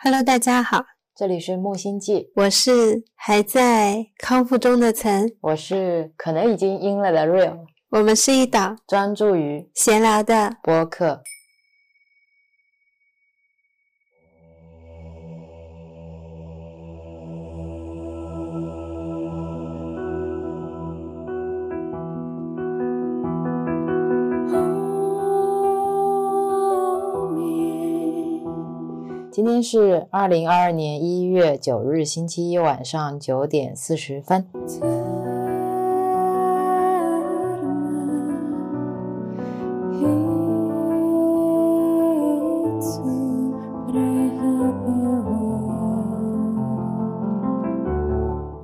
Hello，大家好，这里是木星记，我是还在康复中的岑，我是可能已经阴了的 Real，我们是一档专注于闲聊的播客。今天是二零二二年一月九日星期一晚上九点四十分。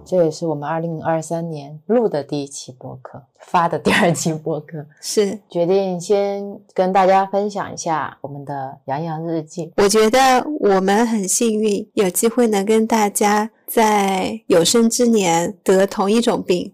这也是我们二零二三年录的第一期播客，发的第二期播客，是决定先跟大家分享一下我们的洋洋日记。我觉得我们很幸运，有机会能跟大家。在有生之年得同一种病，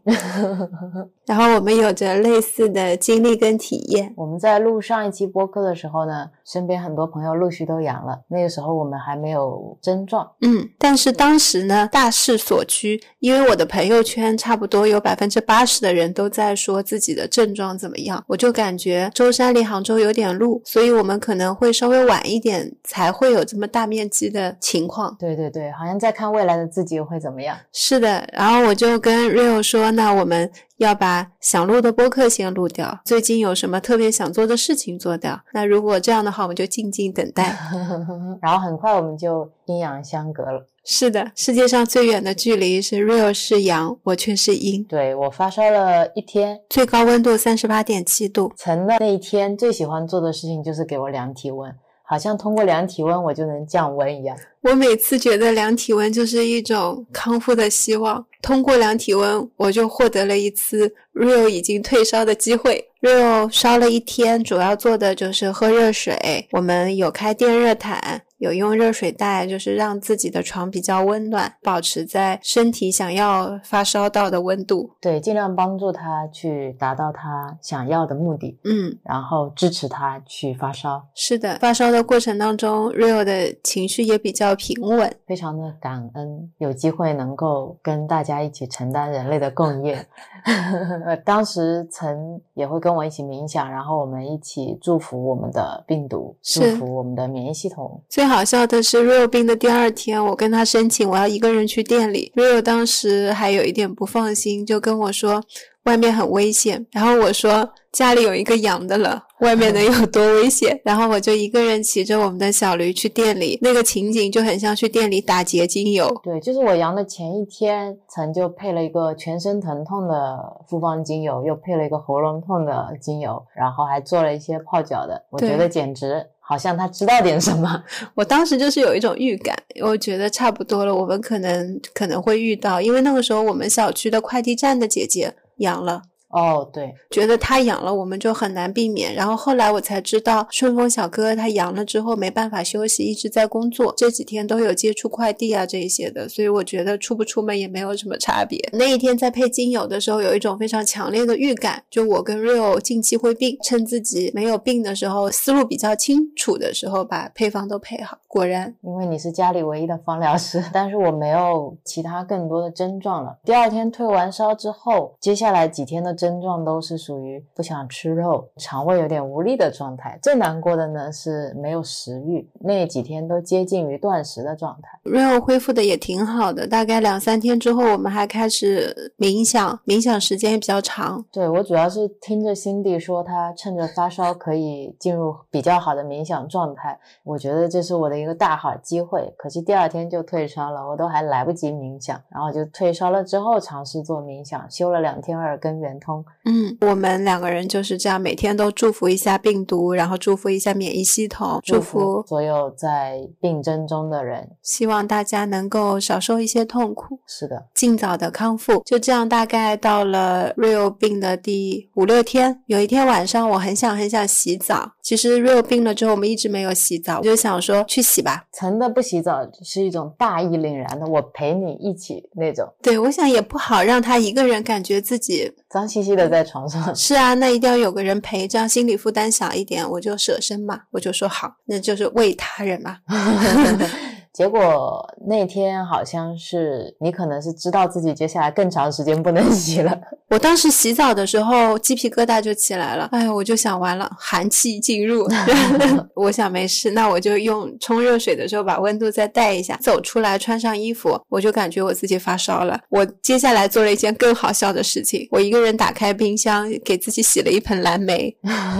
然后我们有着类似的经历跟体验。我们在录上一期播客的时候呢，身边很多朋友陆续都阳了。那个时候我们还没有症状，嗯，但是当时呢大势所趋，因为我的朋友圈差不多有百分之八十的人都在说自己的症状怎么样，我就感觉舟山离杭州有点路，所以我们可能会稍微晚一点才会有这么大面积的情况。对对对，好像在看未来的自己。会怎么样？是的，然后我就跟 Rio 说，那我们要把想录的播客先录掉，最近有什么特别想做的事情做掉。那如果这样的话，我们就静静等待。然后很快我们就阴阳相隔了。是的，世界上最远的距离是 Rio 是阳，我却是阴。对我发烧了一天，最高温度三十八点七度。曾的那一天最喜欢做的事情就是给我量体温。好像通过量体温我就能降温一样。我每次觉得量体温就是一种康复的希望。通过量体温，我就获得了一次 Real 已经退烧的机会。Real 烧了一天，主要做的就是喝热水。我们有开电热毯。有用热水袋，就是让自己的床比较温暖，保持在身体想要发烧到的温度。对，尽量帮助他去达到他想要的目的。嗯，然后支持他去发烧。是的，发烧的过程当中，Rio 的情绪也比较平稳，非常的感恩，有机会能够跟大家一起承担人类的共业。当时曾也会跟我一起冥想，然后我们一起祝福我们的病毒，祝福我们的免疫系统。最好笑的是，Rio 病的第二天，我跟他申请我要一个人去店里，Rio 当时还有一点不放心，就跟我说。外面很危险，然后我说家里有一个养的了，外面能有多危险？然后我就一个人骑着我们的小驴去店里，那个情景就很像去店里打结精油。对，就是我阳的前一天，曾就配了一个全身疼痛的复方精油，又配了一个喉咙痛的精油，然后还做了一些泡脚的，我觉得简直好像他知道点什么。我当时就是有一种预感，我觉得差不多了，我们可能可能会遇到，因为那个时候我们小区的快递站的姐姐。阳了哦，对，觉得他阳了，我们就很难避免。然后后来我才知道，顺丰小哥他阳了之后没办法休息，一直在工作，这几天都有接触快递啊这一些的，所以我觉得出不出门也没有什么差别。那一天在配精油的时候，有一种非常强烈的预感，就我跟 Rio 近期会病，趁自己没有病的时候，思路比较清楚的时候，把配方都配好。果然，因为你是家里唯一的芳疗师，但是我没有其他更多的症状了。第二天退完烧之后，接下来几天的症状都是属于不想吃肉、肠胃有点无力的状态。最难过的呢是没有食欲，那几天都接近于断食的状态。Real 恢复的也挺好的，大概两三天之后，我们还开始冥想，冥想时间也比较长。对我主要是听着 Cindy 说，他趁着发烧可以进入比较好的冥想状态，我觉得这是我的。一个大好机会，可惜第二天就退烧了，我都还来不及冥想，然后就退烧了之后尝试做冥想，修了两天耳根圆通。嗯，我们两个人就是这样，每天都祝福一下病毒，然后祝福一下免疫系统，祝福所有在病症中的人，希望大家能够少受一些痛苦。是的，尽早的康复。就这样，大概到了 Real 病的第五六天，有一天晚上，我很想很想洗澡。其实 Real 病了之后，我们一直没有洗澡，我就想说去。洗吧，曾的不洗澡是一种大义凛然的，我陪你一起那种。对，我想也不好让他一个人感觉自己脏兮兮的在床上。是啊，那一定要有个人陪，这样心理负担小一点。我就舍身嘛，我就说好，那就是为他人嘛。结果那天好像是你可能是知道自己接下来更长时间不能洗了。我当时洗澡的时候鸡皮疙瘩就起来了，哎呀，我就想完了，寒气进入。我想没事，那我就用冲热水的时候把温度再带一下，走出来穿上衣服，我就感觉我自己发烧了。我接下来做了一件更好笑的事情，我一个人打开冰箱给自己洗了一盆蓝莓，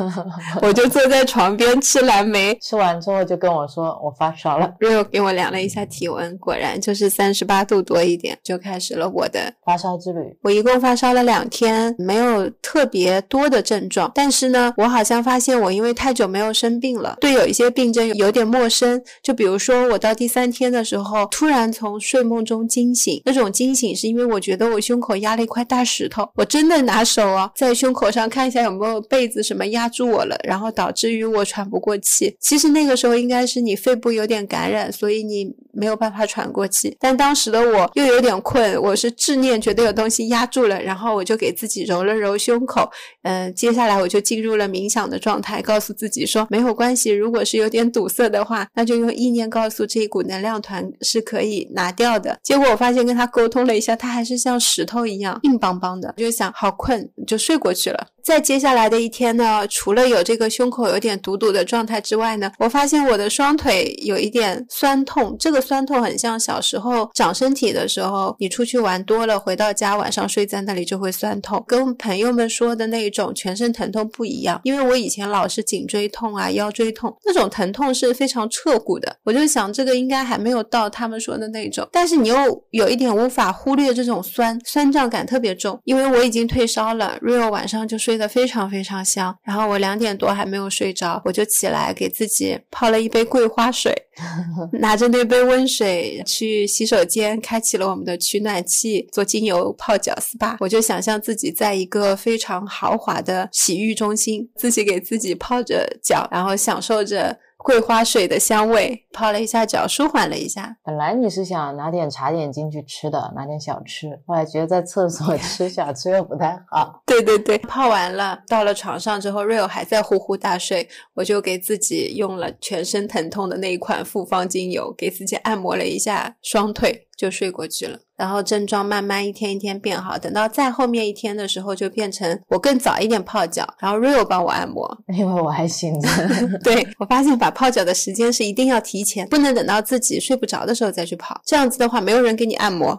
我就坐在床边吃蓝莓，吃完之后就跟我说我发烧了，瑞欧给我量了一下体温，果然就是三十八度多一点，就开始了我的发烧之旅。我一共发烧了两。天没有特别多的症状，但是呢，我好像发现我因为太久没有生病了，对有一些病症有点陌生。就比如说，我到第三天的时候，突然从睡梦中惊醒，那种惊醒是因为我觉得我胸口压了一块大石头，我真的拿手啊，在胸口上看一下有没有被子什么压住我了，然后导致于我喘不过气。其实那个时候应该是你肺部有点感染，所以你没有办法喘过气。但当时的我又有点困，我是执念觉得有东西压住了，然后我就。给自己揉了揉胸口，嗯，接下来我就进入了冥想的状态，告诉自己说没有关系，如果是有点堵塞的话，那就用意念告诉这一股能量团是可以拿掉的。结果我发现跟他沟通了一下，他还是像石头一样硬邦邦的，就想好困，就睡过去了。在接下来的一天呢，除了有这个胸口有点堵堵的状态之外呢，我发现我的双腿有一点酸痛。这个酸痛很像小时候长身体的时候，你出去玩多了，回到家晚上睡在那里就会酸痛，跟朋友们说的那种全身疼痛不一样。因为我以前老是颈椎痛啊、腰椎痛，那种疼痛是非常彻骨的。我就想这个应该还没有到他们说的那种，但是你又有一点无法忽略这种酸酸胀感特别重，因为我已经退烧了。Rio 晚上就睡。睡得非常非常香，然后我两点多还没有睡着，我就起来给自己泡了一杯桂花水，拿着那杯温水去洗手间，开启了我们的取暖器，做精油泡脚 SPA。我就想象自己在一个非常豪华的洗浴中心，自己给自己泡着脚，然后享受着。桂花水的香味，泡了一下脚，舒缓了一下。本来你是想拿点茶点进去吃的，拿点小吃，后来觉得在厕所吃小吃又不太好。对对对，泡完了，到了床上之后，Rio 还在呼呼大睡，我就给自己用了全身疼痛的那一款复方精油，给自己按摩了一下双腿。就睡过去了，然后症状慢慢一天一天变好，等到再后面一天的时候，就变成我更早一点泡脚，然后 Rio 帮我按摩，因为我还醒着。对我发现把泡脚的时间是一定要提前，不能等到自己睡不着的时候再去泡，这样子的话没有人给你按摩，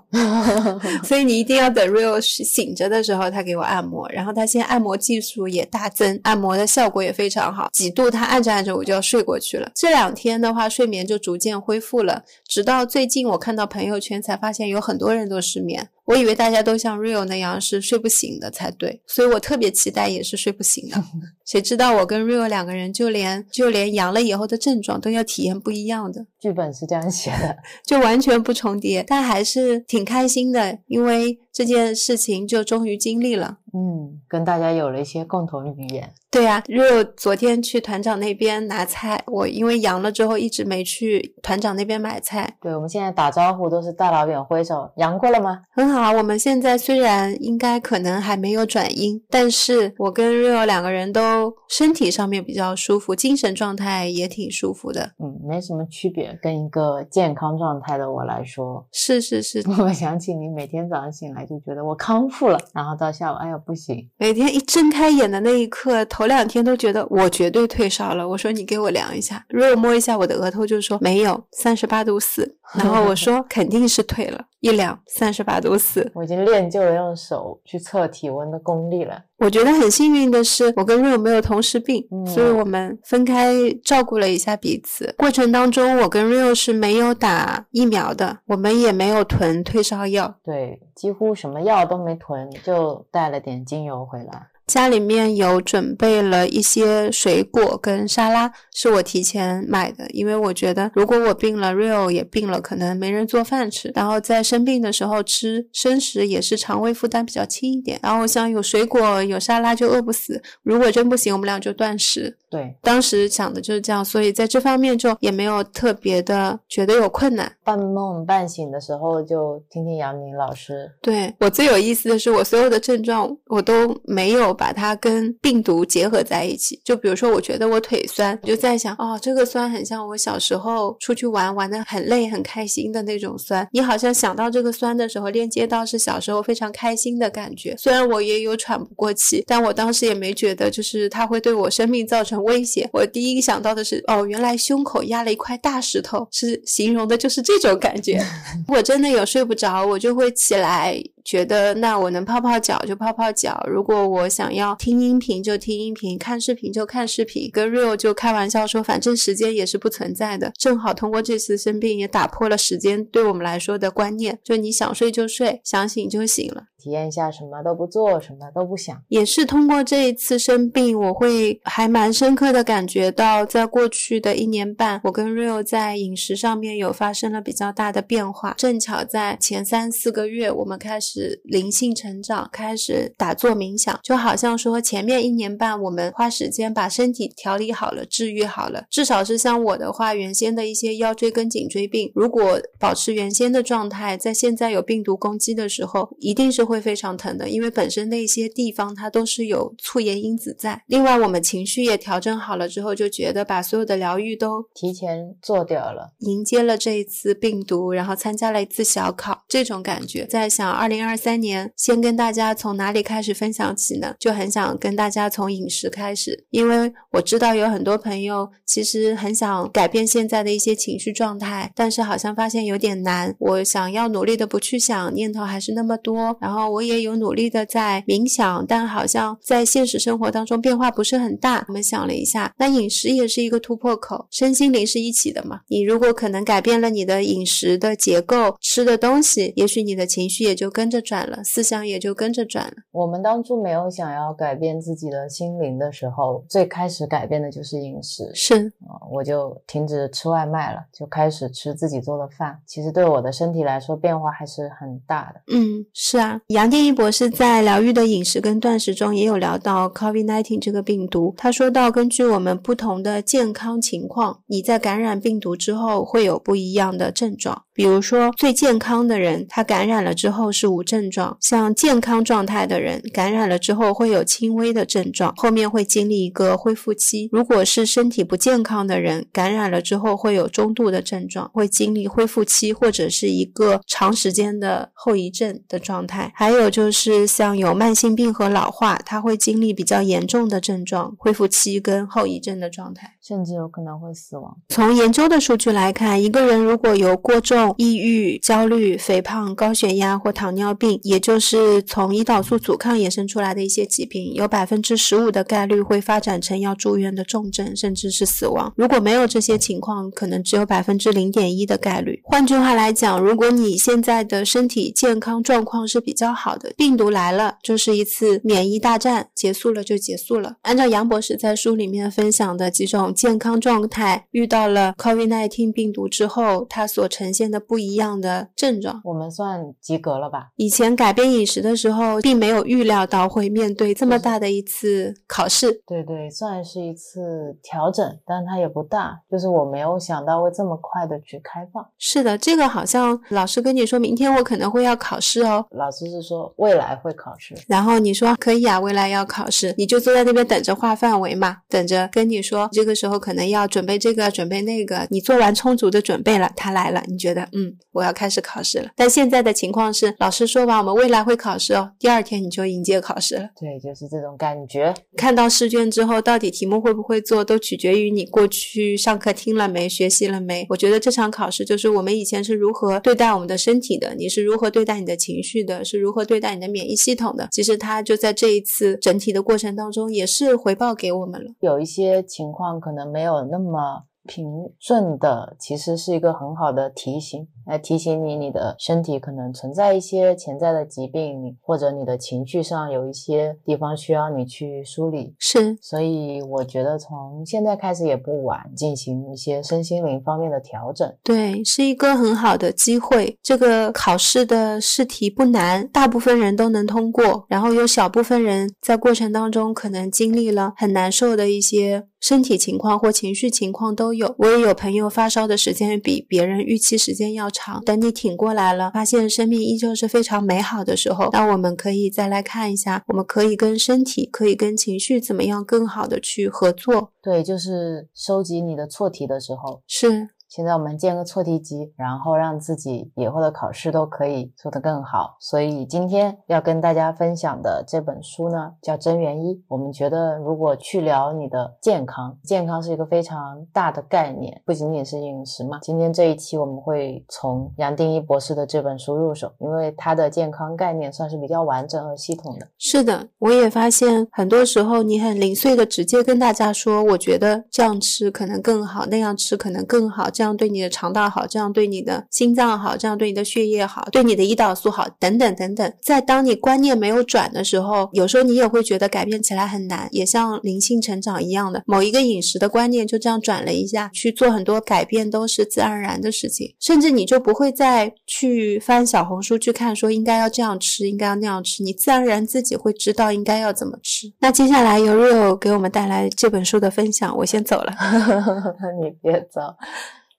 所以你一定要等 Rio 醒着的时候他给我按摩，然后他现在按摩技术也大增，按摩的效果也非常好，几度他按着按着我就要睡过去了。这两天的话睡眠就逐渐恢复了，直到最近我看到朋友圈。才发现有很多人都失眠。我以为大家都像 Rio 那样是睡不醒的才对，所以我特别期待也是睡不醒的。谁知道我跟 Rio 两个人就连就连阳了以后的症状都要体验不一样的。剧本是这样写的，就完全不重叠，但还是挺开心的，因为这件事情就终于经历了。嗯，跟大家有了一些共同语言。对呀，Rio 昨天去团长那边拿菜，我因为阳了之后一直没去团长那边买菜。对，我们现在打招呼都是大老远挥手，阳过了吗？很好。啊，我们现在虽然应该可能还没有转阴，但是我跟 Rio 两个人都身体上面比较舒服，精神状态也挺舒服的。嗯，没什么区别，跟一个健康状态的我来说，是是是。我想起你每天早上醒来就觉得我康复了，然后到下午，哎呀不行，每天一睁开眼的那一刻，头两天都觉得我绝对退烧了。我说你给我量一下，Rio 摸一下我的额头就说没有，三十八度四。然后我 说肯定是退了，一两三十八度四，我已经练就了用手去测体温的功力了。我觉得很幸运的是，我跟 Rio 没有同时病，所以我们分开照顾了一下彼此。过程当中，我跟 Rio 是没有打疫苗的，我们也没有囤退烧药，对，几乎什么药都没囤，就带了点精油回来。家里面有准备了一些水果跟沙拉，是我提前买的，因为我觉得如果我病了，Rio 也病了，可能没人做饭吃，然后在生病的时候吃生食也是肠胃负担比较轻一点。然后我想有水果有沙拉就饿不死，如果真不行，我们俩就断食。对，当时想的就是这样，所以在这方面就也没有特别的觉得有困难。半梦半醒的时候就听听杨宁老师。对我最有意思的是，我所有的症状我都没有。把它跟病毒结合在一起。就比如说，我觉得我腿酸，我就在想，哦，这个酸很像我小时候出去玩玩的很累很开心的那种酸。你好像想到这个酸的时候，链接到是小时候非常开心的感觉。虽然我也有喘不过气，但我当时也没觉得就是它会对我生命造成威胁。我第一个想到的是，哦，原来胸口压了一块大石头，是形容的就是这种感觉。我真的有睡不着，我就会起来。觉得那我能泡泡脚就泡泡脚，如果我想要听音频就听音频，看视频就看视频。跟 Real 就开玩笑说，反正时间也是不存在的。正好通过这次生病，也打破了时间对我们来说的观念，就你想睡就睡，想醒就醒了。体验一下什么都不做，什么都不想。也是通过这一次生病，我会还蛮深刻的感觉到，在过去的一年半，我跟 Real 在饮食上面有发生了比较大的变化。正巧在前三四个月，我们开始灵性成长，开始打坐冥想，就好像说前面一年半我们花时间把身体调理好了，治愈好了。至少是像我的话，原先的一些腰椎跟颈椎病，如果保持原先的状态，在现在有病毒攻击的时候，一定是。会非常疼的，因为本身那些地方它都是有促炎因子在。另外，我们情绪也调整好了之后，就觉得把所有的疗愈都提前做掉了，迎接了这一次病毒，然后参加了一次小考，这种感觉。在想，二零二三年先跟大家从哪里开始分享起呢？就很想跟大家从饮食开始，因为我知道有很多朋友其实很想改变现在的一些情绪状态，但是好像发现有点难。我想要努力的不去想，念头还是那么多，然后。我也有努力的在冥想，但好像在现实生活当中变化不是很大。我们想了一下，那饮食也是一个突破口，身心灵是一起的嘛。你如果可能改变了你的饮食的结构，吃的东西，也许你的情绪也就跟着转了，思想也就跟着转了。我们当初没有想要改变自己的心灵的时候，最开始改变的就是饮食。是啊我就停止吃外卖了，就开始吃自己做的饭。其实对我的身体来说，变化还是很大的。嗯，是啊。杨定一博士在疗愈的饮食跟断食中也有聊到 COVID-19 这个病毒。他说到，根据我们不同的健康情况，你在感染病毒之后会有不一样的症状。比如说，最健康的人，他感染了之后是无症状；像健康状态的人，感染了之后会有轻微的症状，后面会经历一个恢复期。如果是身体不健康的人，感染了之后会有中度的症状，会经历恢复期或者是一个长时间的后遗症的状态。还有就是像有慢性病和老化，他会经历比较严重的症状、恢复期跟后遗症的状态，甚至有可能会死亡。从研究的数据来看，一个人如果有过重、抑郁、焦虑、肥胖、高血压或糖尿病，也就是从胰岛素阻抗衍生出来的一些疾病，有百分之十五的概率会发展成要住院的重症，甚至是死亡。如果没有这些情况，可能只有百分之零点一的概率。换句话来讲，如果你现在的身体健康状况是比较好的，病毒来了就是一次免疫大战，结束了就结束了。按照杨博士在书里面分享的几种健康状态，遇到了 COVID-19 病毒之后，它所呈现的不一样的症状，我们算及格了吧？以前改变饮食的时候，并没有预料到会面对这么大的一次考试。对对，算是一次调整，但它也不大，就是我没有想到会这么快的去开放。是的，这个好像老师跟你说明天我可能会要考试哦。老师是说未来会考试，然后你说可以啊，未来要考试，你就坐在那边等着画范围嘛，等着跟你说这个时候可能要准备这个，准备那个。你做完充足的准备了，他来了，你觉得嗯。我要开始考试了，但现在的情况是，老师说完我们未来会考试哦，第二天你就迎接考试了。对，就是这种感觉。看到试卷之后，到底题目会不会做，都取决于你过去上课听了没，学习了没。我觉得这场考试就是我们以前是如何对待我们的身体的，你是如何对待你的情绪的，是如何对待你的免疫系统的。其实它就在这一次整体的过程当中，也是回报给我们了。有一些情况可能没有那么。平顺的其实是一个很好的提醒，来提醒你你的身体可能存在一些潜在的疾病，或者你的情绪上有一些地方需要你去梳理。是，所以我觉得从现在开始也不晚，进行一些身心灵方面的调整。对，是一个很好的机会。这个考试的试题不难，大部分人都能通过，然后有小部分人在过程当中可能经历了很难受的一些。身体情况或情绪情况都有。我也有朋友发烧的时间比别人预期时间要长，等你挺过来了，发现生命依旧是非常美好的时候，那我们可以再来看一下，我们可以跟身体，可以跟情绪怎么样更好的去合作。对，就是收集你的错题的时候。是。现在我们建个错题集，然后让自己以后的考试都可以做得更好。所以今天要跟大家分享的这本书呢，叫《真元一》。我们觉得，如果去聊你的健康，健康是一个非常大的概念，不仅仅是饮食嘛。今天这一期我们会从杨定一博士的这本书入手，因为他的健康概念算是比较完整和系统的。是的，我也发现很多时候你很零碎的直接跟大家说，我觉得这样吃可能更好，那样吃可能更好。这样对你的肠道好，这样对你的心脏好，这样对你的血液好，对你的胰岛素好，等等等等。在当你观念没有转的时候，有时候你也会觉得改变起来很难，也像灵性成长一样的，某一个饮食的观念就这样转了一下，去做很多改变都是自然而然的事情，甚至你就不会再去翻小红书去看说应该要这样吃，应该要那样吃，你自然而然自己会知道应该要怎么吃。那接下来由 Rio 给我们带来这本书的分享，我先走了，你别走。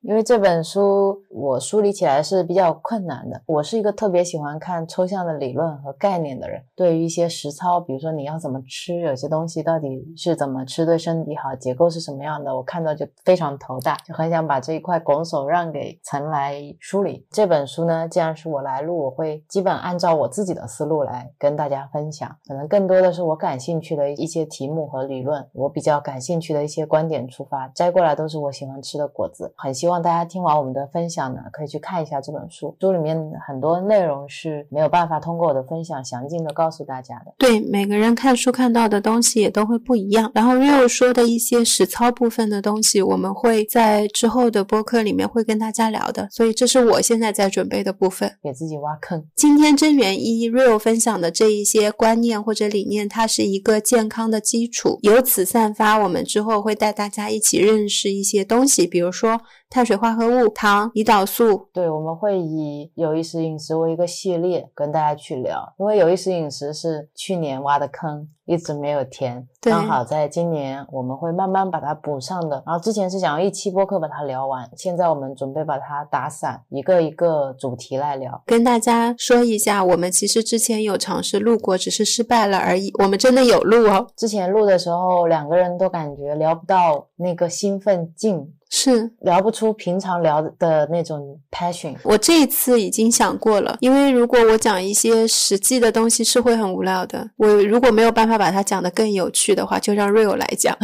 因为这本书我梳理起来是比较困难的。我是一个特别喜欢看抽象的理论和概念的人。对于一些实操，比如说你要怎么吃，有些东西到底是怎么吃对身体好，结构是什么样的，我看到就非常头大，就很想把这一块拱手让给曾来梳理。这本书呢，既然是我来录，我会基本按照我自己的思路来跟大家分享。可能更多的是我感兴趣的一些题目和理论，我比较感兴趣的一些观点出发，摘过来都是我喜欢吃的果子。很希望。希望大家听完我们的分享呢，可以去看一下这本书。书里面很多内容是没有办法通过我的分享详尽的告诉大家的。对，每个人看书看到的东西也都会不一样。然后 Real 说的一些实操部分的东西，我们会在之后的播客里面会跟大家聊的。所以这是我现在在准备的部分，给自己挖坑。今天真源一 Real 分享的这一些观念或者理念，它是一个健康的基础，由此散发，我们之后会带大家一起认识一些东西，比如说。碳水化合物、糖、胰岛素，对，我们会以有意识饮食为一个系列跟大家去聊，因为有意识饮食是去年挖的坑。一直没有填，刚好在今年我们会慢慢把它补上的。然后之前是想要一期播客把它聊完，现在我们准备把它打散，一个一个主题来聊。跟大家说一下，我们其实之前有尝试录过，只是失败了而已。我们真的有录哦。之前录的时候，两个人都感觉聊不到那个兴奋劲，是聊不出平常聊的那种 passion。我这一次已经想过了，因为如果我讲一些实际的东西，是会很无聊的。我如果没有办法。把它讲得更有趣的话，就让 Rio 来讲，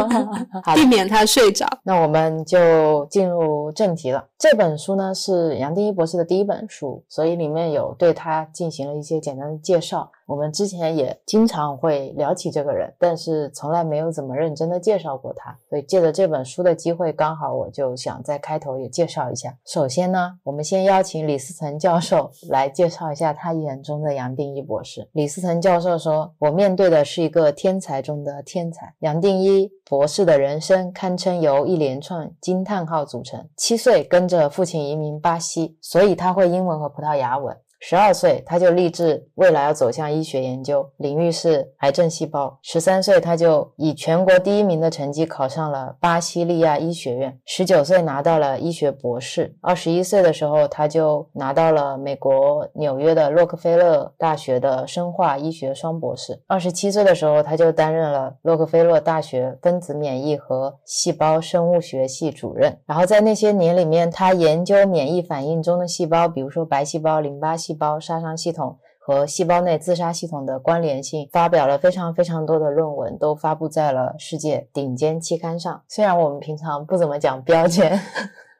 避免他睡着。那我们就进入正题了。这本书呢是杨定一博士的第一本书，所以里面有对他进行了一些简单的介绍。我们之前也经常会聊起这个人，但是从来没有怎么认真的介绍过他。所以借着这本书的机会，刚好我就想在开头也介绍一下。首先呢，我们先邀请李思成教授来介绍一下他眼中的杨定一博士。李思成教授说：“我面对的是一个天才中的天才。杨定一博士的人生堪称由一连串惊叹号组成。七岁跟着父亲移民巴西，所以他会英文和葡萄牙文。”十二岁，他就立志未来要走向医学研究，领域是癌症细胞。十三岁，他就以全国第一名的成绩考上了巴西利亚医学院。十九岁，拿到了医学博士。二十一岁的时候，他就拿到了美国纽约的洛克菲勒大学的生化医学双博士。二十七岁的时候，他就担任了洛克菲勒大学分子免疫和细胞生物学系主任。然后在那些年里面，他研究免疫反应中的细胞，比如说白细胞、淋巴细。细胞杀伤系统和细胞内自杀系统的关联性，发表了非常非常多的论文，都发布在了世界顶尖期刊上。虽然我们平常不怎么讲标签。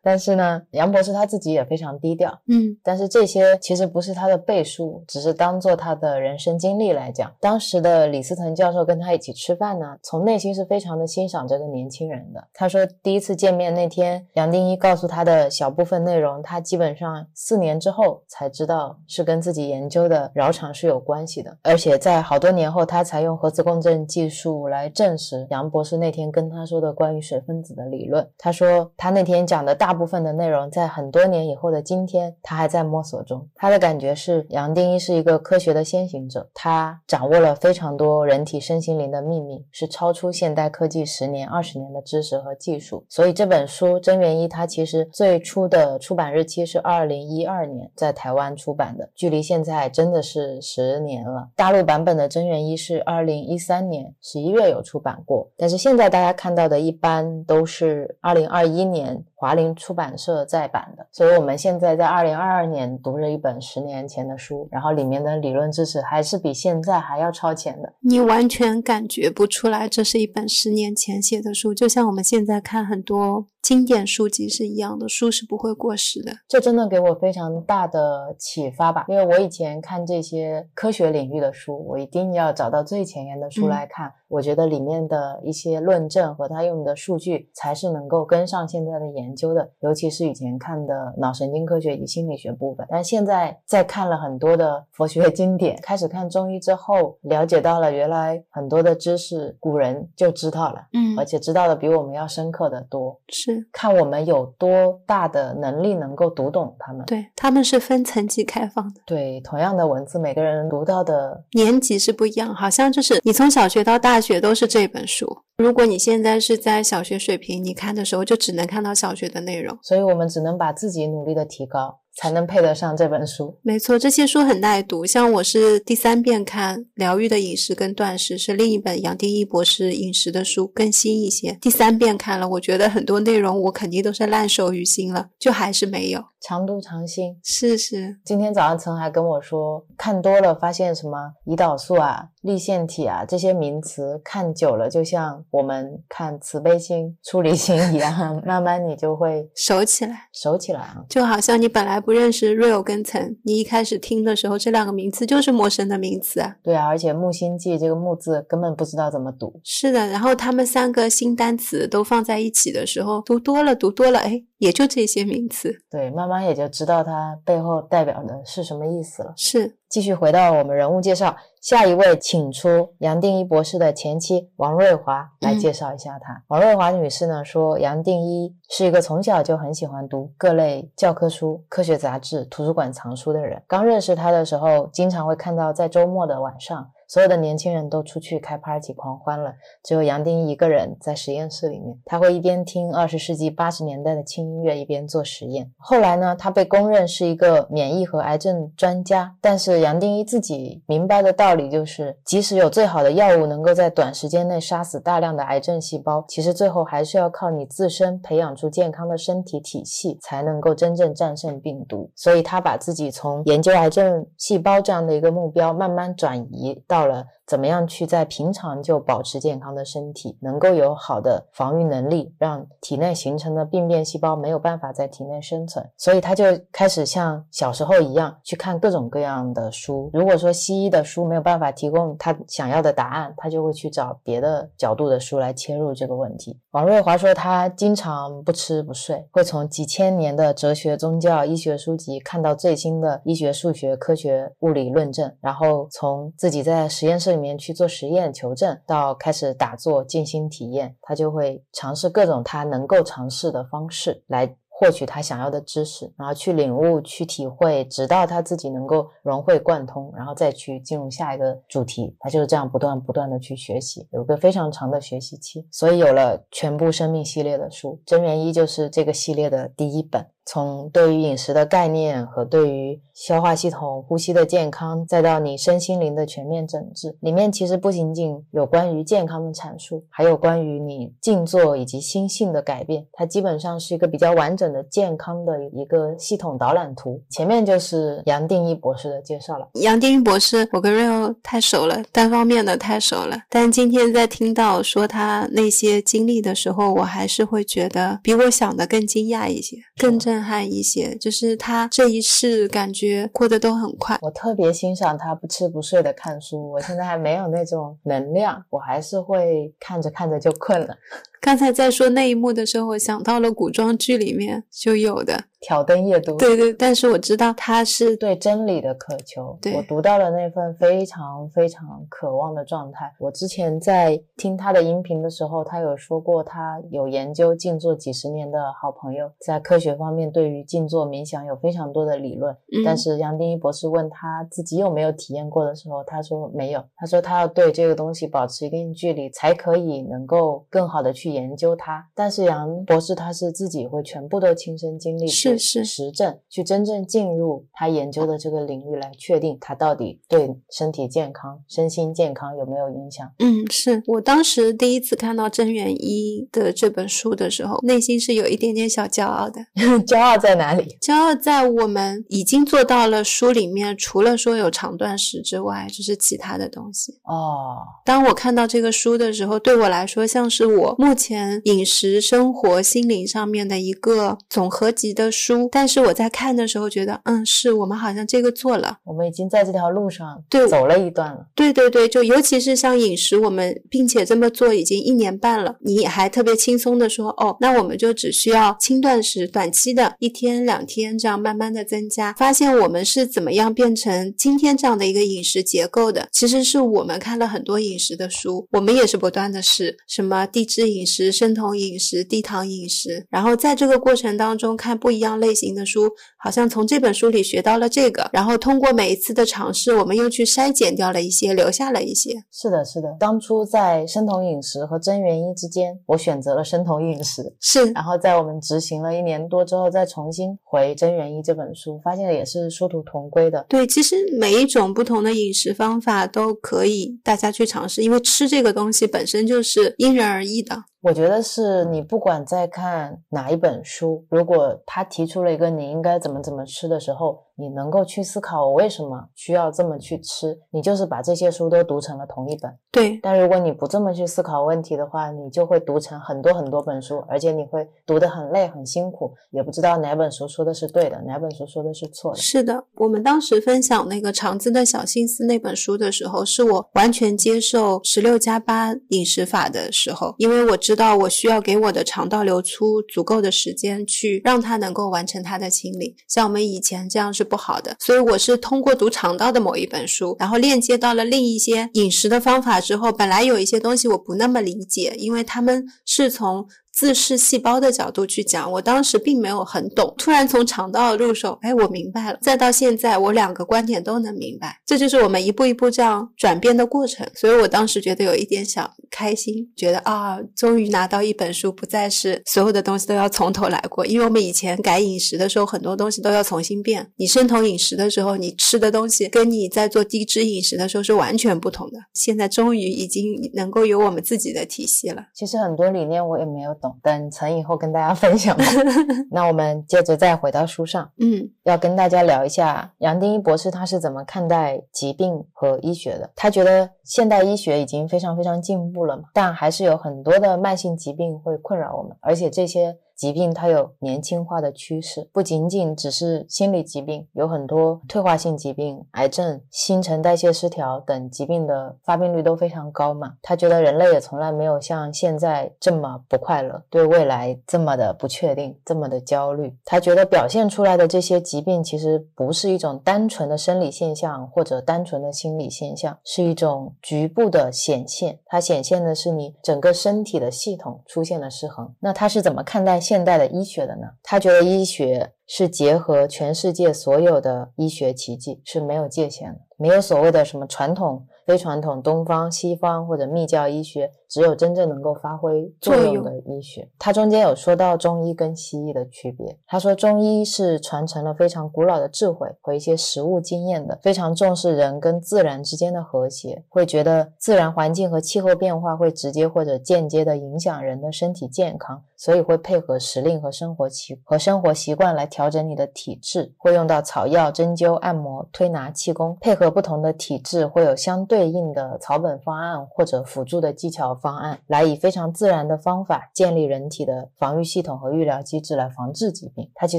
但是呢，杨博士他自己也非常低调，嗯，但是这些其实不是他的背书，只是当做他的人生经历来讲。当时的李思腾教授跟他一起吃饭呢，从内心是非常的欣赏这个年轻人的。他说，第一次见面那天，杨定一告诉他的小部分内容，他基本上四年之后才知道是跟自己研究的饶场是有关系的，而且在好多年后，他才用核磁共振技术来证实杨博士那天跟他说的关于水分子的理论。他说，他那天讲的大。大部分的内容在很多年以后的今天，他还在摸索中。他的感觉是，杨定一是一个科学的先行者，他掌握了非常多人体身心灵的秘密，是超出现代科技十年、二十年的知识和技术。所以这本书《真元一》，它其实最初的出版日期是二零一二年在台湾出版的，距离现在真的是十年了。大陆版本的《真元一》是二零一三年十一月有出版过，但是现在大家看到的一般都是二零二一年。华林出版社再版的，所以我们现在在二零二二年读着一本十年前的书，然后里面的理论知识还是比现在还要超前的。你完全感觉不出来这是一本十年前写的书，就像我们现在看很多经典书籍是一样的，书是不会过时的。这真的给我非常大的启发吧，因为我以前看这些科学领域的书，我一定要找到最前沿的书来看。我觉得里面的一些论证和他用的数据才是能够跟上现在的研究的，尤其是以前看的脑神经科学以及心理学部分。但现在在看了很多的佛学经典，开始看中医之后，了解到了原来很多的知识古人就知道了，嗯，而且知道的比我们要深刻的多。是看我们有多大的能力能够读懂他们。对，他们是分层级开放的。对，同样的文字，每个人读到的年级是不一样，好像就是你从小学到大。学都是这本书。如果你现在是在小学水平，你看的时候就只能看到小学的内容，所以我们只能把自己努力的提高。才能配得上这本书。没错，这些书很耐读。像我是第三遍看《疗愈的饮食》跟《断食》，是另一本杨定一博士饮食的书，更新一些。第三遍看了，我觉得很多内容我肯定都是烂熟于心了，就还是没有常读常新。是是。今天早上曾还跟我说，看多了发现什么胰岛素啊、立腺体啊这些名词，看久了就像我们看慈悲心、出离心一样，慢慢你就会熟起来，熟起来啊，就好像你本来。不认识 real 跟层，你一开始听的时候，这两个名词就是陌生的名词啊。对啊，而且木星记这个木字根本不知道怎么读。是的，然后他们三个新单词都放在一起的时候，读多了，读多了，哎。也就这些名词，对，慢慢也就知道它背后代表的是什么意思了。是，继续回到我们人物介绍，下一位请出杨定一博士的前妻王瑞华来介绍一下她。王瑞华女士呢说，杨定一是一个从小就很喜欢读各类教科书、科学杂志、图书馆藏书的人。刚认识他的时候，经常会看到在周末的晚上。所有的年轻人都出去开 party 狂欢了，只有杨定一一个人在实验室里面。他会一边听二十世纪八十年代的轻音乐，一边做实验。后来呢，他被公认是一个免疫和癌症专家。但是杨定一自己明白的道理就是，即使有最好的药物能够在短时间内杀死大量的癌症细胞，其实最后还是要靠你自身培养出健康的身体体系，才能够真正战胜病毒。所以他把自己从研究癌症细胞这样的一个目标，慢慢转移到。到了怎么样去在平常就保持健康的身体，能够有好的防御能力，让体内形成的病变细胞没有办法在体内生存，所以他就开始像小时候一样去看各种各样的书。如果说西医的书没有办法提供他想要的答案，他就会去找别的角度的书来切入这个问题。王瑞华说，他经常不吃不睡，会从几千年的哲学、宗教、医学书籍看到最新的医学、数学、科学、物理论证，然后从自己在实验室里面去做实验求证，到开始打坐静心体验，他就会尝试各种他能够尝试的方式来。获取他想要的知识，然后去领悟、去体会，直到他自己能够融会贯通，然后再去进入下一个主题。他就是这样不断不断的去学习，有个非常长的学习期，所以有了全部生命系列的书，《真元一》就是这个系列的第一本。从对于饮食的概念和对于消化系统、呼吸的健康，再到你身心灵的全面整治，里面其实不仅仅有关于健康的阐述，还有关于你静坐以及心性的改变。它基本上是一个比较完整的健康的一个系统导览图。前面就是杨定一博士的介绍了。杨定一博士，我跟 Rio 太熟了，单方面的太熟了。但今天在听到说他那些经历的时候，我还是会觉得比我想的更惊讶一些，更正。震撼一些，就是他这一世感觉过得都很快。我特别欣赏他不吃不睡的看书，我现在还没有那种能量，我还是会看着看着就困了。刚才在说那一幕的时候，我想到了古装剧里面就有的。挑灯夜读，对对，但是我知道他是对真理的渴求。对我读到了那份非常非常渴望的状态。我之前在听他的音频的时候，他有说过，他有研究静坐几十年的好朋友，在科学方面对于静坐冥想有非常多的理论。嗯但是杨定一博士问他自己有没有体验过的时候，他说没有。他说他要对这个东西保持一定距离，才可以能够更好的去研究它。但是杨博士他是自己会全部都亲身经历，去是是实证，去真正进入他研究的这个领域来确定它到底对身体健康、身心健康有没有影响。嗯，是我当时第一次看到真元一的这本书的时候，内心是有一点点小骄傲的。骄傲在哪里？骄傲在我们已经做到了书里面除了说有长断食之外，就是其他的东西。哦，当我看到这个书的时候，对我来说像是我目前饮食、生活、心灵上面的一个总合集的书。但是我在看的时候觉得，嗯，是我们好像这个做了。我们已经在这条路上对走了一段了。对对对，就尤其是像饮食，我们并且这么做已经一年半了，你还特别轻松的说，哦，那我们就只需要轻断食，短期的一天两天这样慢慢的增加，发现我们是怎么样变成今天这样的一个饮食结构的。其实是我们看了很多饮食的书，我们也是不断的试什么低脂饮食、食生酮饮食、低糖饮食，然后在这个过程当中看不一样类型的书，好像从这本书里学到了这个，然后通过每一次的尝试，我们又去筛减掉了一些，留下了一些。是的，是的。当初在生酮饮食和真元一之间，我选择了生酮饮食。是，然后在我们执行了一年多之后，再重新回《真元一》这本书，发现也是殊途同归的。对，其实每一种不同的饮食方法都可以大家去尝试，因为吃这个东西本身就是因人而异的。我觉得是你不管在看哪一本书，如果他提出了一个你应该怎么怎么吃的时候，你能够去思考我为什么需要这么去吃，你就是把这些书都读成了同一本。对，但如果你不这么去思考问题的话，你就会读成很多很多本书，而且你会读得很累很辛苦，也不知道哪本书说的是对的，哪本书说的是错的。是的，我们当时分享那个肠子的小心思那本书的时候，是我完全接受十六加八饮食法的时候，因为我知道我需要给我的肠道留出足够的时间，去让它能够完成它的清理。像我们以前这样是不好的，所以我是通过读肠道的某一本书，然后链接到了另一些饮食的方法之后，本来有一些东西我不那么理解，因为他们是从。自噬细胞的角度去讲，我当时并没有很懂，突然从肠道入手，哎，我明白了。再到现在，我两个观点都能明白，这就是我们一步一步这样转变的过程。所以我当时觉得有一点小开心，觉得啊，终于拿到一本书，不再是所有的东西都要从头来过。因为我们以前改饮食的时候，很多东西都要重新变。你生酮饮食的时候，你吃的东西跟你在做低脂饮食的时候是完全不同的。现在终于已经能够有我们自己的体系了。其实很多理念我也没有懂，等成以后跟大家分享吧。那我们接着再回到书上，嗯，要跟大家聊一下杨定一博士他是怎么看待疾病和医学的。他觉得现代医学已经非常非常进步了嘛，但还是有很多的慢性疾病会困扰我们，而且这些。疾病它有年轻化的趋势，不仅仅只是心理疾病，有很多退化性疾病、癌症、新陈代谢失调等疾病的发病率都非常高嘛。他觉得人类也从来没有像现在这么不快乐，对未来这么的不确定，这么的焦虑。他觉得表现出来的这些疾病其实不是一种单纯的生理现象或者单纯的心理现象，是一种局部的显现。它显现的是你整个身体的系统出现了失衡。那他是怎么看待？现代的医学的呢？他觉得医学是结合全世界所有的医学奇迹，是没有界限的，没有所谓的什么传统、非传统、东方、西方或者密教医学，只有真正能够发挥作用的医学。他中间有说到中医跟西医的区别。他说中医是传承了非常古老的智慧和一些实物经验的，非常重视人跟自然之间的和谐，会觉得自然环境和气候变化会直接或者间接的影响人的身体健康。所以会配合时令和生活习和生活习惯来调整你的体质，会用到草药、针灸、按摩、推拿、气功，配合不同的体质，会有相对应的草本方案或者辅助的技巧方案，来以非常自然的方法建立人体的防御系统和预疗机制来防治疾病。它其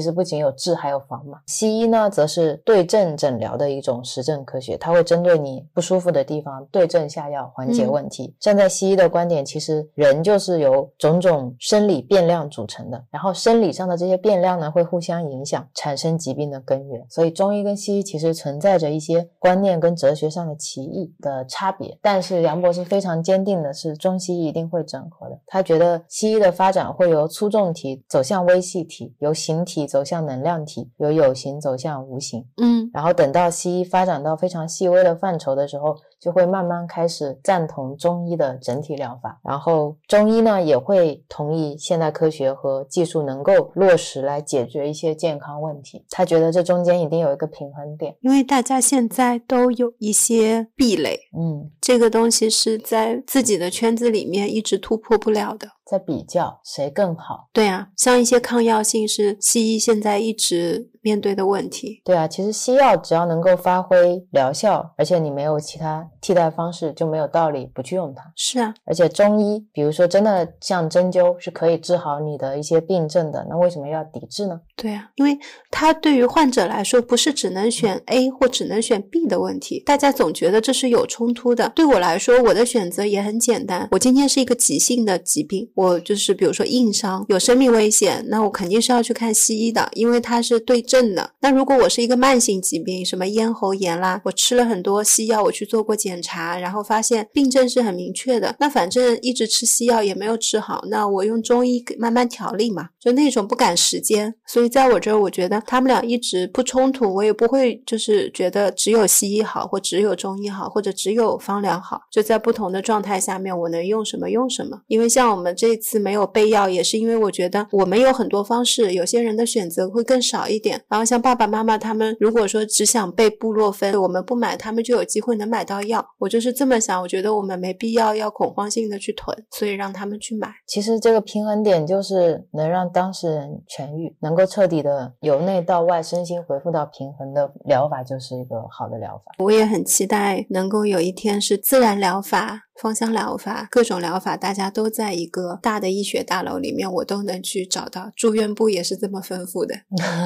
实不仅有治，还有防嘛。西医呢，则是对症诊疗的一种实证科学，它会针对你不舒服的地方对症下药，缓解问题。站在西医的观点，其实人就是由种种生理变量组成的，然后生理上的这些变量呢，会互相影响，产生疾病的根源。所以中医跟西医其实存在着一些观念跟哲学上的歧义的差别。但是杨博士非常坚定的是，中西医一定会整合的。他觉得西医的发展会由粗重体走向微细体，由形体走向能量体，由有形走向无形。嗯，然后等到西医发展到非常细微的范畴的时候。就会慢慢开始赞同中医的整体疗法，然后中医呢也会同意现代科学和技术能够落实来解决一些健康问题。他觉得这中间一定有一个平衡点，因为大家现在都有一些壁垒，嗯，这个东西是在自己的圈子里面一直突破不了的。在比较谁更好？对啊，像一些抗药性是西医现在一直面对的问题。对啊，其实西药只要能够发挥疗效，而且你没有其他替代方式，就没有道理不去用它。是啊，而且中医，比如说真的像针灸是可以治好你的一些病症的，那为什么要抵制呢？对啊，因为它对于患者来说不是只能选 A 或只能选 B 的问题，大家总觉得这是有冲突的。对我来说，我的选择也很简单，我今天是一个急性的疾病。我就是比如说硬伤有生命危险，那我肯定是要去看西医的，因为它是对症的。那如果我是一个慢性疾病，什么咽喉炎啦，我吃了很多西药，我去做过检查，然后发现病症是很明确的。那反正一直吃西药也没有治好，那我用中医慢慢调理嘛，就那种不赶时间。所以在我这儿，我觉得他们俩一直不冲突，我也不会就是觉得只有西医好，或只有中医好，或者只有方疗好。就在不同的状态下面，我能用什么用什么。因为像我们这次。没有备药，也是因为我觉得我们有很多方式，有些人的选择会更少一点。然后像爸爸妈妈他们，如果说只想备布洛芬，我们不买，他们就有机会能买到药。我就是这么想，我觉得我们没必要要恐慌性的去囤，所以让他们去买。其实这个平衡点就是能让当事人痊愈，能够彻底的由内到外身心恢复到平衡的疗法，就是一个好的疗法。我也很期待能够有一天是自然疗法。芳香疗法，各种疗法，大家都在一个大的医学大楼里面，我都能去找到。住院部也是这么吩咐的，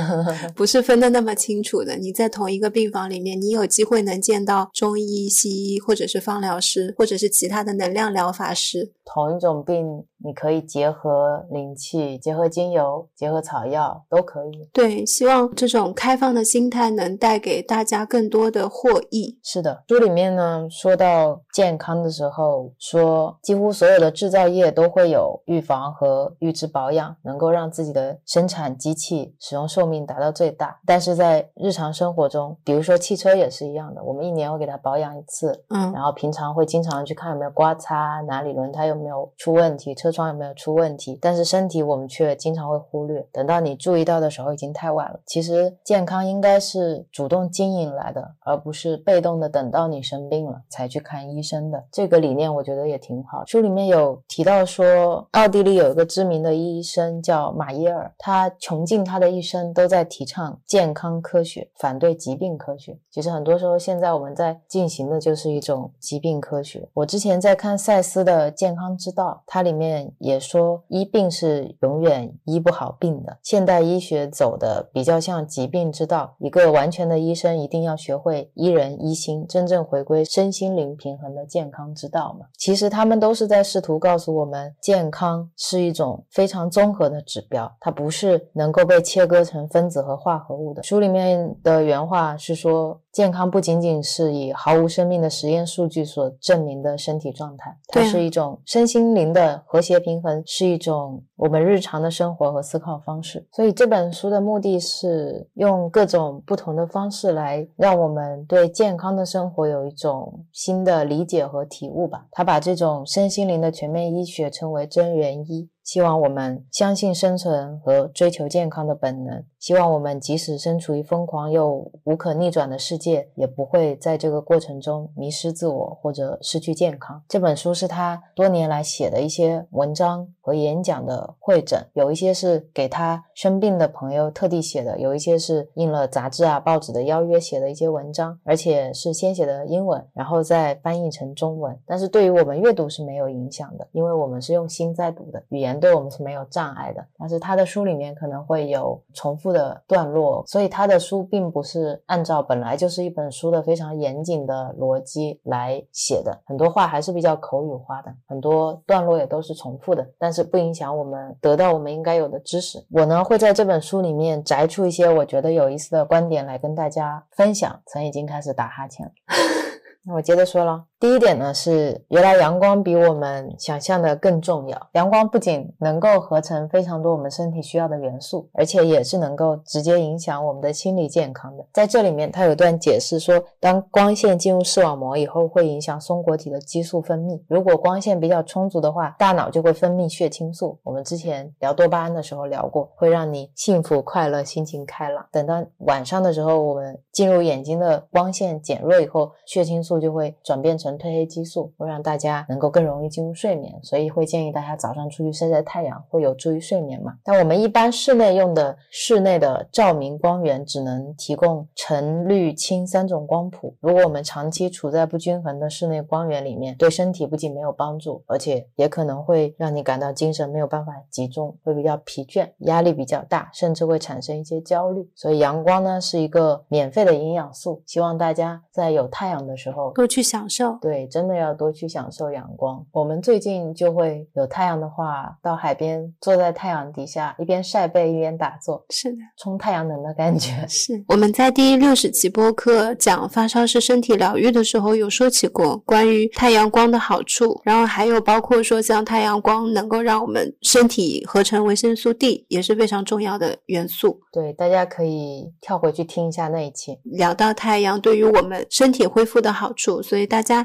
不是分的那么清楚的。你在同一个病房里面，你有机会能见到中医、西医，或者是芳疗师，或者是其他的能量疗法师。同一种病，你可以结合灵气、结合精油、结合草药，都可以。对，希望这种开放的心态能带给大家更多的获益。是的，书里面呢说到健康的时候，说几乎所有的制造业都会有预防和预知保养，能够让自己的生产机器使用寿命达到最大。但是在日常生活中，比如说汽车也是一样的，我们一年会给它保养一次，嗯，然后平常会经常去看有没有刮擦，哪里轮胎有。没有出问题，车窗有没有出问题？但是身体我们却经常会忽略，等到你注意到的时候已经太晚了。其实健康应该是主动经营来的，而不是被动的等到你生病了才去看医生的。这个理念我觉得也挺好。书里面有提到说，奥地利有一个知名的医生叫马耶尔，他穷尽他的一生都在提倡健康科学，反对疾病科学。其实很多时候现在我们在进行的就是一种疾病科学。我之前在看赛斯的健康。之道，它里面也说医病是永远医不好病的。现代医学走的比较像疾病之道，一个完全的医生一定要学会医人医心，真正回归身心灵平衡的健康之道嘛。其实他们都是在试图告诉我们，健康是一种非常综合的指标，它不是能够被切割成分子和化合物的。书里面的原话是说。健康不仅仅是以毫无生命的实验数据所证明的身体状态，它是一种身心灵的和谐平衡，是一种我们日常的生活和思考方式。所以这本书的目的是用各种不同的方式来让我们对健康的生活有一种新的理解和体悟吧。他把这种身心灵的全面医学称为真元医。希望我们相信生存和追求健康的本能。希望我们即使身处于疯狂又无可逆转的世界，也不会在这个过程中迷失自我或者失去健康。这本书是他多年来写的一些文章和演讲的会诊，有一些是给他生病的朋友特地写的，有一些是应了杂志啊、报纸的邀约写的一些文章，而且是先写的英文，然后再翻译成中文。但是对于我们阅读是没有影响的，因为我们是用心在读的，语言对我们是没有障碍的。但是他的书里面可能会有重复的的段落，所以他的书并不是按照本来就是一本书的非常严谨的逻辑来写的，很多话还是比较口语化的，很多段落也都是重复的，但是不影响我们得到我们应该有的知识。我呢会在这本书里面摘出一些我觉得有意思的观点来跟大家分享。曾已经开始打哈欠了，那 我接着说了。第一点呢是，原来阳光比我们想象的更重要。阳光不仅能够合成非常多我们身体需要的元素，而且也是能够直接影响我们的心理健康的。在这里面，它有段解释说，当光线进入视网膜以后，会影响松果体的激素分泌。如果光线比较充足的话，大脑就会分泌血清素。我们之前聊多巴胺的时候聊过，会让你幸福快乐、心情开朗。等到晚上的时候，我们进入眼睛的光线减弱以后，血清素就会转变成。褪黑激素会让大家能够更容易进入睡眠，所以会建议大家早上出去晒晒太阳，会有助于睡眠嘛。但我们一般室内用的室内的照明光源只能提供橙、绿、青三种光谱。如果我们长期处在不均衡的室内光源里面，对身体不仅没有帮助，而且也可能会让你感到精神没有办法集中，会比较疲倦，压力比较大，甚至会产生一些焦虑。所以阳光呢是一个免费的营养素，希望大家在有太阳的时候多去享受。对，真的要多去享受阳光。我们最近就会有太阳的话，到海边坐在太阳底下，一边晒背一边打坐，是的，冲太阳能的感觉。是我们在第六十期播客讲发烧是身体疗愈的时候，有说起过关于太阳光的好处，然后还有包括说像太阳光能够让我们身体合成维生素 D，也是非常重要的元素。对，大家可以跳回去听一下那一期，聊到太阳对于我们身体恢复的好处，所以大家。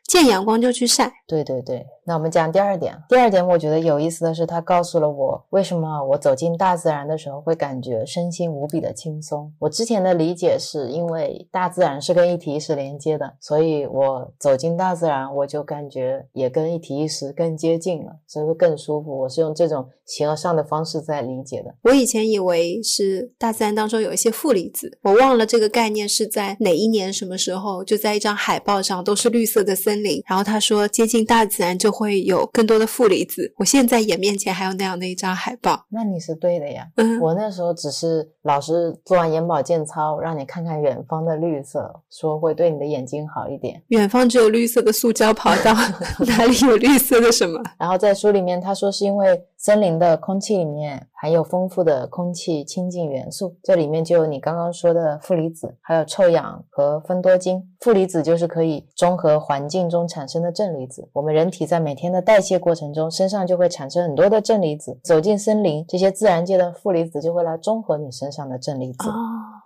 见阳光就去晒，对对对。那我们讲第二点，第二点我觉得有意思的是，他告诉了我为什么我走进大自然的时候会感觉身心无比的轻松。我之前的理解是因为大自然是跟一体意识连接的，所以我走进大自然，我就感觉也跟一体意识更接近了，所以会更舒服。我是用这种形而上的方式在理解的。我以前以为是大自然当中有一些负离子，我忘了这个概念是在哪一年什么时候，就在一张海报上都是绿色的森。然后他说，接近大自然就会有更多的负离子。我现在眼面前还有那样的一张海报，那你是对的呀。嗯，我那时候只是老师做完眼保健操，让你看看远方的绿色，说会对你的眼睛好一点。远方只有绿色的塑胶跑道，哪里有绿色的什么？然后在书里面他说是因为。森林的空气里面含有丰富的空气清净元素，这里面就有你刚刚说的负离子，还有臭氧和芬多精。负离子就是可以中和环境中产生的正离子。我们人体在每天的代谢过程中，身上就会产生很多的正离子。走进森林，这些自然界的负离子就会来中和你身上的正离子，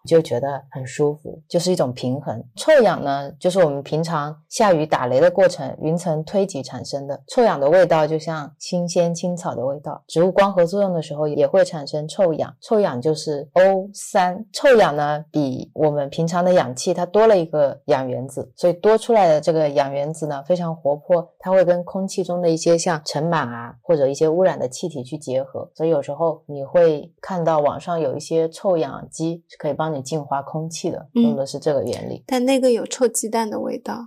就觉得很舒服，就是一种平衡。臭氧呢，就是我们平常下雨打雷的过程，云层推挤产生的。臭氧的味道就像新鲜青草的味。植物光合作用的时候也会产生臭氧，臭氧就是 O 三。臭氧呢，比我们平常的氧气它多了一个氧原子，所以多出来的这个氧原子呢非常活泼，它会跟空气中的一些像尘螨啊或者一些污染的气体去结合，所以有时候你会看到网上有一些臭氧机是可以帮你净化空气的，用的是这个原理。但那个有臭鸡蛋的味道，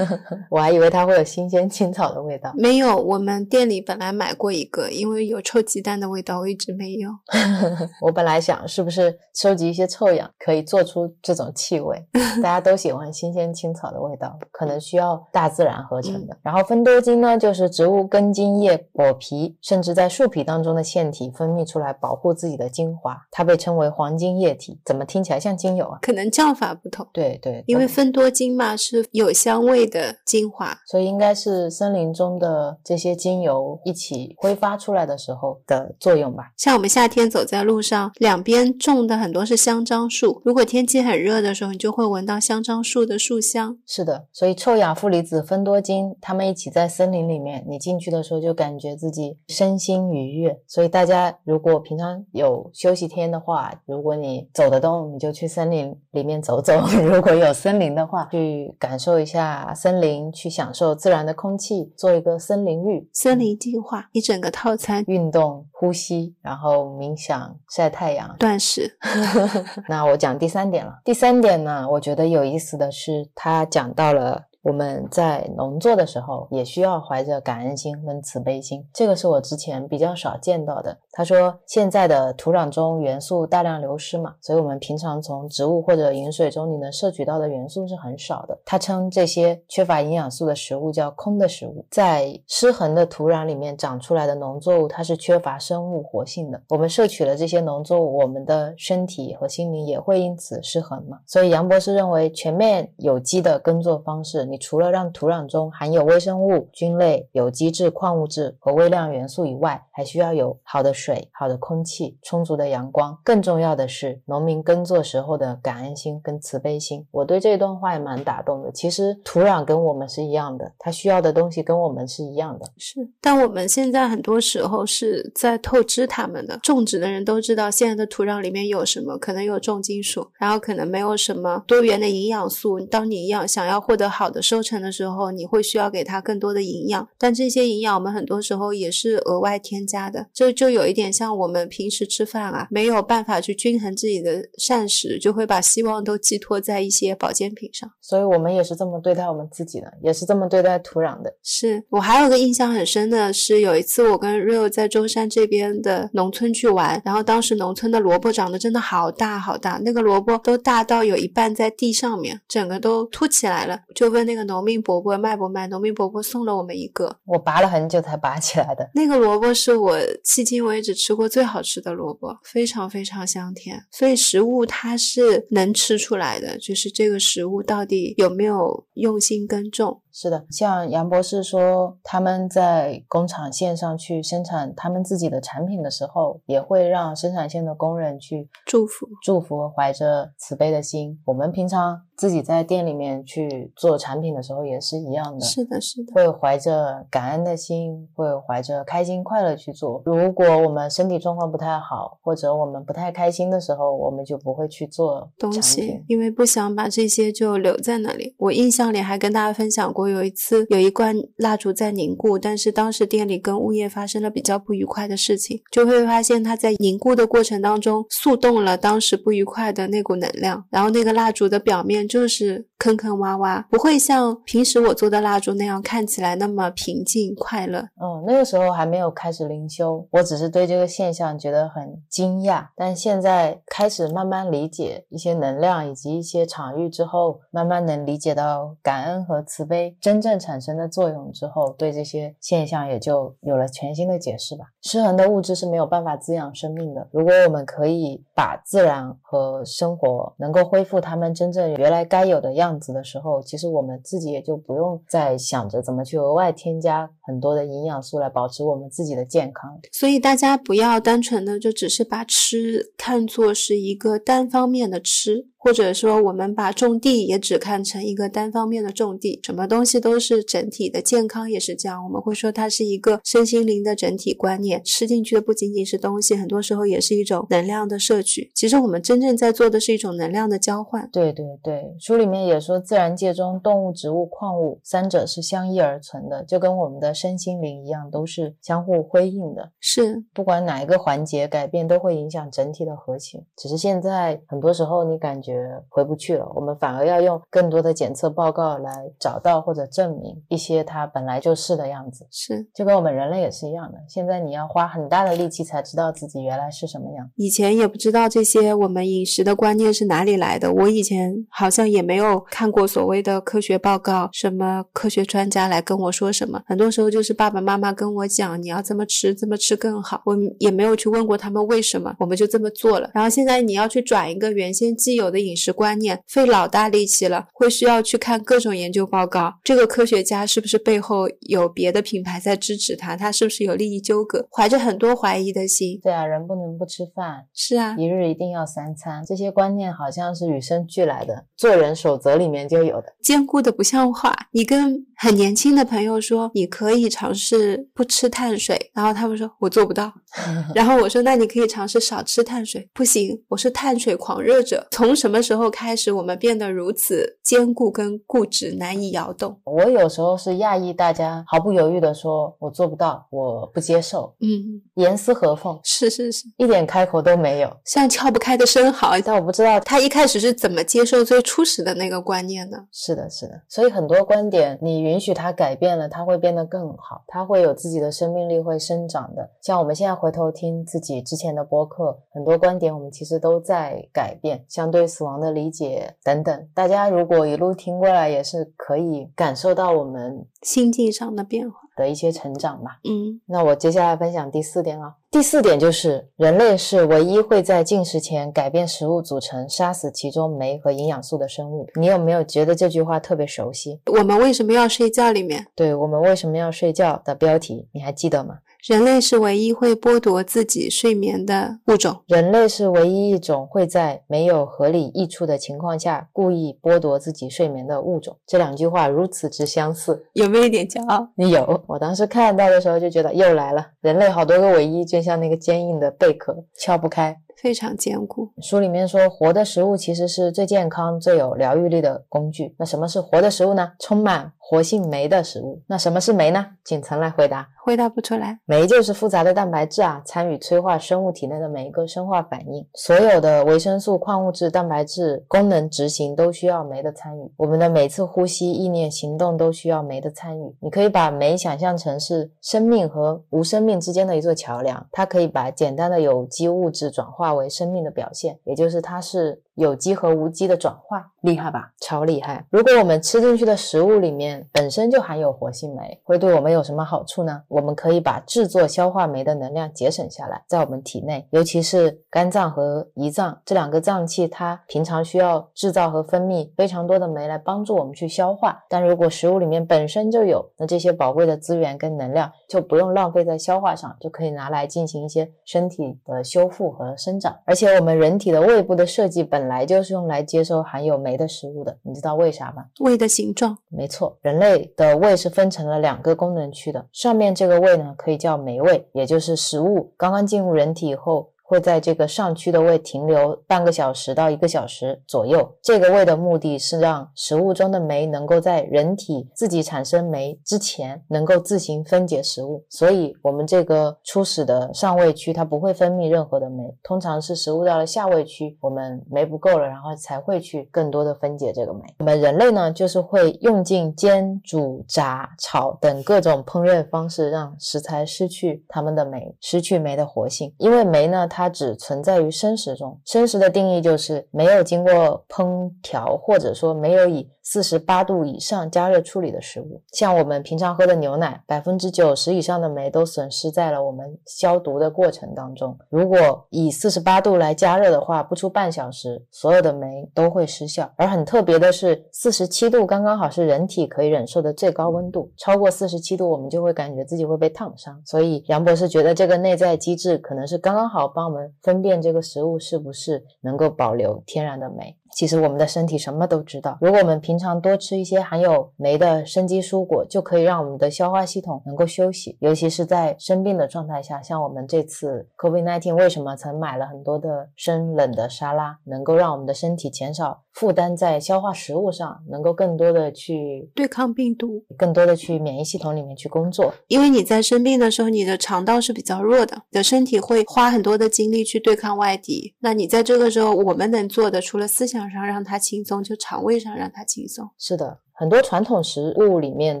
我还以为它会有新鲜青草的味道。没有，我们店里本来买过一个，因为。有臭鸡蛋的味道，我一直没有。我本来想是不是收集一些臭氧可以做出这种气味，大家都喜欢新鲜青草的味道，可能需要大自然合成的。然后芬多精呢，就是植物根茎叶果皮，甚至在树皮当中的腺体分泌出来保护自己的精华，它被称为黄金液体。怎么听起来像精油啊？可能叫法不同。对对，因为芬多精嘛是有香味的精华，所以应该是森林中的这些精油一起挥发出来的。的时候的作用吧。像我们夏天走在路上，两边种的很多是香樟树，如果天气很热的时候，你就会闻到香樟树的树香。是的，所以臭氧负离子芬多精，它们一起在森林里面，你进去的时候就感觉自己身心愉悦。所以大家如果平常有休息天的话，如果你走得动，你就去森林里面走走；如果有森林的话，去感受一下森林，去享受自然的空气，做一个森林浴、森林净化一整个套餐，运动、呼吸，然后冥想、晒太阳、断食。那我讲第三点了。第三点呢，我觉得有意思的是，他讲到了。我们在农作的时候，也需要怀着感恩心跟慈悲心，这个是我之前比较少见到的。他说，现在的土壤中元素大量流失嘛，所以我们平常从植物或者饮水中你能摄取到的元素是很少的。他称这些缺乏营养素的食物叫空的食物。在失衡的土壤里面长出来的农作物，它是缺乏生物活性的。我们摄取了这些农作物，我们的身体和心灵也会因此失衡嘛。所以杨博士认为，全面有机的耕作方式。你除了让土壤中含有微生物、菌类、有机质、矿物质和微量元素以外，还需要有好的水、好的空气、充足的阳光。更重要的是，农民耕作时候的感恩心跟慈悲心。我对这段话也蛮打动的。其实土壤跟我们是一样的，它需要的东西跟我们是一样的。是，但我们现在很多时候是在透支它们的。种植的人都知道现在的土壤里面有什么，可能有重金属，然后可能没有什么多元的营养素。当你一样想要获得好的。收成的时候，你会需要给它更多的营养，但这些营养我们很多时候也是额外添加的，这就有一点像我们平时吃饭啊，没有办法去均衡自己的膳食，就会把希望都寄托在一些保健品上。所以我们也是这么对待我们自己的，也是这么对待土壤的。是我还有个印象很深的是，有一次我跟 Rio 在舟山这边的农村去玩，然后当时农村的萝卜长得真的好大好大，那个萝卜都大到有一半在地上面，整个都凸起来了，就问。那个农民伯伯卖不卖？农民伯伯送了我们一个，我拔了很久才拔起来的。那个萝卜是我迄今为止吃过最好吃的萝卜，非常非常香甜。所以食物它是能吃出来的，就是这个食物到底有没有用心耕种。是的，像杨博士说，他们在工厂线上去生产他们自己的产品的时候，也会让生产线的工人去祝福、祝福，怀着慈悲的心。我们平常自己在店里面去做产品的时候，也是一样的。是的，是的，会怀着感恩的心，会怀着开心快乐去做。如果我们身体状况不太好，或者我们不太开心的时候，我们就不会去做东西，因为不想把这些就留在那里。我印象里还跟大家分享过。有一次有一罐蜡烛在凝固，但是当时店里跟物业发生了比较不愉快的事情，就会发现它在凝固的过程当中速冻了当时不愉快的那股能量，然后那个蜡烛的表面就是坑坑洼洼，不会像像平时我做的蜡烛那样看起来那么平静快乐。嗯，那个时候还没有开始灵修，我只是对这个现象觉得很惊讶，但现在开始慢慢理解一些能量以及一些场域之后，慢慢能理解到感恩和慈悲。真正产生的作用之后，对这些现象也就有了全新的解释吧。失衡的物质是没有办法滋养生命的。如果我们可以把自然和生活能够恢复他们真正原来该有的样子的时候，其实我们自己也就不用再想着怎么去额外添加很多的营养素来保持我们自己的健康。所以大家不要单纯的就只是把吃看作是一个单方面的吃。或者说，我们把种地也只看成一个单方面的种地，什么东西都是整体的，健康也是这样。我们会说它是一个身心灵的整体观念，吃进去的不仅仅是东西，很多时候也是一种能量的摄取。其实我们真正在做的是一种能量的交换。对对对，书里面也说，自然界中动物、植物、矿物三者是相依而存的，就跟我们的身心灵一样，都是相互辉映的。是，不管哪一个环节改变，都会影响整体的和谐。只是现在很多时候，你感觉。回不去了，我们反而要用更多的检测报告来找到或者证明一些它本来就是的样子。是，就跟我们人类也是一样的。现在你要花很大的力气才知道自己原来是什么样。以前也不知道这些我们饮食的观念是哪里来的。我以前好像也没有看过所谓的科学报告，什么科学专家来跟我说什么。很多时候就是爸爸妈妈跟我讲，你要这么吃，这么吃更好。我也没有去问过他们为什么，我们就这么做了。然后现在你要去转一个原先既有的。的饮食观念，费老大力气了，会需要去看各种研究报告。这个科学家是不是背后有别的品牌在支持他？他是不是有利益纠葛？怀着很多怀疑的心。对啊，人不能不吃饭，是啊，一日一定要三餐，这些观念好像是与生俱来的，做人守则里面就有的。坚固的不像话。你跟很年轻的朋友说，你可以尝试不吃碳水，然后他们说我做不到。然后我说，那你可以尝试少吃碳水。不行，我是碳水狂热者。从什么时候开始，我们变得如此坚固跟固执，难以摇动？我有时候是讶异，大家毫不犹豫的说我做不到，我不接受。嗯，严丝合缝，是是是，一点开口都没有，像撬不开的生蚝。但我不知道他一开始是怎么接受最初始的那个观念的。是的，是的。所以很多观点，你允许它改变了，它会变得更好，它会有自己的生命力，会生长的。像我们现在回头听自己之前的播客，很多观点我们其实都在改变，相对死亡的理解等等。大家如果一路听过来，也是可以感受到我们心境上的变化。的一些成长吧。嗯，那我接下来分享第四点啊。第四点就是，人类是唯一会在进食前改变食物组成、杀死其中酶和营养素的生物。你有没有觉得这句话特别熟悉？我们为什么要睡觉？里面对我们为什么要睡觉的标题，你还记得吗？人类是唯一会剥夺自己睡眠的物种。人类是唯一一种会在没有合理益处的情况下故意剥夺自己睡眠的物种。这两句话如此之相似，有没有一点骄傲？你 有。我当时看到的时候就觉得又来了，人类好多个唯一，就像那个坚硬的贝壳，撬不开。非常坚固。书里面说，活的食物其实是最健康、最有疗愈力的工具。那什么是活的食物呢？充满活性酶的食物。那什么是酶呢？景岑来回答。回答不出来。酶就是复杂的蛋白质啊，参与催化生物体内的每一个生化反应。所有的维生素、矿物质、蛋白质功能执行都需要酶的参与。我们的每次呼吸、意念、行动都需要酶的参与。你可以把酶想象成是生命和无生命之间的一座桥梁，它可以把简单的有机物质转化化为生命的表现，也就是它是有机和无机的转化，厉害吧？超厉害！如果我们吃进去的食物里面本身就含有活性酶，会对我们有什么好处呢？我们可以把制作消化酶的能量节省下来，在我们体内，尤其是肝脏和胰脏这两个脏器，它平常需要制造和分泌非常多的酶来帮助我们去消化。但如果食物里面本身就有，那这些宝贵的资源跟能量就不用浪费在消化上，就可以拿来进行一些身体的修复和生长。而且我们人体的胃部的设计本来就是用来接收含有酶的食物的，你知道为啥吗？胃的形状，没错，人类的胃是分成了两个功能区的，上面这个胃呢可以叫酶胃，也就是食物刚刚进入人体以后。会在这个上区的胃停留半个小时到一个小时左右。这个胃的目的是让食物中的酶能够在人体自己产生酶之前，能够自行分解食物。所以，我们这个初始的上胃区它不会分泌任何的酶，通常是食物到了下胃区，我们酶不够了，然后才会去更多的分解这个酶。我们人类呢，就是会用尽煎、煮、炸、炒等各种烹饪方式，让食材失去它们的酶，失去酶的活性。因为酶呢，它它只存在于生食中，生食的定义就是没有经过烹调，或者说没有以四十八度以上加热处理的食物。像我们平常喝的牛奶，百分之九十以上的酶都损失在了我们消毒的过程当中。如果以四十八度来加热的话，不出半小时，所有的酶都会失效。而很特别的是，四十七度刚刚好是人体可以忍受的最高温度，超过四十七度，我们就会感觉自己会被烫伤。所以杨博士觉得这个内在机制可能是刚刚好帮。我们分辨这个食物是不是能够保留天然的酶。其实我们的身体什么都知道。如果我们平常多吃一些含有酶的生机蔬果，就可以让我们的消化系统能够休息。尤其是在生病的状态下，像我们这次 COVID-19，为什么曾买了很多的生冷的沙拉，能够让我们的身体减少负担在消化食物上，能够更多的去对抗病毒，更多的去免疫系统里面去工作。因为你在生病的时候，你的肠道是比较弱的，你的身体会花很多的精力去对抗外敌。那你在这个时候，我们能做的，除了思想。上让他轻松，就肠胃上让他轻松。是的。很多传统食物里面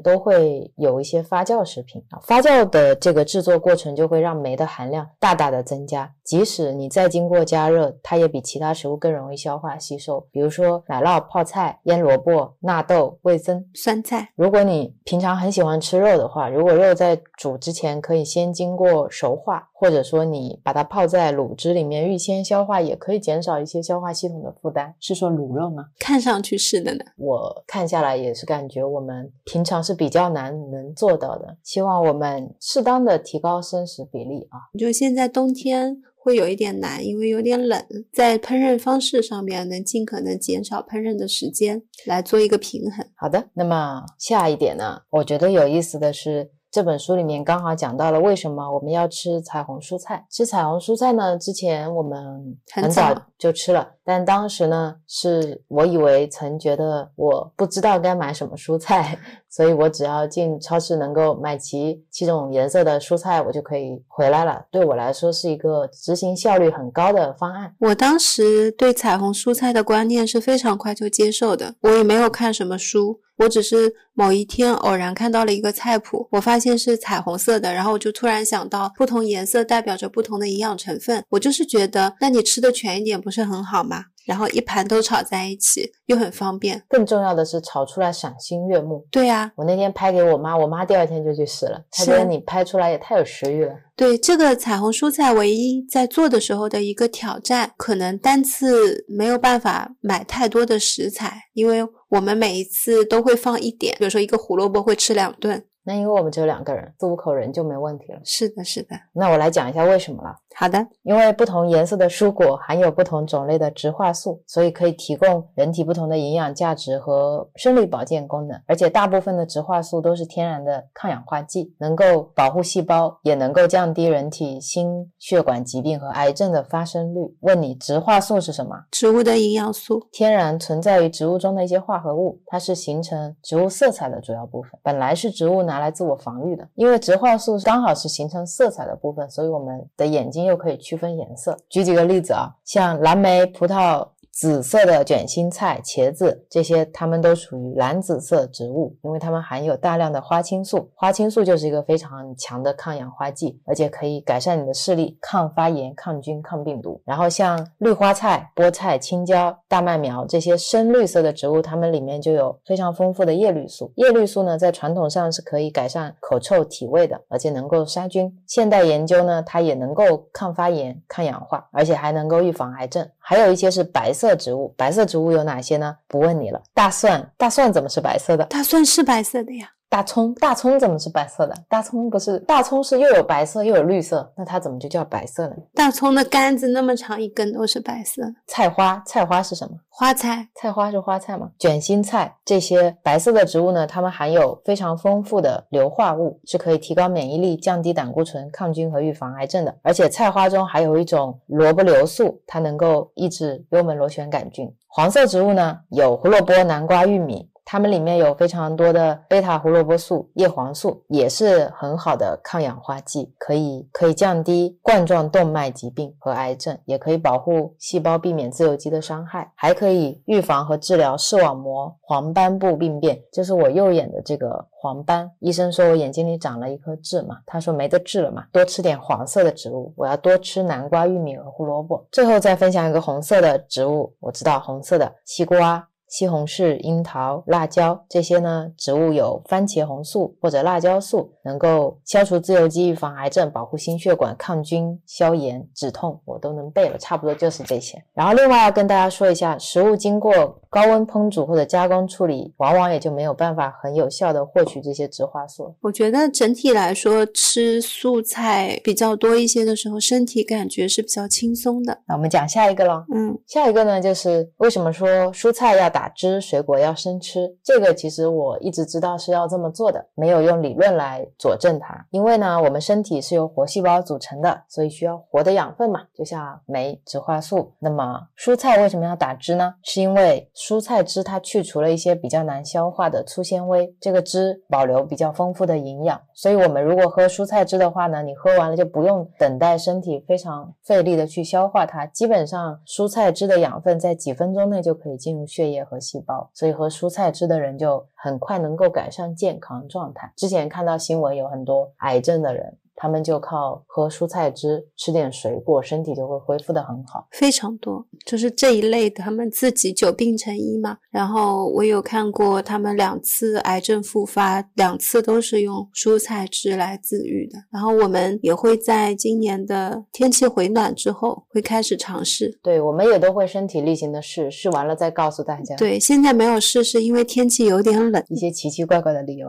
都会有一些发酵食品啊，发酵的这个制作过程就会让酶的含量大大的增加，即使你再经过加热，它也比其他食物更容易消化吸收。比如说奶酪、泡菜、腌萝卜、纳豆、味增、酸菜。如果你平常很喜欢吃肉的话，如果肉在煮之前可以先经过熟化，或者说你把它泡在卤汁里面预先消化，也可以减少一些消化系统的负担。是说卤肉吗？看上去是的呢。我看下来也是感觉我们平常是比较难能做到的。希望我们适当的提高生食比例啊。就现在冬天会有一点难，因为有点冷，在烹饪方式上面能尽可能减少烹饪的时间，来做一个平衡。好的，那么下一点呢？我觉得有意思的是。这本书里面刚好讲到了为什么我们要吃彩虹蔬菜。吃彩虹蔬菜呢，之前我们很早就吃了，但当时呢，是我以为曾觉得我不知道该买什么蔬菜，所以我只要进超市能够买齐七种颜色的蔬菜，我就可以回来了。对我来说是一个执行效率很高的方案。我当时对彩虹蔬菜的观念是非常快就接受的，我也没有看什么书。我只是某一天偶然看到了一个菜谱，我发现是彩虹色的，然后我就突然想到，不同颜色代表着不同的营养成分。我就是觉得，那你吃的全一点不是很好吗？然后一盘都炒在一起，又很方便。更重要的是，炒出来赏心悦目。对呀，我那天拍给我妈，我妈第二天就去试了，她觉得你拍出来也太有食欲了。对这个彩虹蔬菜，唯一在做的时候的一个挑战，可能单次没有办法买太多的食材，因为我们每一次都会放一点，比如说一个胡萝卜会吃两顿。那因为我们只有两个人，四五口人就没问题了。是的，是的。那我来讲一下为什么了。好的，因为不同颜色的蔬果含有不同种类的植化素，所以可以提供人体不同的营养价值和生理保健功能。而且大部分的植化素都是天然的抗氧化剂，能够保护细胞，也能够降低人体心血管疾病和癌症的发生率。问你，植化素是什么？植物的营养素，天然存在于植物中的一些化合物，它是形成植物色彩的主要部分。本来是植物拿来自我防御的，因为植化素刚好是形成色彩的部分，所以我们的眼睛。又可以区分颜色。举几个例子啊，像蓝莓、葡萄。紫色的卷心菜、茄子这些，它们都属于蓝紫色植物，因为它们含有大量的花青素。花青素就是一个非常强的抗氧化剂，而且可以改善你的视力、抗发炎、抗菌、抗病毒。然后像绿花菜、菠菜、青椒、大麦苗这些深绿色的植物，它们里面就有非常丰富的叶绿素。叶绿素呢，在传统上是可以改善口臭、体味的，而且能够杀菌。现代研究呢，它也能够抗发炎、抗氧化，而且还能够预防癌症。还有一些是白色植物，白色植物有哪些呢？不问你了。大蒜，大蒜怎么是白色的？大蒜是白色的呀。大葱，大葱怎么是白色的？大葱不是，大葱是又有白色又有绿色，那它怎么就叫白色呢？大葱的杆子那么长，一根都是白色。菜花，菜花是什么？花菜，菜花是花菜吗？卷心菜这些白色的植物呢？它们含有非常丰富的硫化物，是可以提高免疫力、降低胆固醇、抗菌和预防癌症的。而且菜花中还有一种萝卜硫素，它能够抑制幽门螺旋杆菌。黄色植物呢，有胡萝卜、南瓜、玉米。它们里面有非常多的贝塔胡萝卜素、叶黄素，也是很好的抗氧化剂，可以可以降低冠状动脉疾病和癌症，也可以保护细胞避免自由基的伤害，还可以预防和治疗视网膜黄斑部病变，就是我右眼的这个黄斑。医生说我眼睛里长了一颗痣嘛，他说没得治了嘛，多吃点黄色的植物，我要多吃南瓜、玉米和胡萝卜。最后再分享一个红色的植物，我知道红色的西瓜。西红柿、樱桃、辣椒这些呢，植物有番茄红素或者辣椒素，能够消除自由基、预防癌症、保护心血管、抗菌、消炎、止痛，我都能背了，差不多就是这些。然后另外要跟大家说一下，食物经过高温烹煮或者加工处理，往往也就没有办法很有效的获取这些植化素。我觉得整体来说，吃素菜比较多一些的时候，身体感觉是比较轻松的。那我们讲下一个了，嗯，下一个呢，就是为什么说蔬菜要打。打汁水果要生吃，这个其实我一直知道是要这么做的，没有用理论来佐证它。因为呢，我们身体是由活细胞组成的，所以需要活的养分嘛，就像酶、植化素。那么蔬菜为什么要打汁呢？是因为蔬菜汁它去除了一些比较难消化的粗纤维，这个汁保留比较丰富的营养。所以我们如果喝蔬菜汁的话呢，你喝完了就不用等待身体非常费力的去消化它，基本上蔬菜汁的养分在几分钟内就可以进入血液。和细胞，所以喝蔬菜汁的人就很快能够改善健康状态。之前看到新闻，有很多癌症的人。他们就靠喝蔬菜汁、吃点水果，身体就会恢复的很好。非常多，就是这一类的，他们自己久病成医嘛。然后我有看过他们两次癌症复发，两次都是用蔬菜汁来自愈的。然后我们也会在今年的天气回暖之后，会开始尝试。对，我们也都会身体力行的试，试完了再告诉大家。对，现在没有试，是因为天气有点冷，一些奇奇怪怪的理由。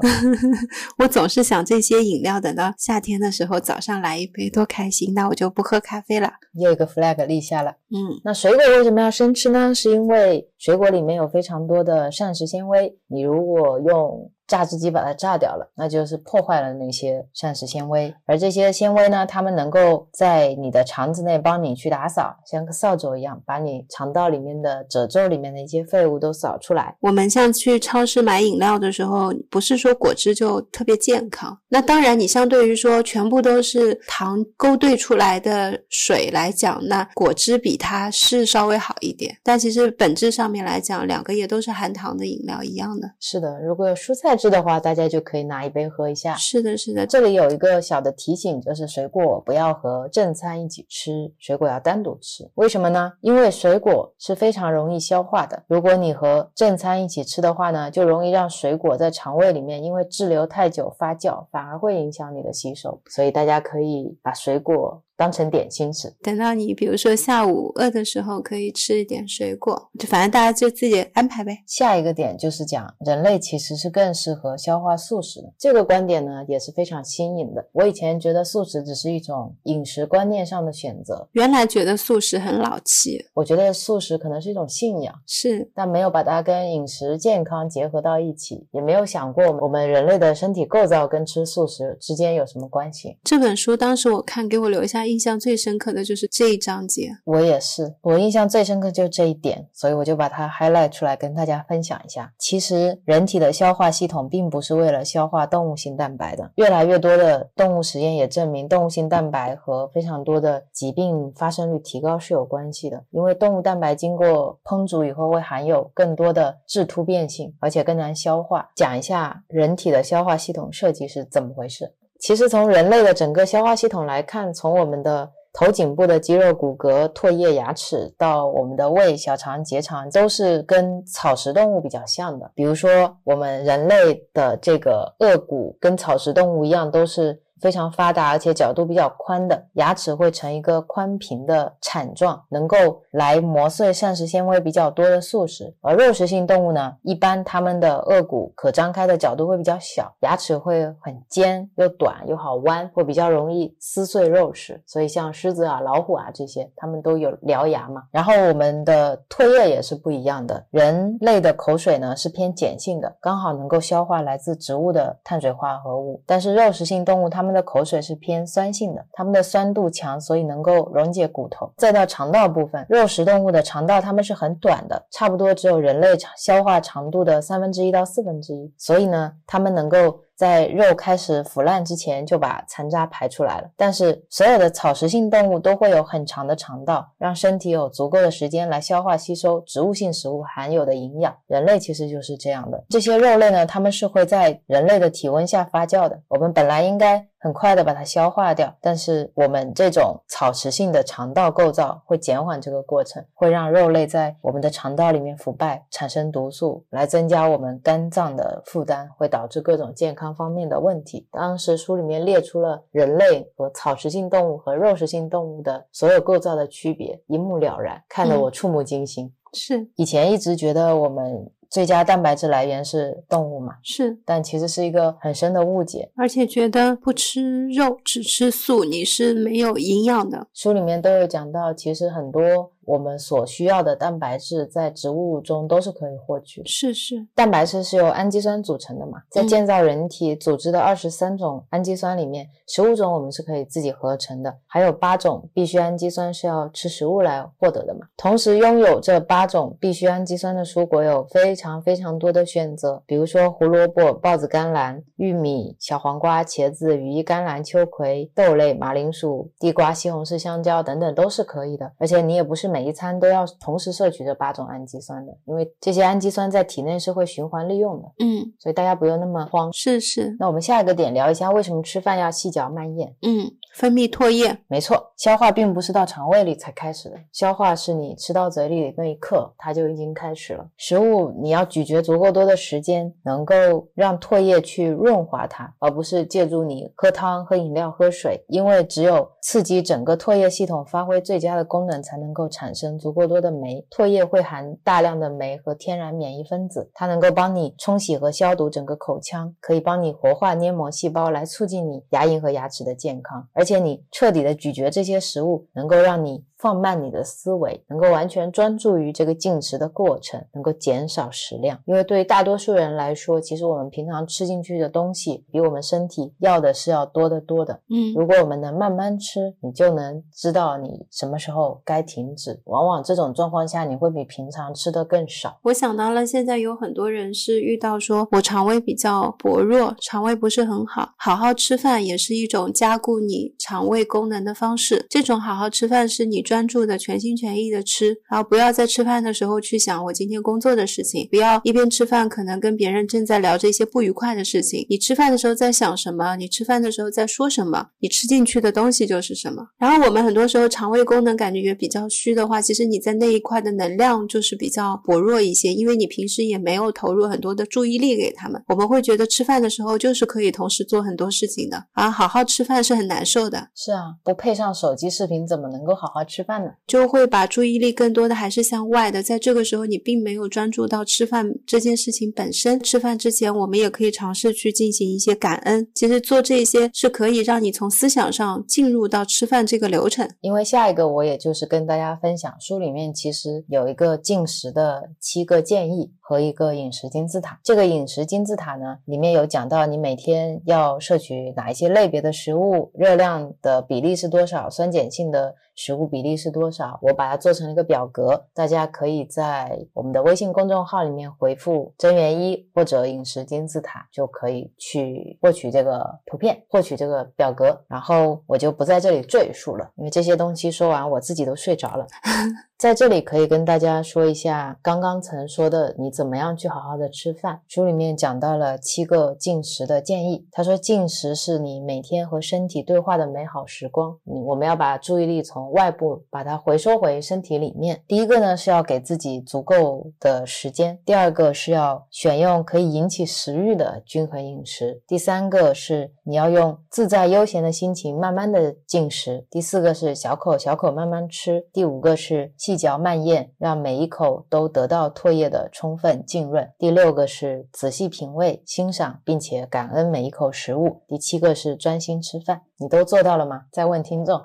我总是想这些饮料，等到夏天的时候。时候早上来一杯多开心，那我就不喝咖啡了。又一个 flag 立下了。嗯，那水果为什么要生吃呢？是因为水果里面有非常多的膳食纤维，你如果用。榨汁机把它榨掉了，那就是破坏了那些膳食纤维。而这些纤维呢，它们能够在你的肠子内帮你去打扫，像个扫帚一样，把你肠道里面的褶皱里面的一些废物都扫出来。我们像去超市买饮料的时候，不是说果汁就特别健康。那当然，你相对于说全部都是糖勾兑出来的水来讲，那果汁比它是稍微好一点。但其实本质上面来讲，两个也都是含糖的饮料一样的。是的，如果有蔬菜。是的话，大家就可以拿一杯喝一下。是的，是的。这里有一个小的提醒，就是水果不要和正餐一起吃，水果要单独吃。为什么呢？因为水果是非常容易消化的。如果你和正餐一起吃的话呢，就容易让水果在肠胃里面因为滞留太久发酵，反而会影响你的吸收。所以大家可以把水果。当成点心吃，等到你比如说下午饿的时候，可以吃一点水果，就反正大家就自己安排呗。下一个点就是讲人类其实是更适合消化素食的，这个观点呢也是非常新颖的。我以前觉得素食只是一种饮食观念上的选择，原来觉得素食很老气。我觉得素食可能是一种信仰，是，但没有把它跟饮食健康结合到一起，也没有想过我们人类的身体构造跟吃素食之间有什么关系。这本书当时我看，给我留下。印象最深刻的就是这一章节，我也是，我印象最深刻就是这一点，所以我就把它 highlight 出来跟大家分享一下。其实人体的消化系统并不是为了消化动物性蛋白的，越来越多的动物实验也证明，动物性蛋白和非常多的疾病发生率提高是有关系的。因为动物蛋白经过烹煮以后会含有更多的质突变性，而且更难消化。讲一下人体的消化系统设计是怎么回事。其实从人类的整个消化系统来看，从我们的头颈部的肌肉、骨骼、唾液、牙齿，到我们的胃、小肠、结肠，都是跟草食动物比较像的。比如说，我们人类的这个颚骨跟草食动物一样，都是。非常发达，而且角度比较宽的牙齿会呈一个宽平的铲状，能够来磨碎膳食纤维比较多的素食。而肉食性动物呢，一般它们的颚骨可张开的角度会比较小，牙齿会很尖又短又好弯，会比较容易撕碎肉食。所以像狮子啊、老虎啊这些，它们都有獠牙嘛。然后我们的唾液也是不一样的，人类的口水呢是偏碱性的，刚好能够消化来自植物的碳水化合物。但是肉食性动物它们的口水是偏酸性的，它们的酸度强，所以能够溶解骨头。再到肠道部分，肉食动物的肠道它们是很短的，差不多只有人类消化长度的三分之一到四分之一，所以呢，它们能够。在肉开始腐烂之前就把残渣排出来了，但是所有的草食性动物都会有很长的肠道，让身体有足够的时间来消化吸收植物性食物含有的营养。人类其实就是这样的，这些肉类呢，它们是会在人类的体温下发酵的。我们本来应该。很快的把它消化掉，但是我们这种草食性的肠道构造会减缓这个过程，会让肉类在我们的肠道里面腐败，产生毒素，来增加我们肝脏的负担，会导致各种健康方面的问题。当时书里面列出了人类和草食性动物和肉食性动物的所有构造的区别，一目了然，看得我触目惊心。是以前一直觉得我们。最佳蛋白质来源是动物嘛？是，但其实是一个很深的误解，而且觉得不吃肉只吃素，你是没有营养的。书里面都有讲到，其实很多。我们所需要的蛋白质在植物中都是可以获取。是是，蛋白质是由氨基酸组成的嘛，在建造人体组织的二十三种氨基酸里面，十五种我们是可以自己合成的，还有八种必需氨基酸是要吃食物来获得的嘛。同时，拥有这八种必需氨基酸的蔬果有非常非常多的选择，比如说胡萝卜、豹子甘蓝、玉米、小黄瓜、茄子、羽衣甘蓝、秋葵、豆类、马铃薯、地瓜、西红柿、香蕉等等都是可以的。而且你也不是每每一餐都要同时摄取这八种氨基酸的，因为这些氨基酸在体内是会循环利用的。嗯，所以大家不用那么慌。是是，那我们下一个点聊一下为什么吃饭要细嚼慢咽。嗯，分泌唾液，没错，消化并不是到肠胃里才开始的，消化是你吃到嘴里那一刻，它就已经开始了。食物你要咀嚼足够多的时间，能够让唾液去润滑它，而不是借助你喝汤、喝饮料、喝水，因为只有刺激整个唾液系统发挥最佳的功能，才能够产生足够多的酶。唾液会含大量的酶和天然免疫分子，它能够帮你冲洗和消毒整个口腔，可以帮你活化黏膜细胞，来促进你牙龈和牙齿的健康。而且你彻底的咀嚼这些食物，能够让你放慢你的思维，能够完全专注于这个进食的过程，能够减少食量。因为对于大多数人来说，其实我们平常吃进去的东西，比我们身体要的是要多得多的。嗯如果我们能慢慢吃，你就能知道你什么时候该停止。往往这种状况下，你会比平常吃的更少。我想到了，现在有很多人是遇到说我肠胃比较薄弱，肠胃不是很好，好好吃饭也是一种加固你肠胃功能的方式。这种好好吃饭是你专注的、全心全意的吃，然后不要在吃饭的时候去想我今天工作的事情，不要一边吃饭可能跟别人正在聊着一些不愉快的事情。你吃饭的时候在想什么？你吃饭的时候在说什么？你吃进去的东西就是什么。然后我们很多时候肠胃功能感觉也比较虚的话，其实你在那一块的能量就是比较薄弱一些，因为你平时也没有投入很多的注意力给他们。我们会觉得吃饭的时候就是可以同时做很多事情的，而好好吃饭是很难受的，是啊，不配上手机视频，怎么能够好好吃饭的？就会把注意力更多的还是向外的。在这个时候，你并没有专注到吃饭这件事情本身。吃饭之前，我们也可以尝试去进行一些感恩。其实做这些是可以让你从思想上进入到吃饭这个流程。因为下一个我也就是跟大家分享，书里面其实有一个进食的七个建议和一个饮食金字塔。这个饮食金字塔呢，里面有讲到你每天要摄取哪一些类别的食物，热量的比例是多少，酸碱性的食物比例是多少。我把它做成了一个表格，大家可以在我们的微信公众号里面回复“真元一”或者“饮食金字塔”，就可以去获取这个图片，获取这个表格。然后我就不在这里赘述了，因为这些东西说完我自己都睡着了。在这里可以跟大家说一下，刚刚曾说的你怎么样去好好的吃饭。书里面讲到了七个进食的建议。他说，进食是你每天和身体对话的美好时光。你我们要把注意力从外部把它回收回身体里面。第一个呢是要给自己足够的时间，第二个是要选用可以引起食欲的均衡饮食，第三个是你要用自在悠闲的心情慢慢的进食，第四个是小口小口慢慢吃，第五个是嚼慢咽，让每一口都得到唾液的充分浸润，第六个是仔细品味、欣赏并且感恩每一口食物，第七个是专心吃饭。你都做到了吗？再问听众，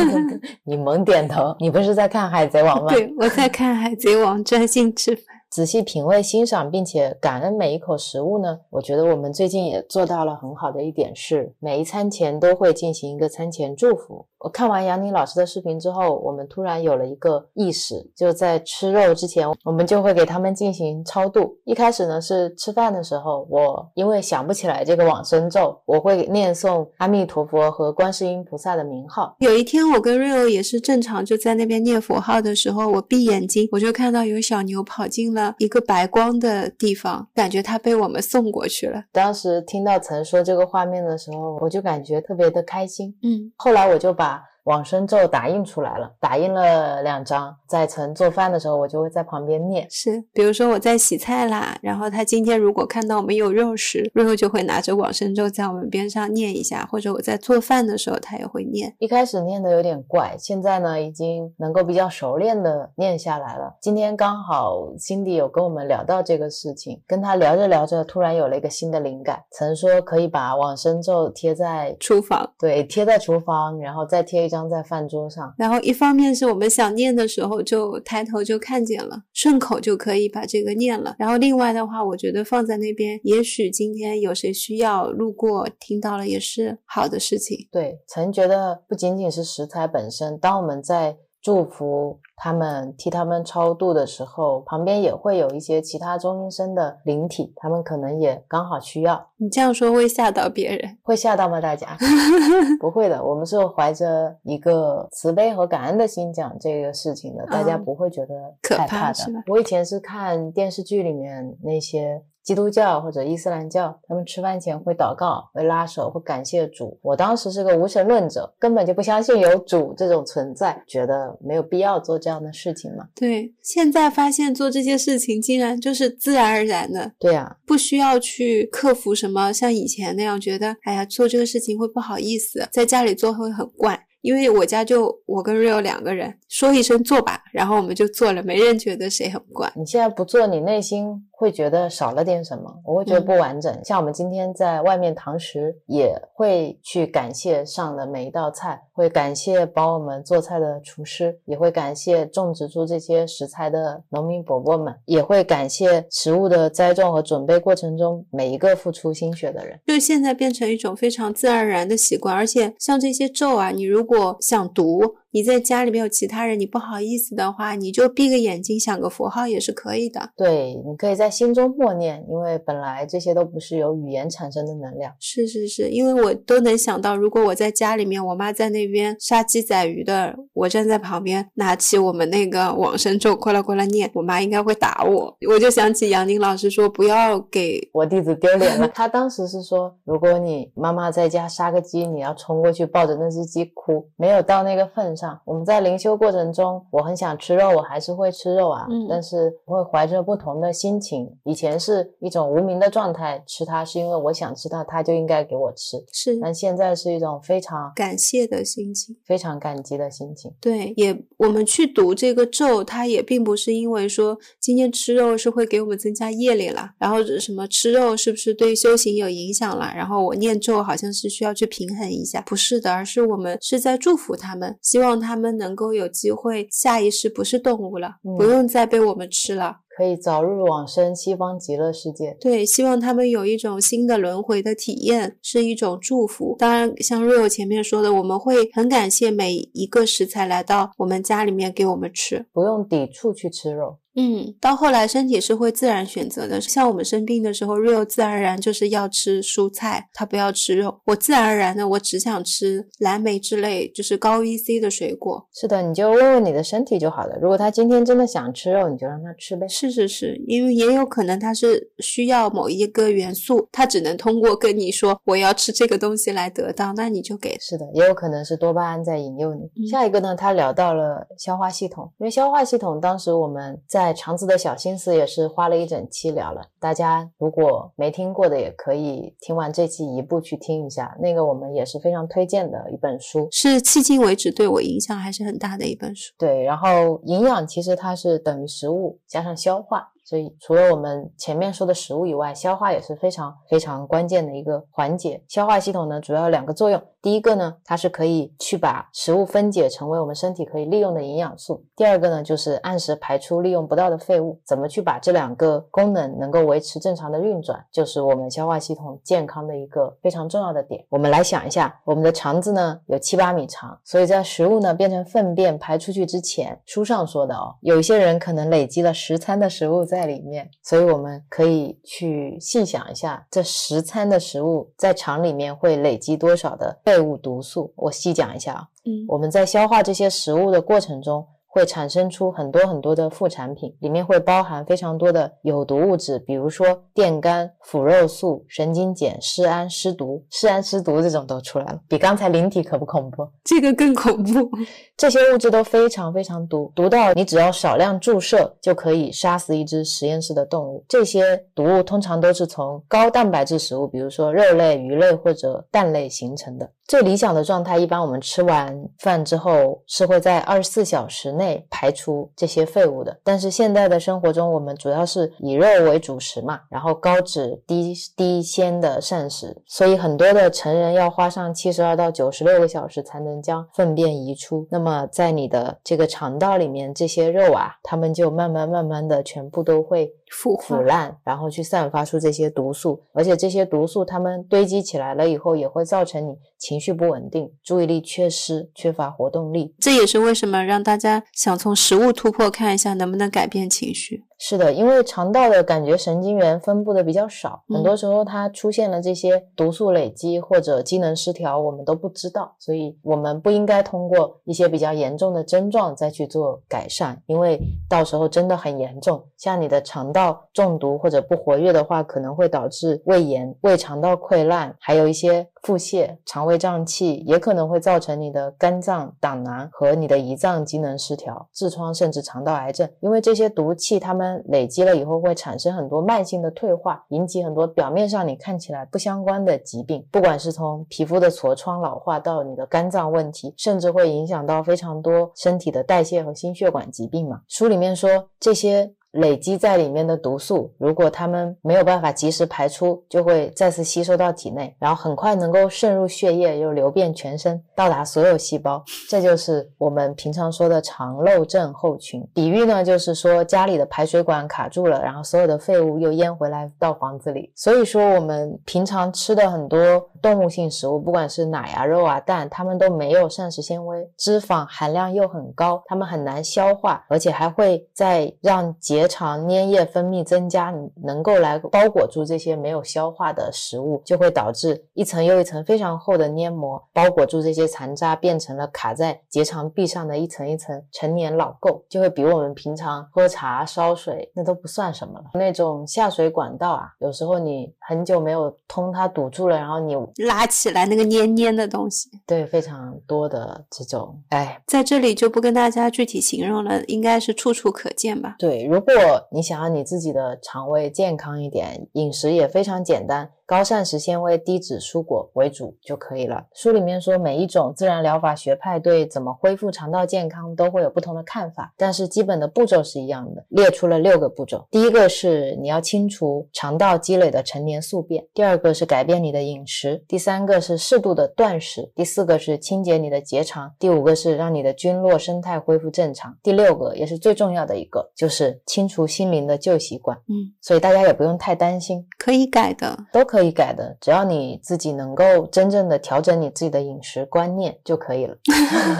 你猛点头，你不是在看《海贼王》吗？对，我在看《海贼王》，专心吃饭。仔细品味、欣赏，并且感恩每一口食物呢？我觉得我们最近也做到了很好的一点是，每一餐前都会进行一个餐前祝福。我看完杨宁老师的视频之后，我们突然有了一个意识，就在吃肉之前，我们就会给他们进行超度。一开始呢是吃饭的时候，我因为想不起来这个往生咒，我会念诵阿弥陀佛和观世音菩萨的名号。有一天，我跟瑞欧也是正常就在那边念佛号的时候，我闭眼睛，我就看到有小牛跑进了一个白光的地方，感觉它被我们送过去了。当时听到曾说这个画面的时候，我就感觉特别的开心。嗯，后来我就把往生咒打印出来了，打印了两张，在曾做饭的时候，我就会在旁边念。是，比如说我在洗菜啦，然后他今天如果看到我们有肉食，瑞后就会拿着往生咒在我们边上念一下，或者我在做饭的时候他也会念。一开始念的有点怪，现在呢已经能够比较熟练的念下来了。今天刚好 Cindy 有跟我们聊到这个事情，跟他聊着聊着，突然有了一个新的灵感，曾说可以把往生咒贴在厨房，对，贴在厨房，然后再贴一张在饭桌上。然后一方面是我们想念的时候就抬头就看见了，顺口就可以把这个念了。然后另外的话，我觉得放在那边，也许今天有谁需要路过听到了也是好的事情。对，曾觉得不仅仅是食材本身，当我们在祝福他们，替他们超度的时候，旁边也会有一些其他中阴身的灵体，他们可能也刚好需要。你这样说会吓到别人，会吓到吗？大家 不会的，我们是怀着一个慈悲和感恩的心讲这个事情的，大家不会觉得害怕的。我以前是看电视剧里面那些。基督教或者伊斯兰教，他们吃饭前会祷告，会拉手，会感谢主。我当时是个无神论者，根本就不相信有主这种存在，觉得没有必要做这样的事情嘛。对，现在发现做这些事情竟然就是自然而然的。对呀，不需要去克服什么，像以前那样觉得，哎呀，做这个事情会不好意思，在家里做会很怪。因为我家就我跟 Rio 两个人，说一声做吧，然后我们就做了，没人觉得谁很怪。你现在不做，你内心会觉得少了点什么？我会觉得不完整。像我们今天在外面堂食，也会去感谢上的每一道菜，会感谢帮我们做菜的厨师，也会感谢种植出这些食材的农民伯伯们，也会感谢食物的栽种和准备过程中每一个付出心血的人。就现在变成一种非常自然而然的习惯，而且像这些咒啊，你如果想读。你在家里面有其他人，你不好意思的话，你就闭个眼睛想个符号也是可以的。对，你可以在心中默念，因为本来这些都不是由语言产生的能量。是是是，因为我都能想到，如果我在家里面，我妈在那边杀鸡宰鱼的，我站在旁边拿起我们那个往生咒，过来过来念，我妈应该会打我。我就想起杨宁老师说，不要给我弟子丢脸了。他当时是说，如果你妈妈在家杀个鸡，你要冲过去抱着那只鸡哭，没有到那个份上。我们在灵修过程中，我很想吃肉，我还是会吃肉啊，但是会怀着不同的心情。以前是一种无名的状态，吃它是因为我想吃它，它就应该给我吃。是，但现在是一种非常感谢的心情，非常感激的心情。对，也我们去读这个咒，它也并不是因为说今天吃肉是会给我们增加业力了，然后什么吃肉是不是对修行有影响了，然后我念咒好像是需要去平衡一下，不是的，而是我们是在祝福他们，希望。他们能够有机会下一世不是动物了，不用再被我们吃了，可以早日往生西方极乐世界。对，希望他们有一种新的轮回的体验，是一种祝福。当然，像瑞欧前面说的，我们会很感谢每一个食材来到我们家里面给我们吃，不用抵触去吃肉。嗯，到后来身体是会自然选择的。像我们生病的时候，Rio 自然而然就是要吃蔬菜，他不要吃肉。我自然而然的，我只想吃蓝莓之类，就是高 EC 的水果。是的，你就问问你的身体就好了。如果他今天真的想吃肉，你就让他吃呗。是是是，因为也有可能他是需要某一个元素，他只能通过跟你说我要吃这个东西来得到，那你就给。是的，也有可能是多巴胺在引诱你。下一个呢，他聊到了消化系统，因为消化系统当时我们在。在肠子的小心思也是花了一整期聊了，大家如果没听过的，也可以听完这期一步去听一下。那个我们也是非常推荐的一本书，是迄今为止对我影响还是很大的一本书。对，然后营养其实它是等于食物加上消化。所以，除了我们前面说的食物以外，消化也是非常非常关键的一个环节。消化系统呢，主要有两个作用。第一个呢，它是可以去把食物分解成为我们身体可以利用的营养素。第二个呢，就是按时排出利用不到的废物。怎么去把这两个功能能够维持正常的运转，就是我们消化系统健康的一个非常重要的点。我们来想一下，我们的肠子呢有七八米长，所以在食物呢变成粪便排出去之前，书上说的哦，有一些人可能累积了十餐的食物在。在里面，所以我们可以去细想一下，这十餐的食物在肠里面会累积多少的废物毒素。我细讲一下啊，嗯，我们在消化这些食物的过程中。会产生出很多很多的副产品，里面会包含非常多的有毒物质，比如说电苷、腐肉素、神经碱、尸胺、尸毒、尸胺、尸毒这种都出来了，比刚才灵体可不恐怖？这个更恐怖。这些物质都非常非常毒，毒到你只要少量注射就可以杀死一只实验室的动物。这些毒物通常都是从高蛋白质食物，比如说肉类、鱼类或者蛋类形成的。最理想的状态，一般我们吃完饭之后是会在二十四小时内排出这些废物的。但是现在的生活中，我们主要是以肉为主食嘛，然后高脂低低纤的膳食，所以很多的成人要花上七十二到九十六个小时才能将粪便移出。那么在你的这个肠道里面，这些肉啊，它们就慢慢慢慢的全部都会。腐腐烂，然后去散发出这些毒素，而且这些毒素它们堆积起来了以后，也会造成你情绪不稳定、注意力缺失、缺乏活动力。这也是为什么让大家想从食物突破，看一下能不能改变情绪。是的，因为肠道的感觉神经元分布的比较少，很多时候它出现了这些毒素累积或者机能失调，我们都不知道，所以我们不应该通过一些比较严重的症状再去做改善，因为到时候真的很严重。像你的肠道中毒或者不活跃的话，可能会导致胃炎、胃肠道溃烂，还有一些腹泻、肠胃胀气，也可能会造成你的肝脏、胆囊和你的胰脏机能失调、痔疮甚至肠道癌症。因为这些毒气它们累积了以后，会产生很多慢性的退化，引起很多表面上你看起来不相关的疾病，不管是从皮肤的痤疮、老化到你的肝脏问题，甚至会影响到非常多身体的代谢和心血管疾病嘛。书里面说这些。累积在里面的毒素，如果它们没有办法及时排出，就会再次吸收到体内，然后很快能够渗入血液，又流遍全身，到达所有细胞。这就是我们平常说的肠漏症候群。比喻呢，就是说家里的排水管卡住了，然后所有的废物又淹回来到房子里。所以说，我们平常吃的很多动物性食物，不管是奶啊、肉啊、蛋，它们都没有膳食纤维，脂肪含量又很高，它们很难消化，而且还会在让结肠粘液分泌增加，能够来包裹住这些没有消化的食物，就会导致一层又一层非常厚的黏膜包裹住这些残渣，变成了卡在结肠壁上的一层一层陈年老垢，就会比我们平常喝茶烧水那都不算什么了。那种下水管道啊，有时候你很久没有通，它堵住了，然后你拉起来那个黏黏的东西，对，非常多的这种，哎，在这里就不跟大家具体形容了，应该是处处可见吧？对，如果。如果你想要你自己的肠胃健康一点，饮食也非常简单。高膳食纤维、低脂蔬果为主就可以了。书里面说，每一种自然疗法学派对怎么恢复肠道健康都会有不同的看法，但是基本的步骤是一样的，列出了六个步骤。第一个是你要清除肠道积累的陈年宿便，第二个是改变你的饮食，第三个是适度的断食，第四个是清洁你的结肠，第五个是让你的菌落生态恢复正常，第六个也是最重要的一个就是清除心灵的旧习惯。嗯，所以大家也不用太担心，可以改的，都可以。可以改的，只要你自己能够真正的调整你自己的饮食观念就可以了。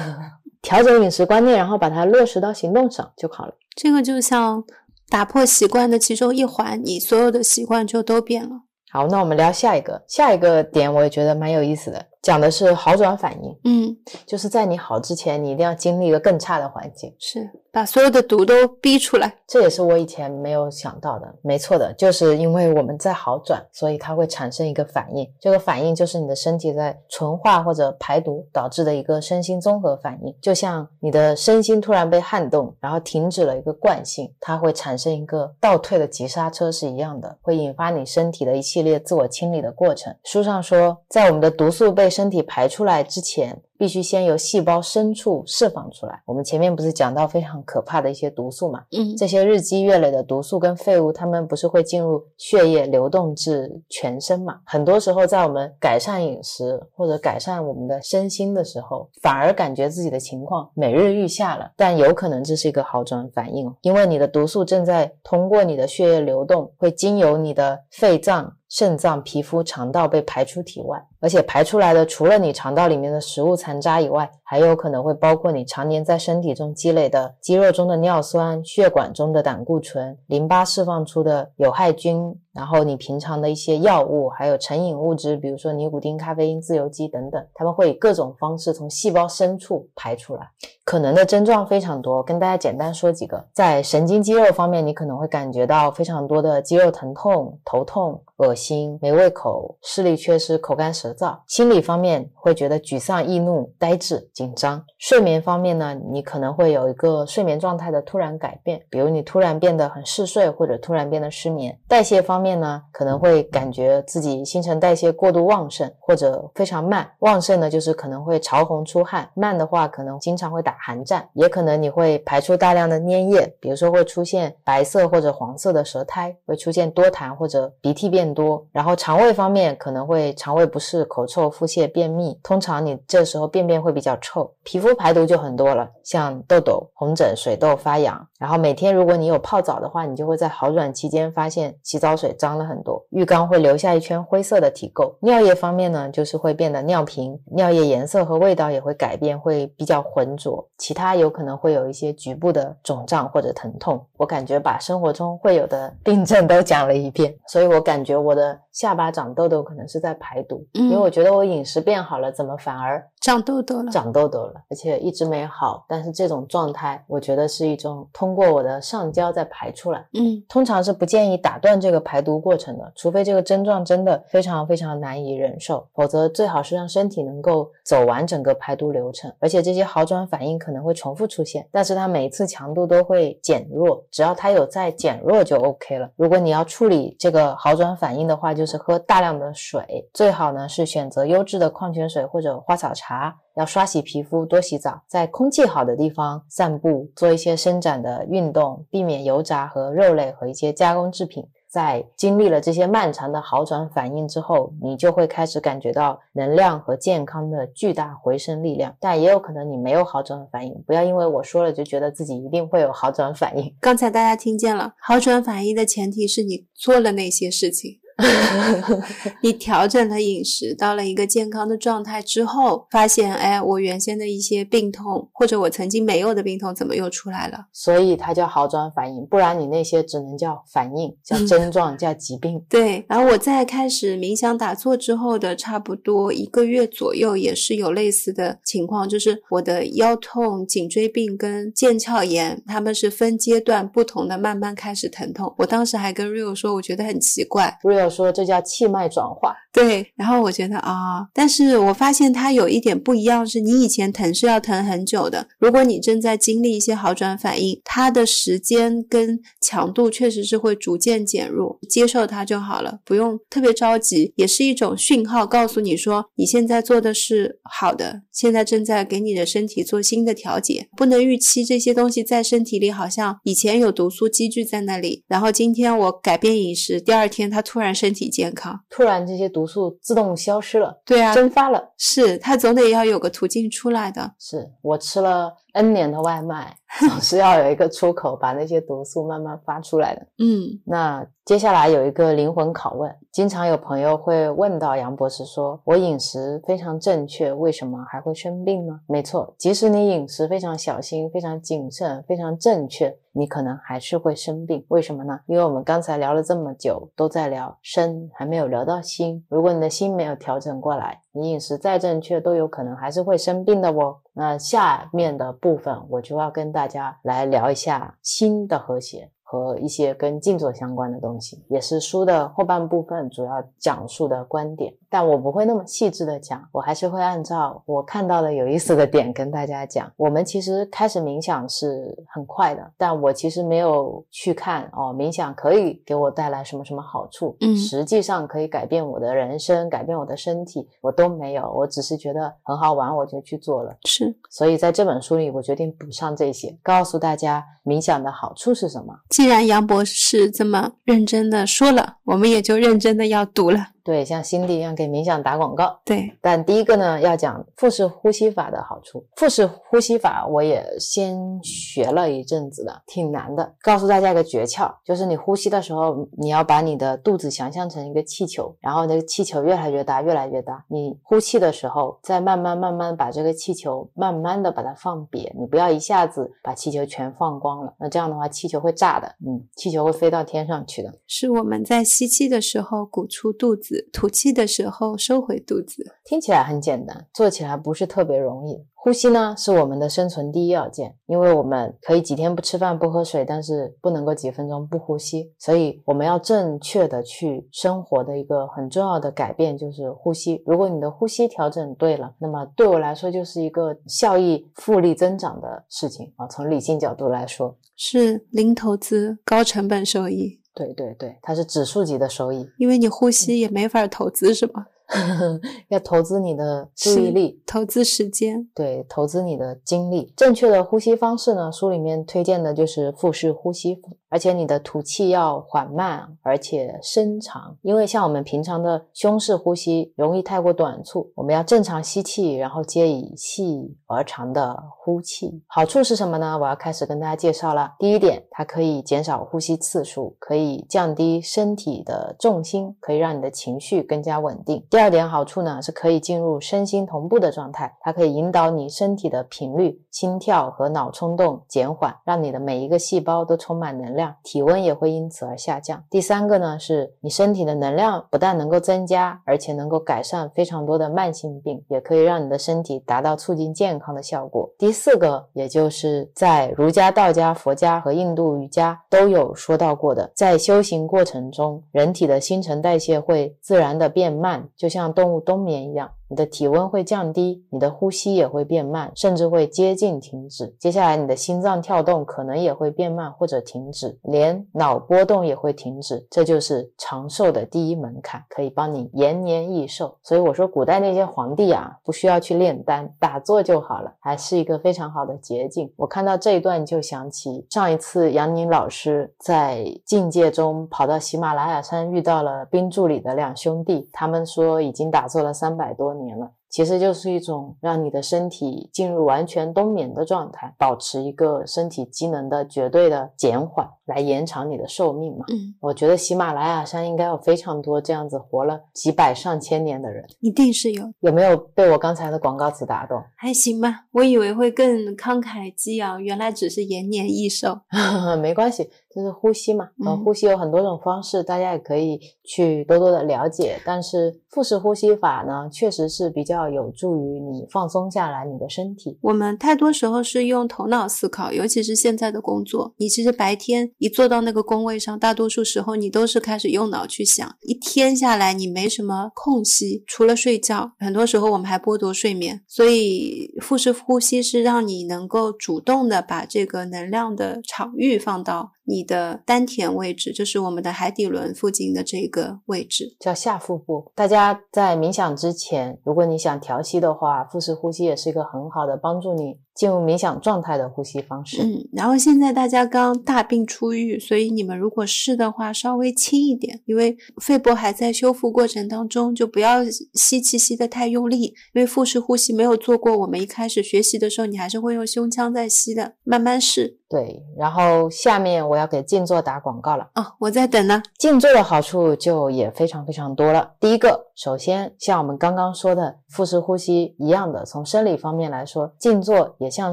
调整饮食观念，然后把它落实到行动上就好了。这个就像打破习惯的其中一环，你所有的习惯就都变了。好，那我们聊下一个，下一个点我也觉得蛮有意思的。讲的是好转反应，嗯，就是在你好之前，你一定要经历一个更差的环境，是把所有的毒都逼出来。这也是我以前没有想到的，没错的，就是因为我们在好转，所以它会产生一个反应，这个反应就是你的身体在纯化或者排毒导致的一个身心综合反应，就像你的身心突然被撼动，然后停止了一个惯性，它会产生一个倒退的急刹车是一样的，会引发你身体的一系列自我清理的过程。书上说，在我们的毒素被身体排出来之前。必须先由细胞深处释放出来。我们前面不是讲到非常可怕的一些毒素嘛？嗯，这些日积月累的毒素跟废物，它们不是会进入血液流动至全身嘛？很多时候，在我们改善饮食或者改善我们的身心的时候，反而感觉自己的情况每日愈下了。但有可能这是一个好转反应，因为你的毒素正在通过你的血液流动，会经由你的肺脏。肾脏、皮肤、肠道被排出体外，而且排出来的除了你肠道里面的食物残渣以外，还有可能会包括你常年在身体中积累的肌肉中的尿酸、血管中的胆固醇、淋巴释放出的有害菌，然后你平常的一些药物，还有成瘾物质，比如说尼古丁、咖啡因、自由基等等，他们会以各种方式从细胞深处排出来。可能的症状非常多，跟大家简单说几个。在神经肌肉方面，你可能会感觉到非常多的肌肉疼痛、头痛。恶心、没胃口、视力缺失、口干舌燥；心理方面会觉得沮丧、易怒、呆滞、紧张；睡眠方面呢，你可能会有一个睡眠状态的突然改变，比如你突然变得很嗜睡，或者突然变得失眠。代谢方面呢，可能会感觉自己新陈代谢过度旺盛，或者非常慢。旺盛呢，就是可能会潮红出汗；慢的话，可能经常会打寒战，也可能你会排出大量的粘液，比如说会出现白色或者黄色的舌苔，会出现多痰或者鼻涕变。多，然后肠胃方面可能会肠胃不适、口臭、腹泻、便秘。通常你这时候便便会比较臭。皮肤排毒就很多了，像痘痘、红疹、水痘发痒。然后每天如果你有泡澡的话，你就会在好转期间发现洗澡水脏了很多，浴缸会留下一圈灰色的体垢。尿液方面呢，就是会变得尿频，尿液颜色和味道也会改变，会比较浑浊。其他有可能会有一些局部的肿胀或者疼痛。我感觉把生活中会有的病症都讲了一遍，所以我感觉我的下巴长痘痘可能是在排毒，因为我觉得我饮食变好了，怎么反而长痘痘了？长痘痘了，而且一直没好。但是这种状态，我觉得是一种通过我的上焦在排出来。嗯，通常是不建议打断这个排毒过程的，除非这个症状真的非常非常难以忍受，否则最好是让身体能够走完整个排毒流程。而且这些好转反应可能会重复出现，但是它每一次强度都会减弱，只要它有在减弱就 OK 了。如果你要处理这个好转反应的话，就是喝大量的水，最好呢是选择优质的矿泉水或者花草茶。要刷洗皮肤，多洗澡，在空气好的地方散步，做一些伸展的运动，避免油炸和肉类和一些加工制品。在经历了这些漫长的好转反应之后，你就会开始感觉到能量和健康的巨大回升力量。但也有可能你没有好转反应，不要因为我说了就觉得自己一定会有好转反应。刚才大家听见了，好转反应的前提是你做了那些事情。你调整了饮食，到了一个健康的状态之后，发现，哎，我原先的一些病痛，或者我曾经没有的病痛，怎么又出来了？所以它叫好转反应，不然你那些只能叫反应，叫症状，叫疾病。对。然后我在开始冥想打坐之后的差不多一个月左右，也是有类似的情况，就是我的腰痛、颈椎病跟腱鞘炎，他们是分阶段不同的，慢慢开始疼痛。我当时还跟 Rio 说，我觉得很奇怪，Rio。说这叫气脉转化，对。然后我觉得啊，但是我发现它有一点不一样，是你以前疼是要疼很久的。如果你正在经历一些好转反应，它的时间跟强度确实是会逐渐减弱，接受它就好了，不用特别着急，也是一种讯号，告诉你说你现在做的是好的，现在正在给你的身体做新的调节。不能预期这些东西在身体里好像以前有毒素积聚在那里，然后今天我改变饮食，第二天它突然身体健康，突然这些毒素自动消失了，对啊，蒸发了，是它总得要有个途径出来的。是我吃了 N 年的外卖，总是要有一个出口，把那些毒素慢慢发出来的。嗯，那接下来有一个灵魂拷问，经常有朋友会问到杨博士说：“我饮食非常正确，为什么还会生病呢？”没错，即使你饮食非常小心、非常谨慎、非常正确。你可能还是会生病，为什么呢？因为我们刚才聊了这么久，都在聊身，还没有聊到心。如果你的心没有调整过来，你饮食再正确，都有可能还是会生病的哦。那下面的部分，我就要跟大家来聊一下心的和谐。和一些跟静坐相关的东西，也是书的后半部分主要讲述的观点。但我不会那么细致的讲，我还是会按照我看到的有意思的点跟大家讲。我们其实开始冥想是很快的，但我其实没有去看哦，冥想可以给我带来什么什么好处，嗯，实际上可以改变我的人生，改变我的身体，我都没有。我只是觉得很好玩，我就去做了。是，所以在这本书里，我决定补上这些，告诉大家冥想的好处是什么。既然杨博士这么认真的说了，我们也就认真的要读了。对，像辛迪一样给冥想打广告。对，但第一个呢，要讲腹式呼吸法的好处。腹式呼吸法我也先学了一阵子的，挺难的。告诉大家一个诀窍，就是你呼吸的时候，你要把你的肚子想象成一个气球，然后那个气球越来越大，越来越大。你呼气的时候，再慢慢慢慢把这个气球慢慢的把它放瘪，你不要一下子把气球全放光了。那这样的话，气球会炸的，嗯，气球会飞到天上去的。是我们在吸气的时候鼓出肚子。吐气的时候收回肚子，听起来很简单，做起来不是特别容易。呼吸呢，是我们的生存第一要件，因为我们可以几天不吃饭不喝水，但是不能够几分钟不呼吸。所以我们要正确的去生活的一个很重要的改变就是呼吸。如果你的呼吸调整对了，那么对我来说就是一个效益复利增长的事情啊。从理性角度来说，是零投资高成本收益。对对对，它是指数级的收益，因为你呼吸也没法投资，是吗？要投资你的注意力，投资时间，对，投资你的精力。正确的呼吸方式呢，书里面推荐的就是腹式呼吸，而且你的吐气要缓慢而且深长，因为像我们平常的胸式呼吸容易太过短促，我们要正常吸气，然后接以细而长的呼气。好处是什么呢？我要开始跟大家介绍了。第一点，它可以减少呼吸次数，可以降低身体的重心，可以让你的情绪更加稳定。第二点好处呢，是可以进入身心同步的状态，它可以引导你身体的频率、心跳和脑冲动减缓，让你的每一个细胞都充满能量，体温也会因此而下降。第三个呢，是你身体的能量不但能够增加，而且能够改善非常多的慢性病，也可以让你的身体达到促进健康的效果。第四个，也就是在儒家、道家、佛家和印度瑜伽都有说到过的，在修行过程中，人体的新陈代谢会自然的变慢。就像动物冬眠一样。你的体温会降低，你的呼吸也会变慢，甚至会接近停止。接下来，你的心脏跳动可能也会变慢或者停止，连脑波动也会停止。这就是长寿的第一门槛，可以帮你延年益寿。所以我说，古代那些皇帝啊，不需要去炼丹，打坐就好了，还是一个非常好的捷径。我看到这一段就想起上一次杨宁老师在境界中跑到喜马拉雅山，遇到了冰柱里的两兄弟，他们说已经打坐了三百多。年了。其实就是一种让你的身体进入完全冬眠的状态，保持一个身体机能的绝对的减缓，来延长你的寿命嘛。嗯，我觉得喜马拉雅山应该有非常多这样子活了几百上千年的人，一定是有。有没有被我刚才的广告词打动？还行吧，我以为会更慷慨激昂，原来只是延年益寿。没关系，就是呼吸嘛。嗯，呼吸有很多种方式，大家也可以去多多的了解。但是腹式呼吸法呢，确实是比较。有助于你放松下来你的身体。我们太多时候是用头脑思考，尤其是现在的工作，你其实白天一坐到那个工位上，大多数时候你都是开始用脑去想。一天下来，你没什么空隙，除了睡觉，很多时候我们还剥夺睡眠。所以腹式呼吸是让你能够主动的把这个能量的场域放到。你的丹田位置就是我们的海底轮附近的这个位置，叫下腹部。大家在冥想之前，如果你想调息的话，腹式呼吸也是一个很好的帮助你。进入冥想状态的呼吸方式。嗯，然后现在大家刚大病初愈，所以你们如果试的话，稍微轻一点，因为肺部还在修复过程当中，就不要吸气吸得太用力。因为腹式呼吸没有做过，我们一开始学习的时候，你还是会用胸腔在吸的，慢慢试。对，然后下面我要给静坐打广告了哦，我在等呢。静坐的好处就也非常非常多了。第一个，首先像我们刚刚说的腹式呼吸一样的，从生理方面来说，静坐也。也像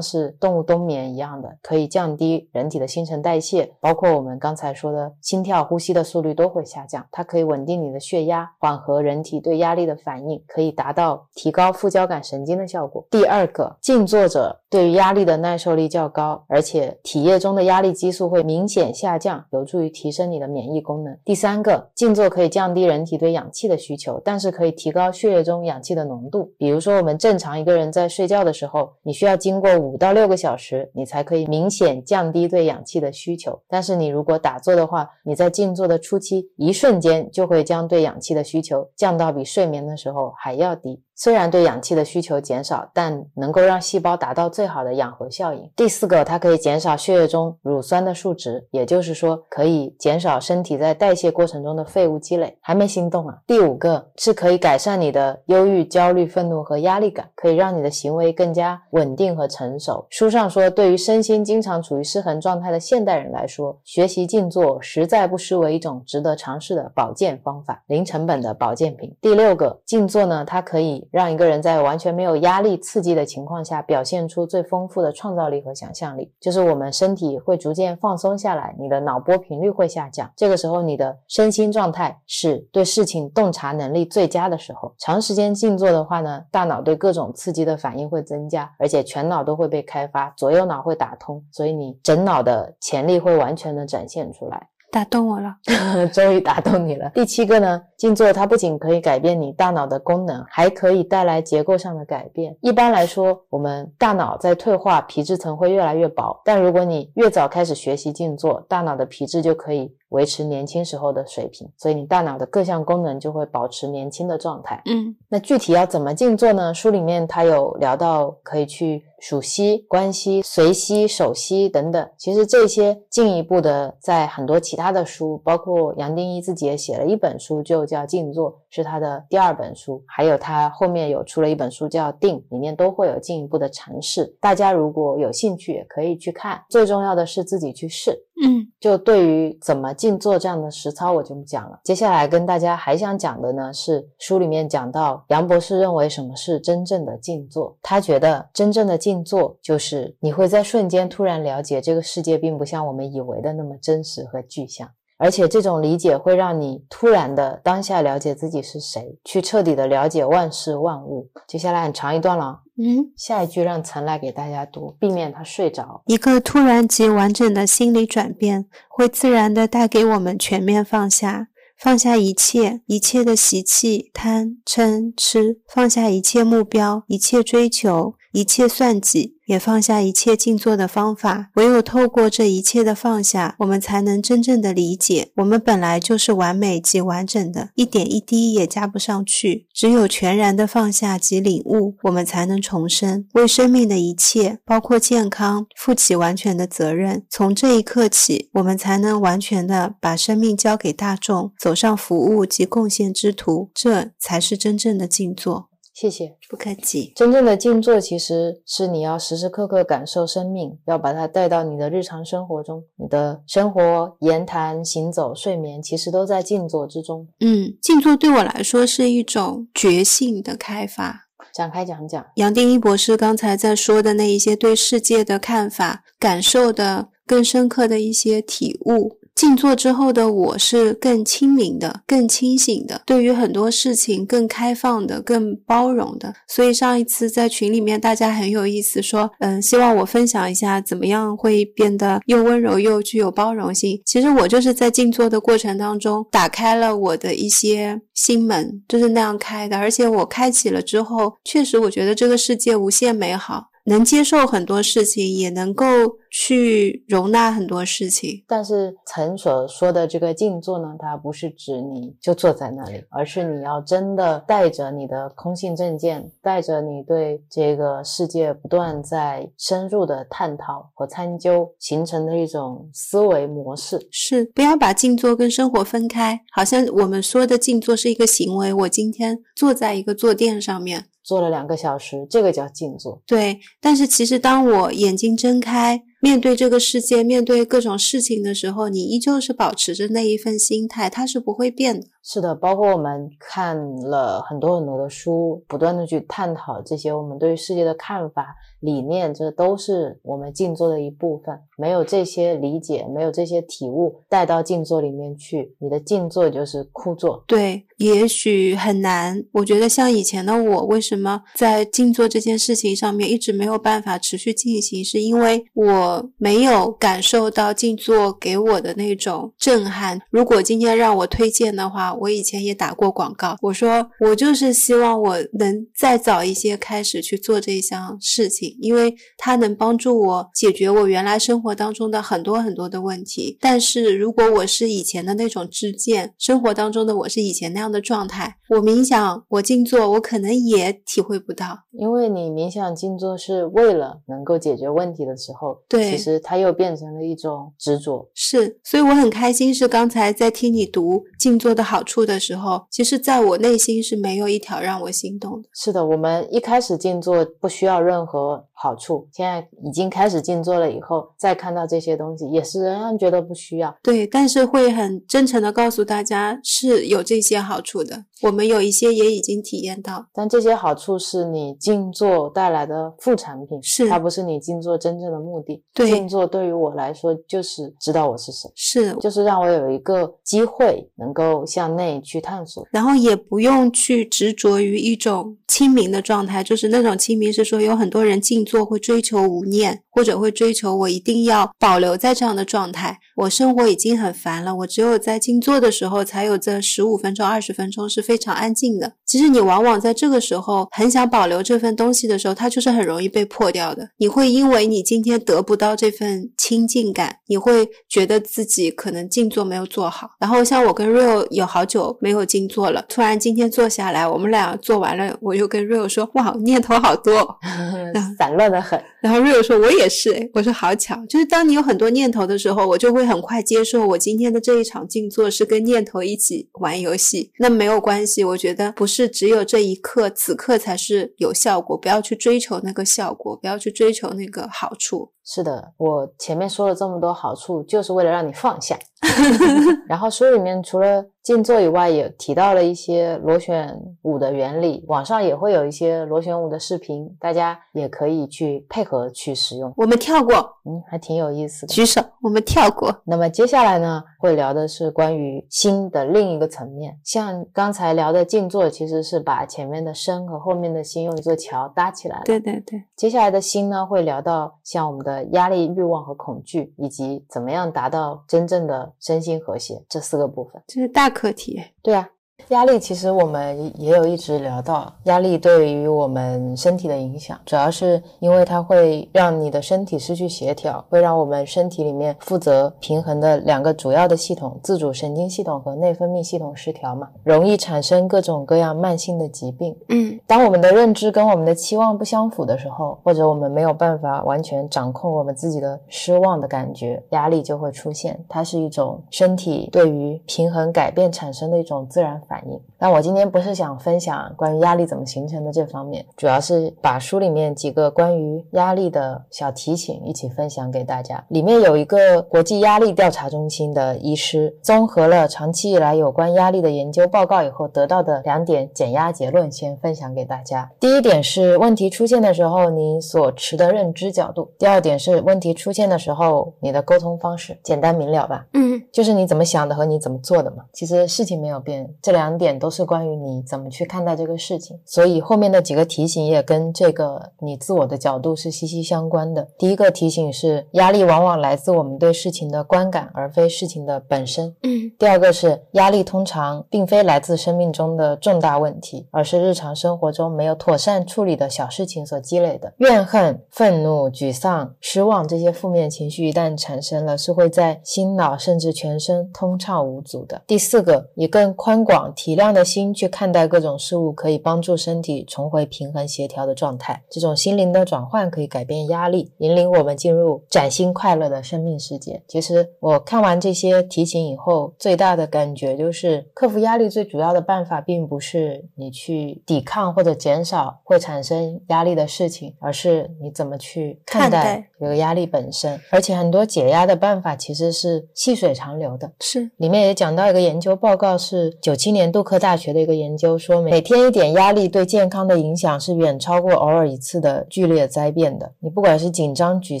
是动物冬眠一样的，可以降低人体的新陈代谢，包括我们刚才说的心跳、呼吸的速率都会下降。它可以稳定你的血压，缓和人体对压力的反应，可以达到提高副交感神经的效果。第二个，静坐者对于压力的耐受力较高，而且体液中的压力激素会明显下降，有助于提升你的免疫功能。第三个，静坐可以降低人体对氧气的需求，但是可以提高血液中氧气的浓度。比如说，我们正常一个人在睡觉的时候，你需要经过五到六个小时，你才可以明显降低对氧气的需求。但是你如果打坐的话，你在静坐的初期，一瞬间就会将对氧气的需求降到比睡眠的时候还要低。虽然对氧气的需求减少，但能够让细胞达到最好的养活效应。第四个，它可以减少血液中乳酸的数值，也就是说，可以减少身体在代谢过程中的废物积累。还没心动啊？第五个是可以改善你的忧郁、焦虑、愤怒和压力感，可以让你的行为更加稳定和成熟。书上说，对于身心经常处于失衡状态的现代人来说，学习静坐实在不失为一种值得尝试的保健方法，零成本的保健品。第六个，静坐呢，它可以。让一个人在完全没有压力刺激的情况下，表现出最丰富的创造力和想象力。就是我们身体会逐渐放松下来，你的脑波频率会下降，这个时候你的身心状态是对事情洞察能力最佳的时候。长时间静坐的话呢，大脑对各种刺激的反应会增加，而且全脑都会被开发，左右脑会打通，所以你整脑的潜力会完全的展现出来。打动我了，终于打动你了。第七个呢，静坐它不仅可以改变你大脑的功能，还可以带来结构上的改变。一般来说，我们大脑在退化，皮质层会越来越薄。但如果你越早开始学习静坐，大脑的皮质就可以。维持年轻时候的水平，所以你大脑的各项功能就会保持年轻的状态。嗯那具体要怎么静坐呢？书里面他有聊到，可以去数息、观息、随息、守息等等。其实这些进一步的，在很多其他的书，包括杨定一自己也写了一本书，就叫《静坐》，是他的第二本书。还有他后面有出了一本书叫《定》，里面都会有进一步的阐释。大家如果有兴趣，也可以去看。最重要的是自己去试。嗯就对于怎么静坐这样的实操，我就不讲了。接下来跟大家还想讲的呢，是书里面讲到杨博士认为什么是真正的静坐。他觉得真正的静坐就是你会在瞬间突然了解这个世界并不像我们以为的那么真实和具象。而且这种理解会让你突然的当下了解自己是谁，去彻底的了解万事万物。接下来很长一段了，嗯，下一句让岑来给大家读，避免他睡着。一个突然及完整的心理转变，会自然的带给我们全面放下，放下一切，一切的习气、贪、嗔、痴，放下一切目标、一切追求、一切算计，也放下一切静坐的方法。唯有透过这一切的放下，我们才能真正的理解，我们本来就是完美及完整的，一点一滴也加不上去。只有全然的放下及领悟，我们才能重生，为生命的一切，包括健康，负起完全的责任。从这一刻起，我们才能完全的把生命交给大众，走上服务及贡献之途。这才是真正的静坐。谢谢。不客气。真正的静坐其实是你要时时刻刻感受生命，要把它带到你的日常生活中。你的生活、言谈、行走、睡眠，其实都在静坐之中。嗯，静坐对我来说是一种觉性的开发。展开讲讲，杨定一博士刚才在说的那一些对世界的看法、感受的更深刻的一些体悟。静坐之后的我是更清明的、更清醒的，对于很多事情更开放的、更包容的。所以上一次在群里面，大家很有意思，说，嗯，希望我分享一下怎么样会变得又温柔又具有包容性。其实我就是在静坐的过程当中，打开了我的一些心门，就是那样开的。而且我开启了之后，确实我觉得这个世界无限美好。能接受很多事情，也能够去容纳很多事情。但是曾所说的这个静坐呢，它不是指你就坐在那里，而是你要真的带着你的空性正见，带着你对这个世界不断在深入的探讨和参究形成的一种思维模式。是，不要把静坐跟生活分开，好像我们说的静坐是一个行为。我今天坐在一个坐垫上面。坐了两个小时，这个叫静坐。对，但是其实当我眼睛睁开，面对这个世界，面对各种事情的时候，你依旧是保持着那一份心态，它是不会变的。是的，包括我们看了很多很多的书，不断的去探讨这些我们对于世界的看法、理念，这都是我们静坐的一部分。没有这些理解，没有这些体悟带到静坐里面去，你的静坐就是枯坐。对，也许很难。我觉得像以前的我，为什么在静坐这件事情上面一直没有办法持续进行，是因为我没有感受到静坐给我的那种震撼。如果今天让我推荐的话，我以前也打过广告，我说我就是希望我能再早一些开始去做这一项事情，因为它能帮助我解决我原来生活当中的很多很多的问题。但是如果我是以前的那种知见，生活当中的我是以前那样的状态，我冥想，我静坐，我可能也体会不到。因为你冥想静坐是为了能够解决问题的时候，对其实它又变成了一种执着。是，所以我很开心，是刚才在听你读静坐的好处的时候，其实在我内心是没有一条让我心动的。是的，我们一开始静坐不需要任何好处，现在已经开始静坐了以后，再看到这些东西，也是仍然觉得不需要。对，但是会很真诚的告诉大家是有这些好处的，我们有一些也已经体验到。但这些好处是你静坐带来的副产品，是它不是你静坐真正的目的。对静坐对于我来说就是知道我是谁，是，就是让我有一个机会能够向内去探索。然后也不用去执着于一种清明的状态，就是那种清明是说有很多人静坐做会追求无念，或者会追求我一定要保留在这样的状态。我生活已经很烦了，我只有在静坐的时候才有这十五分钟、二十分钟是非常安静的。其实你往往在这个时候很想保留这份东西的时候，它就是很容易被破掉的。你会因为你今天得不到这份亲近感，你会觉得自己可能静坐没有做好。然后像我跟 Real 有好久没有静坐了，突然今天坐下来，我们俩做完了，我就跟 Real 说：“哇，念头好多，散乱的很。”然后 Real 说：“我也是。”我说：“好巧，就是当你有很多念头的时候，我就会很快接受我今天的这一场静坐是跟念头一起玩游戏。那没有关系，我觉得不是只有这一刻，此刻才是有效果。不要去追求那个效果，不要去追求那个好处。是的，我前面说了这么多好处，就是为了让你放下。然后书里面除了静坐以外，也提到了一些螺旋舞的原理，网上也会有一些螺旋舞的视频，大家也可以去配合去使用。我们跳过，嗯，还挺有意思的。举手，我们跳过。那么接下来呢，会聊的是关于心的另一个层面。像刚才聊的静坐，其实是把前面的身和后面的心用一座桥搭起来了。对对对。接下来的心呢，会聊到像我们的压力、欲望和恐惧，以及怎么样达到真正的身心和谐这四个部分。这是大课题。对啊。压力其实我们也有一直聊到，压力对于我们身体的影响，主要是因为它会让你的身体失去协调，会让我们身体里面负责平衡的两个主要的系统——自主神经系统和内分泌系统失调嘛，容易产生各种各样慢性的疾病。嗯，当我们的认知跟我们的期望不相符的时候，或者我们没有办法完全掌控我们自己的失望的感觉，压力就会出现。它是一种身体对于平衡改变产生的一种自然反。反应。那我今天不是想分享关于压力怎么形成的这方面，主要是把书里面几个关于压力的小提醒一起分享给大家。里面有一个国际压力调查中心的医师，综合了长期以来有关压力的研究报告以后得到的两点减压结论，先分享给大家。第一点是问题出现的时候你所持的认知角度；第二点是问题出现的时候你的沟通方式。简单明了吧？嗯，就是你怎么想的和你怎么做的嘛。其实事情没有变，这两点。都是关于你怎么去看待这个事情，所以后面的几个提醒也跟这个你自我的角度是息息相关的。第一个提醒是，压力往往来自我们对事情的观感，而非事情的本身。嗯。第二个是，压力通常并非来自生命中的重大问题，而是日常生活中没有妥善处理的小事情所积累的怨恨、愤怒、沮丧、失望这些负面情绪一旦产生了，是会在心脑甚至全身通畅无阻的。第四个，以更宽广体谅。的心去看待各种事物，可以帮助身体重回平衡协调的状态。这种心灵的转换可以改变压力，引领我们进入崭新快乐的生命世界。其实我看完这些提醒以后，最大的感觉就是，克服压力最主要的办法，并不是你去抵抗或者减少会产生压力的事情，而是你怎么去看待这个压力本身。而且很多解压的办法其实是细水长流的。是，里面也讲到一个研究报告，是九七年杜克。大学的一个研究说明，每天一点压力对健康的影响是远超过偶尔一次的剧烈灾变的。你不管是紧张、沮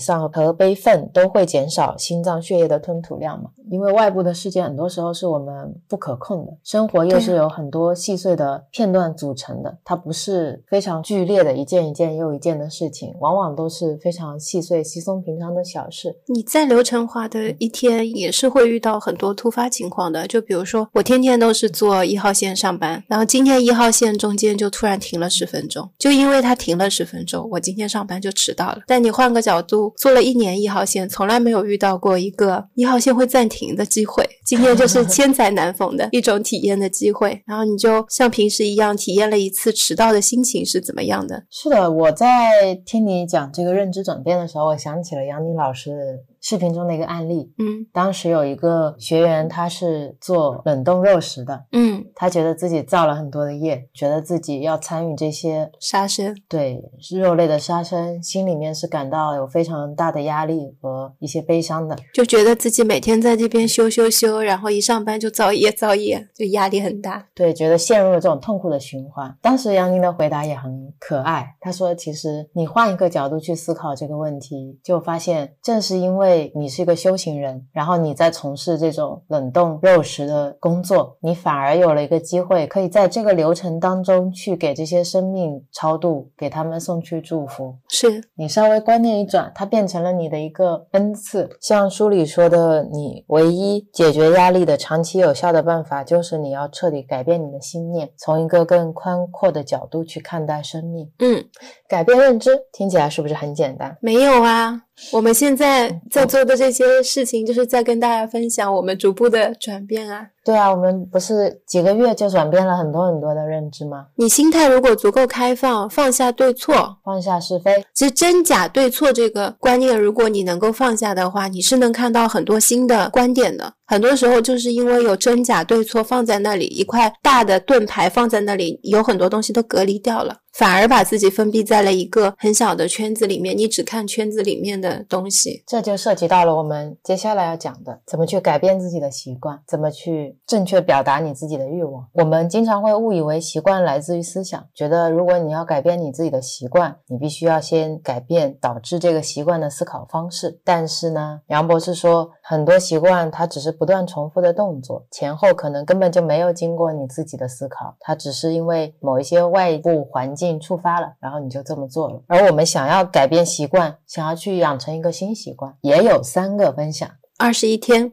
丧和悲愤，都会减少心脏血液的吞吐量嘛？因为外部的世界很多时候是我们不可控的，生活又是有很多细碎的片段组成的，它不是非常剧烈的一件一件又一件的事情，往往都是非常细碎、稀松平常的小事。你再流程化的一天，也是会遇到很多突发情况的。就比如说，我天天都是坐一号线。上班，然后今天一号线中间就突然停了十分钟，就因为它停了十分钟，我今天上班就迟到了。但你换个角度，坐了一年一号线，从来没有遇到过一个一号线会暂停的机会，今天就是千载难逢的一种体验的机会。然后你就像平时一样体验了一次迟到的心情是怎么样的？是的，我在听你讲这个认知转变的时候，我想起了杨宁老师。视频中的一个案例，嗯，当时有一个学员，他是做冷冻肉食的，嗯，他觉得自己造了很多的业，觉得自己要参与这些杀生，对肉类的杀生，心里面是感到有非常大的压力和一些悲伤的，就觉得自己每天在这边修修修，然后一上班就造业造业，就压力很大，对，觉得陷入了这种痛苦的循环。当时杨宁的回答也很可爱，他说：“其实你换一个角度去思考这个问题，就发现正是因为。”你是一个修行人，然后你在从事这种冷冻肉食的工作，你反而有了一个机会，可以在这个流程当中去给这些生命超度，给他们送去祝福。是你稍微观念一转，它变成了你的一个恩赐。像书里说的，你唯一解决决压力的长期有效的办法，就是你要彻底改变你的心念，从一个更宽阔的角度去看待生命。嗯，改变认知听起来是不是很简单？没有啊，我们现在在做的这些事情，就是在跟大家分享我们逐步的转变啊。对啊，我们不是几个月就转变了很多很多的认知吗？你心态如果足够开放，放下对错，放下是非，其实真假对错这个观念，如果你能够放下的话，你是能看到很多新的观点的。很多时候就是因为有真假对错放在那里，一块大的盾牌放在那里，有很多东西都隔离掉了，反而把自己封闭在了一个很小的圈子里面，你只看圈子里面的东西。这就涉及到了我们接下来要讲的，怎么去改变自己的习惯，怎么去正确表达你自己的欲望。我们经常会误以为习惯来自于思想，觉得如果你要改变你自己的习惯，你必须要先改变导致这个习惯的思考方式。但是呢，杨博士说，很多习惯它只是不断重复的动作，前后可能根本就没有经过你自己的思考，它只是因为某一些外部环境触发了，然后你就这么做了。而我们想要改变习惯，想要去养成一个新习惯，也有三个分享。二十一天，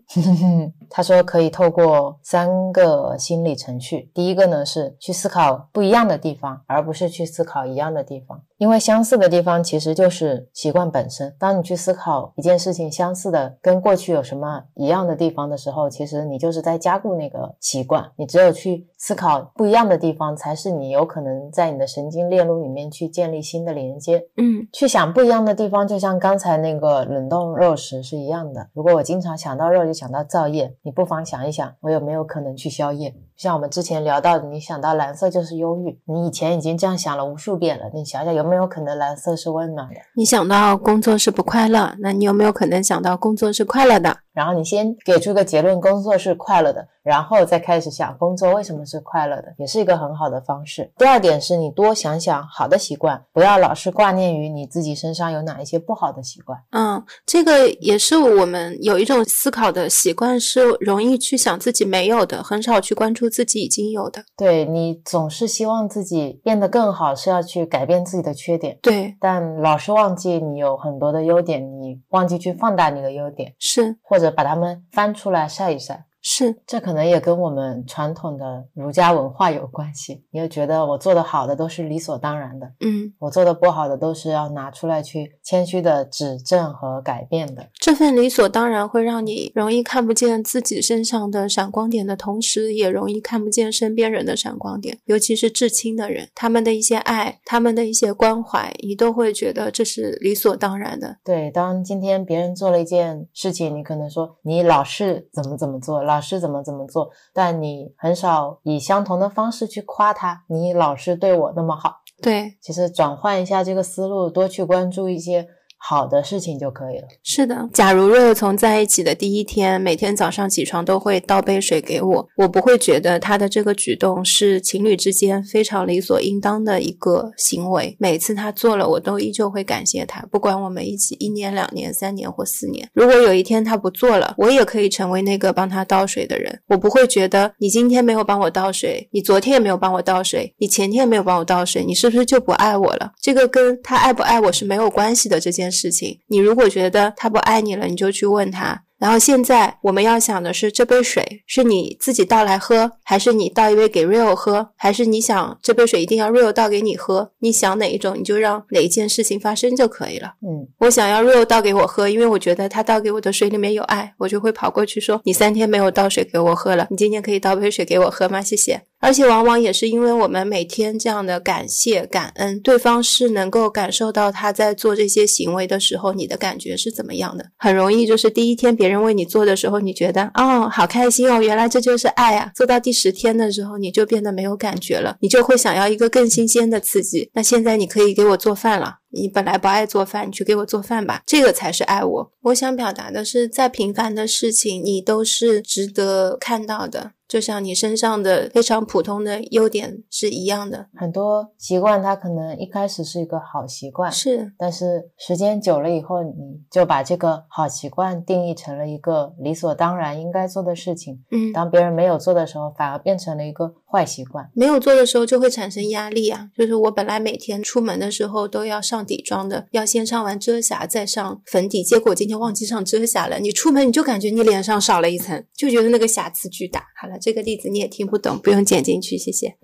他说可以透过三个心理程序。第一个呢是去思考不一样的地方，而不是去思考一样的地方。因为相似的地方其实就是习惯本身。当你去思考一件事情相似的跟过去有什么一样的地方的时候，其实你就是在加固那个习惯。你只有去思考不一样的地方，才是你有可能在你的神经链路里面去建立新的连接。嗯，去想不一样的地方，就像刚才那个冷冻肉食是一样的。如果我经常想到肉就想到造液，你不妨想一想，我有没有可能去宵夜？像我们之前聊到的，你想到蓝色就是忧郁，你以前已经这样想了无数遍了，你想想有没有可能蓝色是温暖的？你想到工作是不快乐，那你有没有可能想到工作是快乐的？然后你先给出个结论，工作是快乐的，然后再开始想工作为什么是快乐的，也是一个很好的方式。第二点是你多想想好的习惯，不要老是挂念于你自己身上有哪一些不好的习惯。嗯，这个也是我们有一种思考的习惯，是容易去想自己没有的，很少去关注自己已经有的。对你总是希望自己变得更好，是要去改变自己的缺点，对，但老是忘记你有很多的优点，你忘记去放大你的优点，是或者把它们翻出来晒一晒。是，这可能也跟我们传统的儒家文化有关系。你就觉得我做的好的都是理所当然的，嗯，我做的不好的都是要拿出来去谦虚的指正和改变的。这份理所当然会让你容易看不见自己身上的闪光点的同时，也容易看不见身边人的闪光点，尤其是至亲的人，他们的一些爱，他们的一些关怀，你都会觉得这是理所当然的。对，当今天别人做了一件事情，你可能说你老是怎么怎么做，老师怎么怎么做，但你很少以相同的方式去夸他，你老师对我那么好。对，其实转换一下这个思路，多去关注一些好的事情就可以了。是的，假如若有从在一起的第一天，每天早上起床都会倒杯水给我，我不会觉得他的这个举动是情侣之间非常理所应当的一个行为。每次他做了，我都依旧会感谢他，不管我们一起一年、两年、三年或四年。如果有一天他不做了，我也可以成为那个帮他倒水的人。我不会觉得你今天没有帮我倒水，你昨天也没有帮我倒水，你前天也没有帮我倒水，你是不是就不爱我了？这个跟他爱不爱我是没有关系的这件事情。你如果觉得他不爱你了，你就去问他。然后现在我们要想的是，这杯水是你自己倒来喝，还是你倒一杯给 Rio 喝，还是你想这杯水一定要 Rio 倒给你喝？你想哪一种，你就让哪一件事情发生就可以了。嗯，我想要 Rio 倒给我喝，因为我觉得他倒给我的水里面有爱，我就会跑过去说：“你三天没有倒水给我喝了，你今天可以倒杯水给我喝吗？谢谢。”而且往往也是因为我们每天这样的感谢、感恩，对方是能够感受到他在做这些行为的时候，你的感觉是怎么样的。很容易就是第一天别人为你做的时候，你觉得哦好开心哦，原来这就是爱啊。做到第十天的时候，你就变得没有感觉了，你就会想要一个更新鲜的刺激。那现在你可以给我做饭了。你本来不爱做饭，你去给我做饭吧，这个才是爱我。我想表达的是，再平凡的事情，你都是值得看到的。就像你身上的非常普通的优点是一样的。很多习惯它可能一开始是一个好习惯，是，但是时间久了以后，你就把这个好习惯定义成了一个理所当然应该做的事情。嗯，当别人没有做的时候，反而变成了一个坏习惯。没有做的时候就会产生压力啊。就是我本来每天出门的时候都要上底妆的，要先上完遮瑕再上粉底，结果今天忘记上遮瑕了。你出门你就感觉你脸上少了一层，就觉得那个瑕疵巨大。好了，这个例子你也听不懂，不用剪进去，谢谢。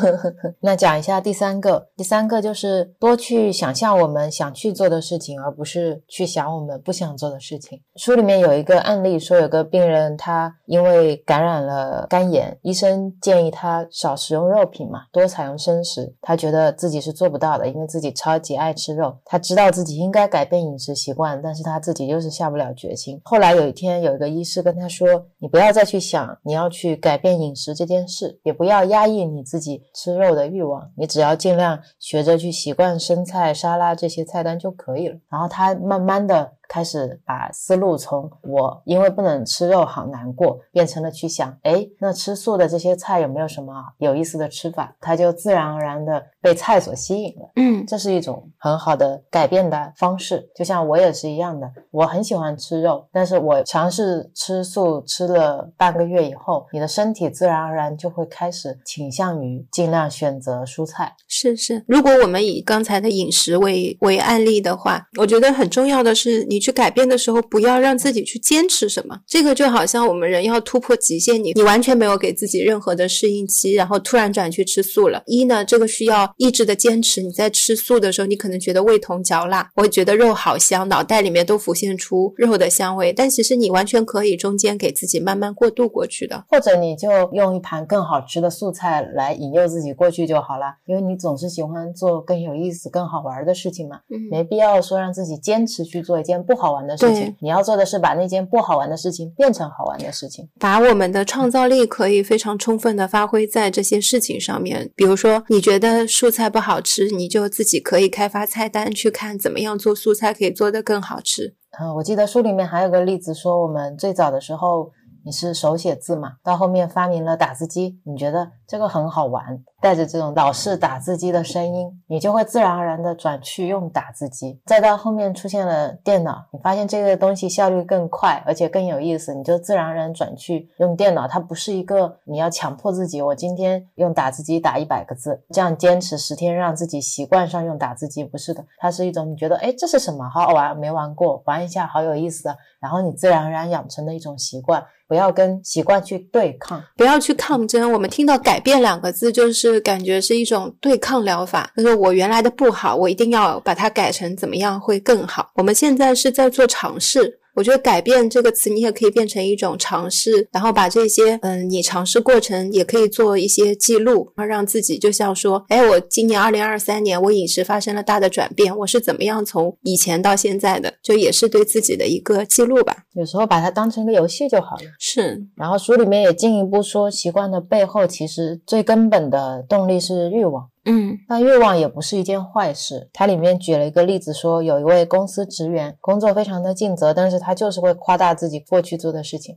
那讲一下第三个，第三个就是多去想象我们想去做的事情，而不是去想我们不想做的事情。书里面有一个案例，说有个病人他因为感染了肝炎，医生建议他少食用肉品嘛，多采用生食。他觉得自己是做不到的，因为自己超级爱吃肉。他知道自己应该改变饮食习惯，但是他自己就是下不了决心。后来有一天，有一个医师跟他说：“你不要再去想你要去改变饮食这件事，也不要压抑你自己吃肉的欲望，你只要尽量学着去习惯生菜、沙拉这些菜单就可以了。”然后他慢慢的。开始把思路从我因为不能吃肉好难过，变成了去想，哎，那吃素的这些菜有没有什么有意思的吃法？他就自然而然的被菜所吸引了。嗯，这是一种很好的改变的方式。就像我也是一样的，我很喜欢吃肉，但是我尝试吃素吃了半个月以后，你的身体自然而然就会开始倾向于尽量选择蔬菜。是是，如果我们以刚才的饮食为为案例的话，我觉得很重要的是你。你去改变的时候，不要让自己去坚持什么。这个就好像我们人要突破极限，你你完全没有给自己任何的适应期，然后突然转去吃素了。一呢，这个需要意志的坚持。你在吃素的时候，你可能觉得味同嚼蜡，我觉得肉好香，脑袋里面都浮现出肉的香味。但其实你完全可以中间给自己慢慢过渡过去的，或者你就用一盘更好吃的素菜来引诱自己过去就好了。因为你总是喜欢做更有意思、更好玩的事情嘛，没必要说让自己坚持去做一件。不好玩的事情，你要做的是把那件不好玩的事情变成好玩的事情，把我们的创造力可以非常充分的发挥在这些事情上面。比如说，你觉得蔬菜不好吃，你就自己可以开发菜单，去看怎么样做蔬菜可以做得更好吃。嗯，我记得书里面还有个例子说，我们最早的时候。你是手写字嘛？到后面发明了打字机，你觉得这个很好玩，带着这种老式打字机的声音，你就会自然而然的转去用打字机。再到后面出现了电脑，你发现这个东西效率更快，而且更有意思，你就自然而然转去用电脑。它不是一个你要强迫自己，我今天用打字机打一百个字，这样坚持十天让自己习惯上用打字机，不是的，它是一种你觉得哎这是什么好好玩，没玩过，玩一下好有意思的，然后你自然而然养成的一种习惯。不要跟习惯去对抗，不要去抗争。我们听到“改改变”两个字，就是感觉是一种对抗疗法。就是我原来的不好，我一定要把它改成怎么样会更好。我们现在是在做尝试。我觉得“改变”这个词，你也可以变成一种尝试，然后把这些，嗯，你尝试过程也可以做一些记录，然后让自己就像说，哎，我今年二零二三年，我饮食发生了大的转变，我是怎么样从以前到现在的，就也是对自己的一个记录吧。有时候把它当成一个游戏就好了。是。然后书里面也进一步说，习惯的背后其实最根本的动力是欲望。嗯，但欲望也不是一件坏事。它里面举了一个例子，说有一位公司职员工作非常的尽责，但是他就是会夸大自己过去做的事情。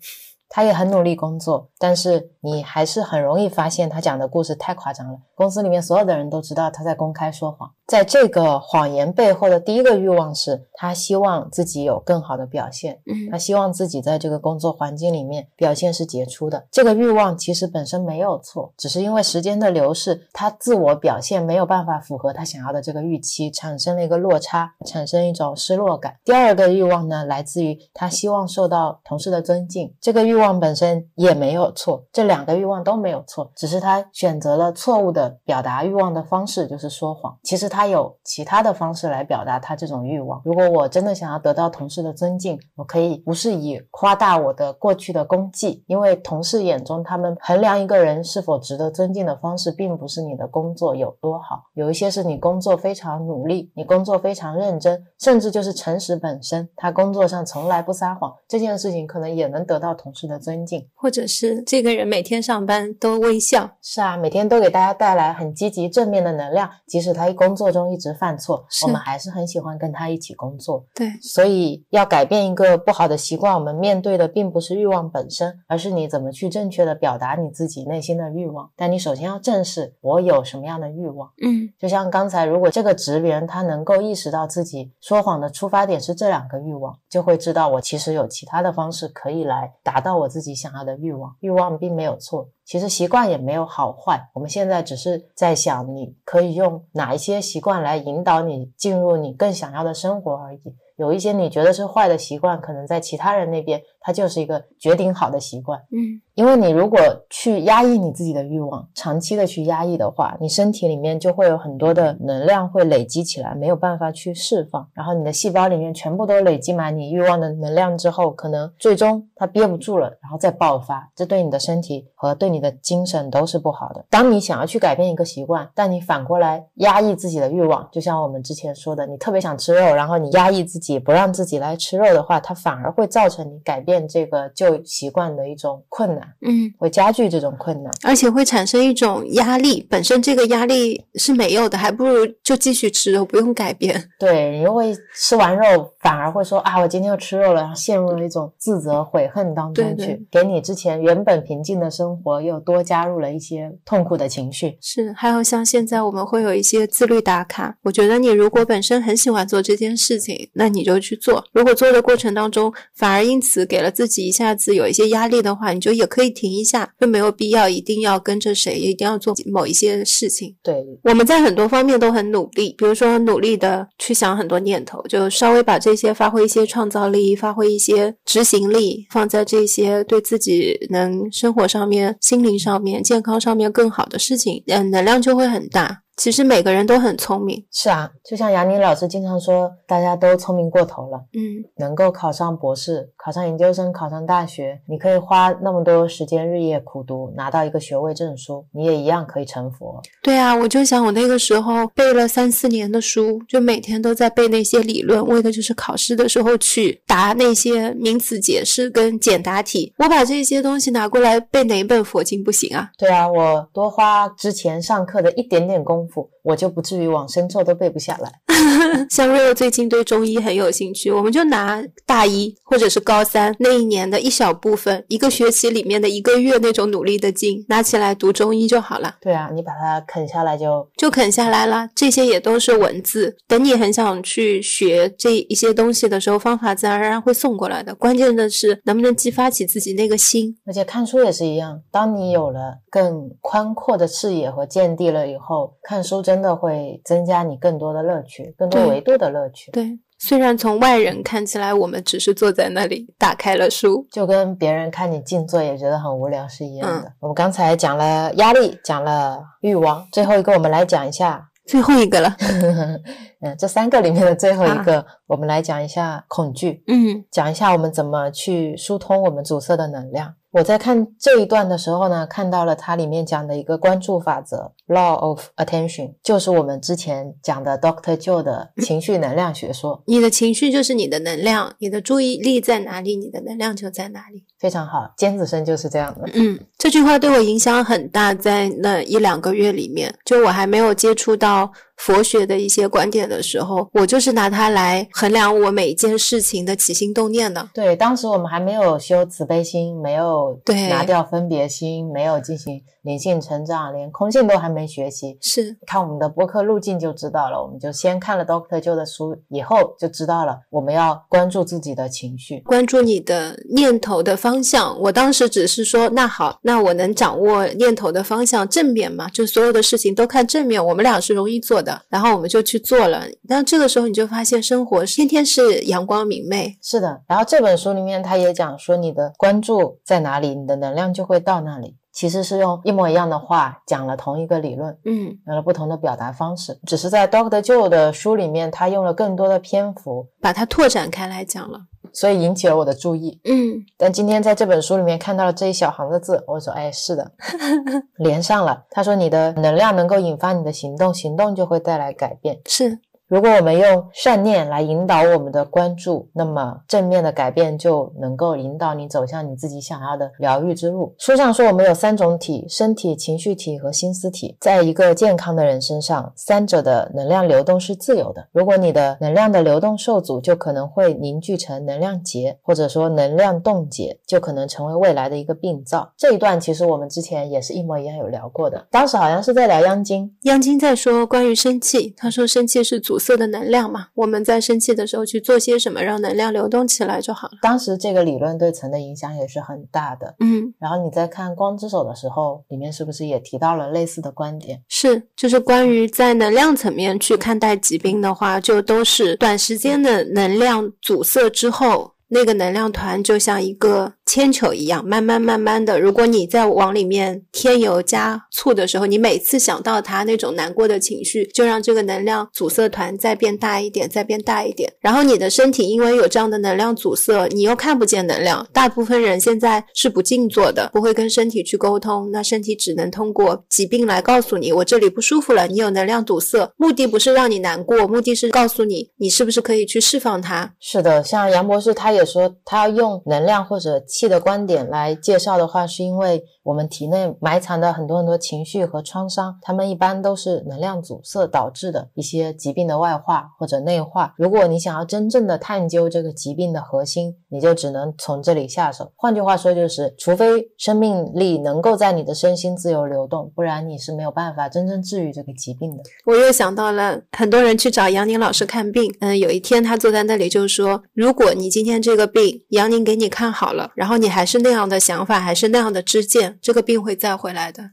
他也很努力工作，但是你还是很容易发现他讲的故事太夸张了。公司里面所有的人都知道他在公开说谎。在这个谎言背后的第一个欲望是他希望自己有更好的表现，嗯，他希望自己在这个工作环境里面表现是杰出的。这个欲望其实本身没有错，只是因为时间的流逝，他自我表现没有办法符合他想要的这个预期，产生了一个落差，产生一种失落感。第二个欲望呢，来自于他希望受到同事的尊敬，这个欲欲望本身也没有错，这两个欲望都没有错，只是他选择了错误的表达欲望的方式，就是说谎。其实。他有其他的方式来表达他这种欲望。如果我真的想要得到同事的尊敬，我可以不是以夸大我的过去的功绩，因为同事眼中他们衡量一个人是否值得尊敬的方式，并不是你的工作有多好，有一些是你工作非常努力，你工作非常认真，甚至就是诚实本身。他工作上从来不撒谎，这件事情可能也能得到同事的。尊敬，或者是这个人每天上班都微笑。是啊，每天都给大家带来很积极正面的能量，即使他一工作中一直犯错，我们还是很喜欢跟他一起工作。对，所以要改变一个不好的习惯，我们面对的并不是欲望本身，而是你怎么去正确的表达你自己内心的欲望。但你首先要正视我有什么样的欲望。嗯，就像刚才，如果这个职员他能够意识到自己说谎的出发点是这两个欲望，就会知道我其实有其他的方式可以来达到我自己想要的欲望。欲望并没有错，其实习惯也没有好坏。我们现在只是在想，你可以用哪一些习惯来引导你进入你更想要的生活而已。有一些你觉得是坏的习惯，可能在其他人那边，它就是一个绝顶好的习惯。嗯，因为你如果去压抑你自己的欲望，长期的去压抑的话，你身体里面就会有很多的能量会累积起来，没有办法去释放。然后你的细胞里面全部都累积满你欲望的能量之后，可能最终它憋不住了，然后再爆发。这对你的身体和对你的精神都是不好的。当你想要去改变一个习惯，但你反过来压抑自己的欲望，就像我们之前说的，你特别想吃肉，然后你压抑自己。不让自己来吃肉的话，它反而会造成你改变这个旧习惯的一种困难，嗯，会加剧这种困难，而且会产生一种压力。本身这个压力是没有的，还不如就继续吃肉，不用改变。对，你会吃完肉反而会说啊，我今天又吃肉了，然后陷入了一种自责、悔恨当中去，给你之前原本平静的生活又多加入了一些痛苦的情绪。是，还有像现在我们会有一些自律打卡，我觉得你如果本身很喜欢做这件事情，那你。你就去做，如果做的过程当中反而因此给了自己一下子有一些压力的话，你就也可以停一下，就没有必要一定要跟着谁，一定要做某一些事情。对，我们在很多方面都很努力，比如说努力的去想很多念头，就稍微把这些发挥一些创造力，发挥一些执行力，放在这些对自己能生活上面、心灵上面、健康上面更好的事情，嗯，能量就会很大。其实每个人都很聪明，是啊，就像杨宁老师经常说，大家都聪明过头了。嗯，能够考上博士、考上研究生、考上大学，你可以花那么多时间日夜苦读，拿到一个学位证书，你也一样可以成佛。对啊，我就想我那个时候背了三四年的书，就每天都在背那些理论，为的就是考试的时候去答那些名词解释跟简答题。我把这些东西拿过来背哪本佛经不行啊？对啊，我多花之前上课的一点点功夫。我就不至于往生咒都背不下来。像瑞欧最近对中医很有兴趣，我们就拿大一或者是高三那一年的一小部分，一个学期里面的一个月那种努力的劲，拿起来读中医就好了。对啊，你把它啃下来就就啃下来了。这些也都是文字，等你很想去学这一些东西的时候，方法自然而然会送过来的。关键的是能不能激发起自己那个心。而且看书也是一样，当你有了更宽阔的视野和见地了以后，看书真的会增加你更多的乐趣，更多维度的乐趣。对，虽然从外人看起来，我们只是坐在那里打开了书，就跟别人看你静坐也觉得很无聊是一样的。我们刚才讲了压力，讲了欲望，最后一个我们来讲一下最后一个了。嗯，这三个里面的最后一个，我们来讲一下恐惧。嗯，讲一下我们怎么去疏通我们阻塞的能量。我在看这一段的时候呢，看到了它里面讲的一个关注法则 （Law of Attention），就是我们之前讲的 Doctor Joe 的情绪能量学说。你的情绪就是你的能量，你的注意力在哪里，你的能量就在哪里。非常好，尖子生就是这样的。嗯，这句话对我影响很大，在那一两个月里面，就我还没有接触到佛学的一些观点的时候，我就是拿它来衡量我每一件事情的起心动念的。对，当时我们还没有修慈悲心，没有对拿掉分别心，没有进行灵性成长，连空性都还没学习。是看我们的播客路径就知道了，我们就先看了 Doctor Joe 的书，以后就知道了我们要关注自己的情绪，关注你的念头的方向。我当时只是说，那好，那我能掌握念头的方向正面嘛？就所有的事情都看正面，我们俩是容易做的，然后我们就去做了。但这个时候你就发现，生活天天是阳光明媚。是的，然后这本书里面他也讲说，你的关注在哪里，你的能量就会到那里。其实是用一模一样的话讲了同一个理论，嗯，有了不同的表达方式，只是在 Doctor Joe 的书里面，他用了更多的篇幅把它拓展开来讲了，所以引起了我的注意。嗯，但今天在这本书里面看到了这一小行的字，我说，哎，是的，连上了。他说，你的能量能够引发你的行动，行动就会带来改变。是。如果我们用善念来引导我们的关注，那么正面的改变就能够引导你走向你自己想要的疗愈之路。书上说我们有三种体：身体、情绪体和心思体。在一个健康的人身上，三者的能量流动是自由的。如果你的能量的流动受阻，就可能会凝聚成能量结，或者说能量冻结，就可能成为未来的一个病灶。这一段其实我们之前也是一模一样有聊过的，当时好像是在聊央金，央金在说关于生气，他说生气是阻塞的能量嘛，我们在生气的时候去做些什么，让能量流动起来就好了。当时这个理论对层的影响也是很大的。嗯，然后你在看《光之手》的时候，里面是不是也提到了类似的观点？是，就是关于在能量层面去看待疾病的话，就都是短时间的能量阻塞之后，那个能量团就像一个。铅球一样，慢慢慢慢的，如果你在往里面添油加醋的时候，你每次想到他那种难过的情绪，就让这个能量阻塞团再变大一点，再变大一点。然后你的身体因为有这样的能量阻塞，你又看不见能量。大部分人现在是不静坐的，不会跟身体去沟通，那身体只能通过疾病来告诉你，我这里不舒服了，你有能量堵塞。目的不是让你难过，目的是告诉你，你是不是可以去释放它。是的，像杨博士他也说，他要用能量或者。的观点来介绍的话，是因为我们体内埋藏的很多很多情绪和创伤，他们一般都是能量阻塞导致的一些疾病的外化或者内化。如果你想要真正的探究这个疾病的核心，你就只能从这里下手。换句话说，就是除非生命力能够在你的身心自由流动，不然你是没有办法真正治愈这个疾病的。我又想到了很多人去找杨宁老师看病，嗯，有一天他坐在那里就说：“如果你今天这个病杨宁给你看好了。”然后你还是那样的想法，还是那样的知见，这个病会再回来的。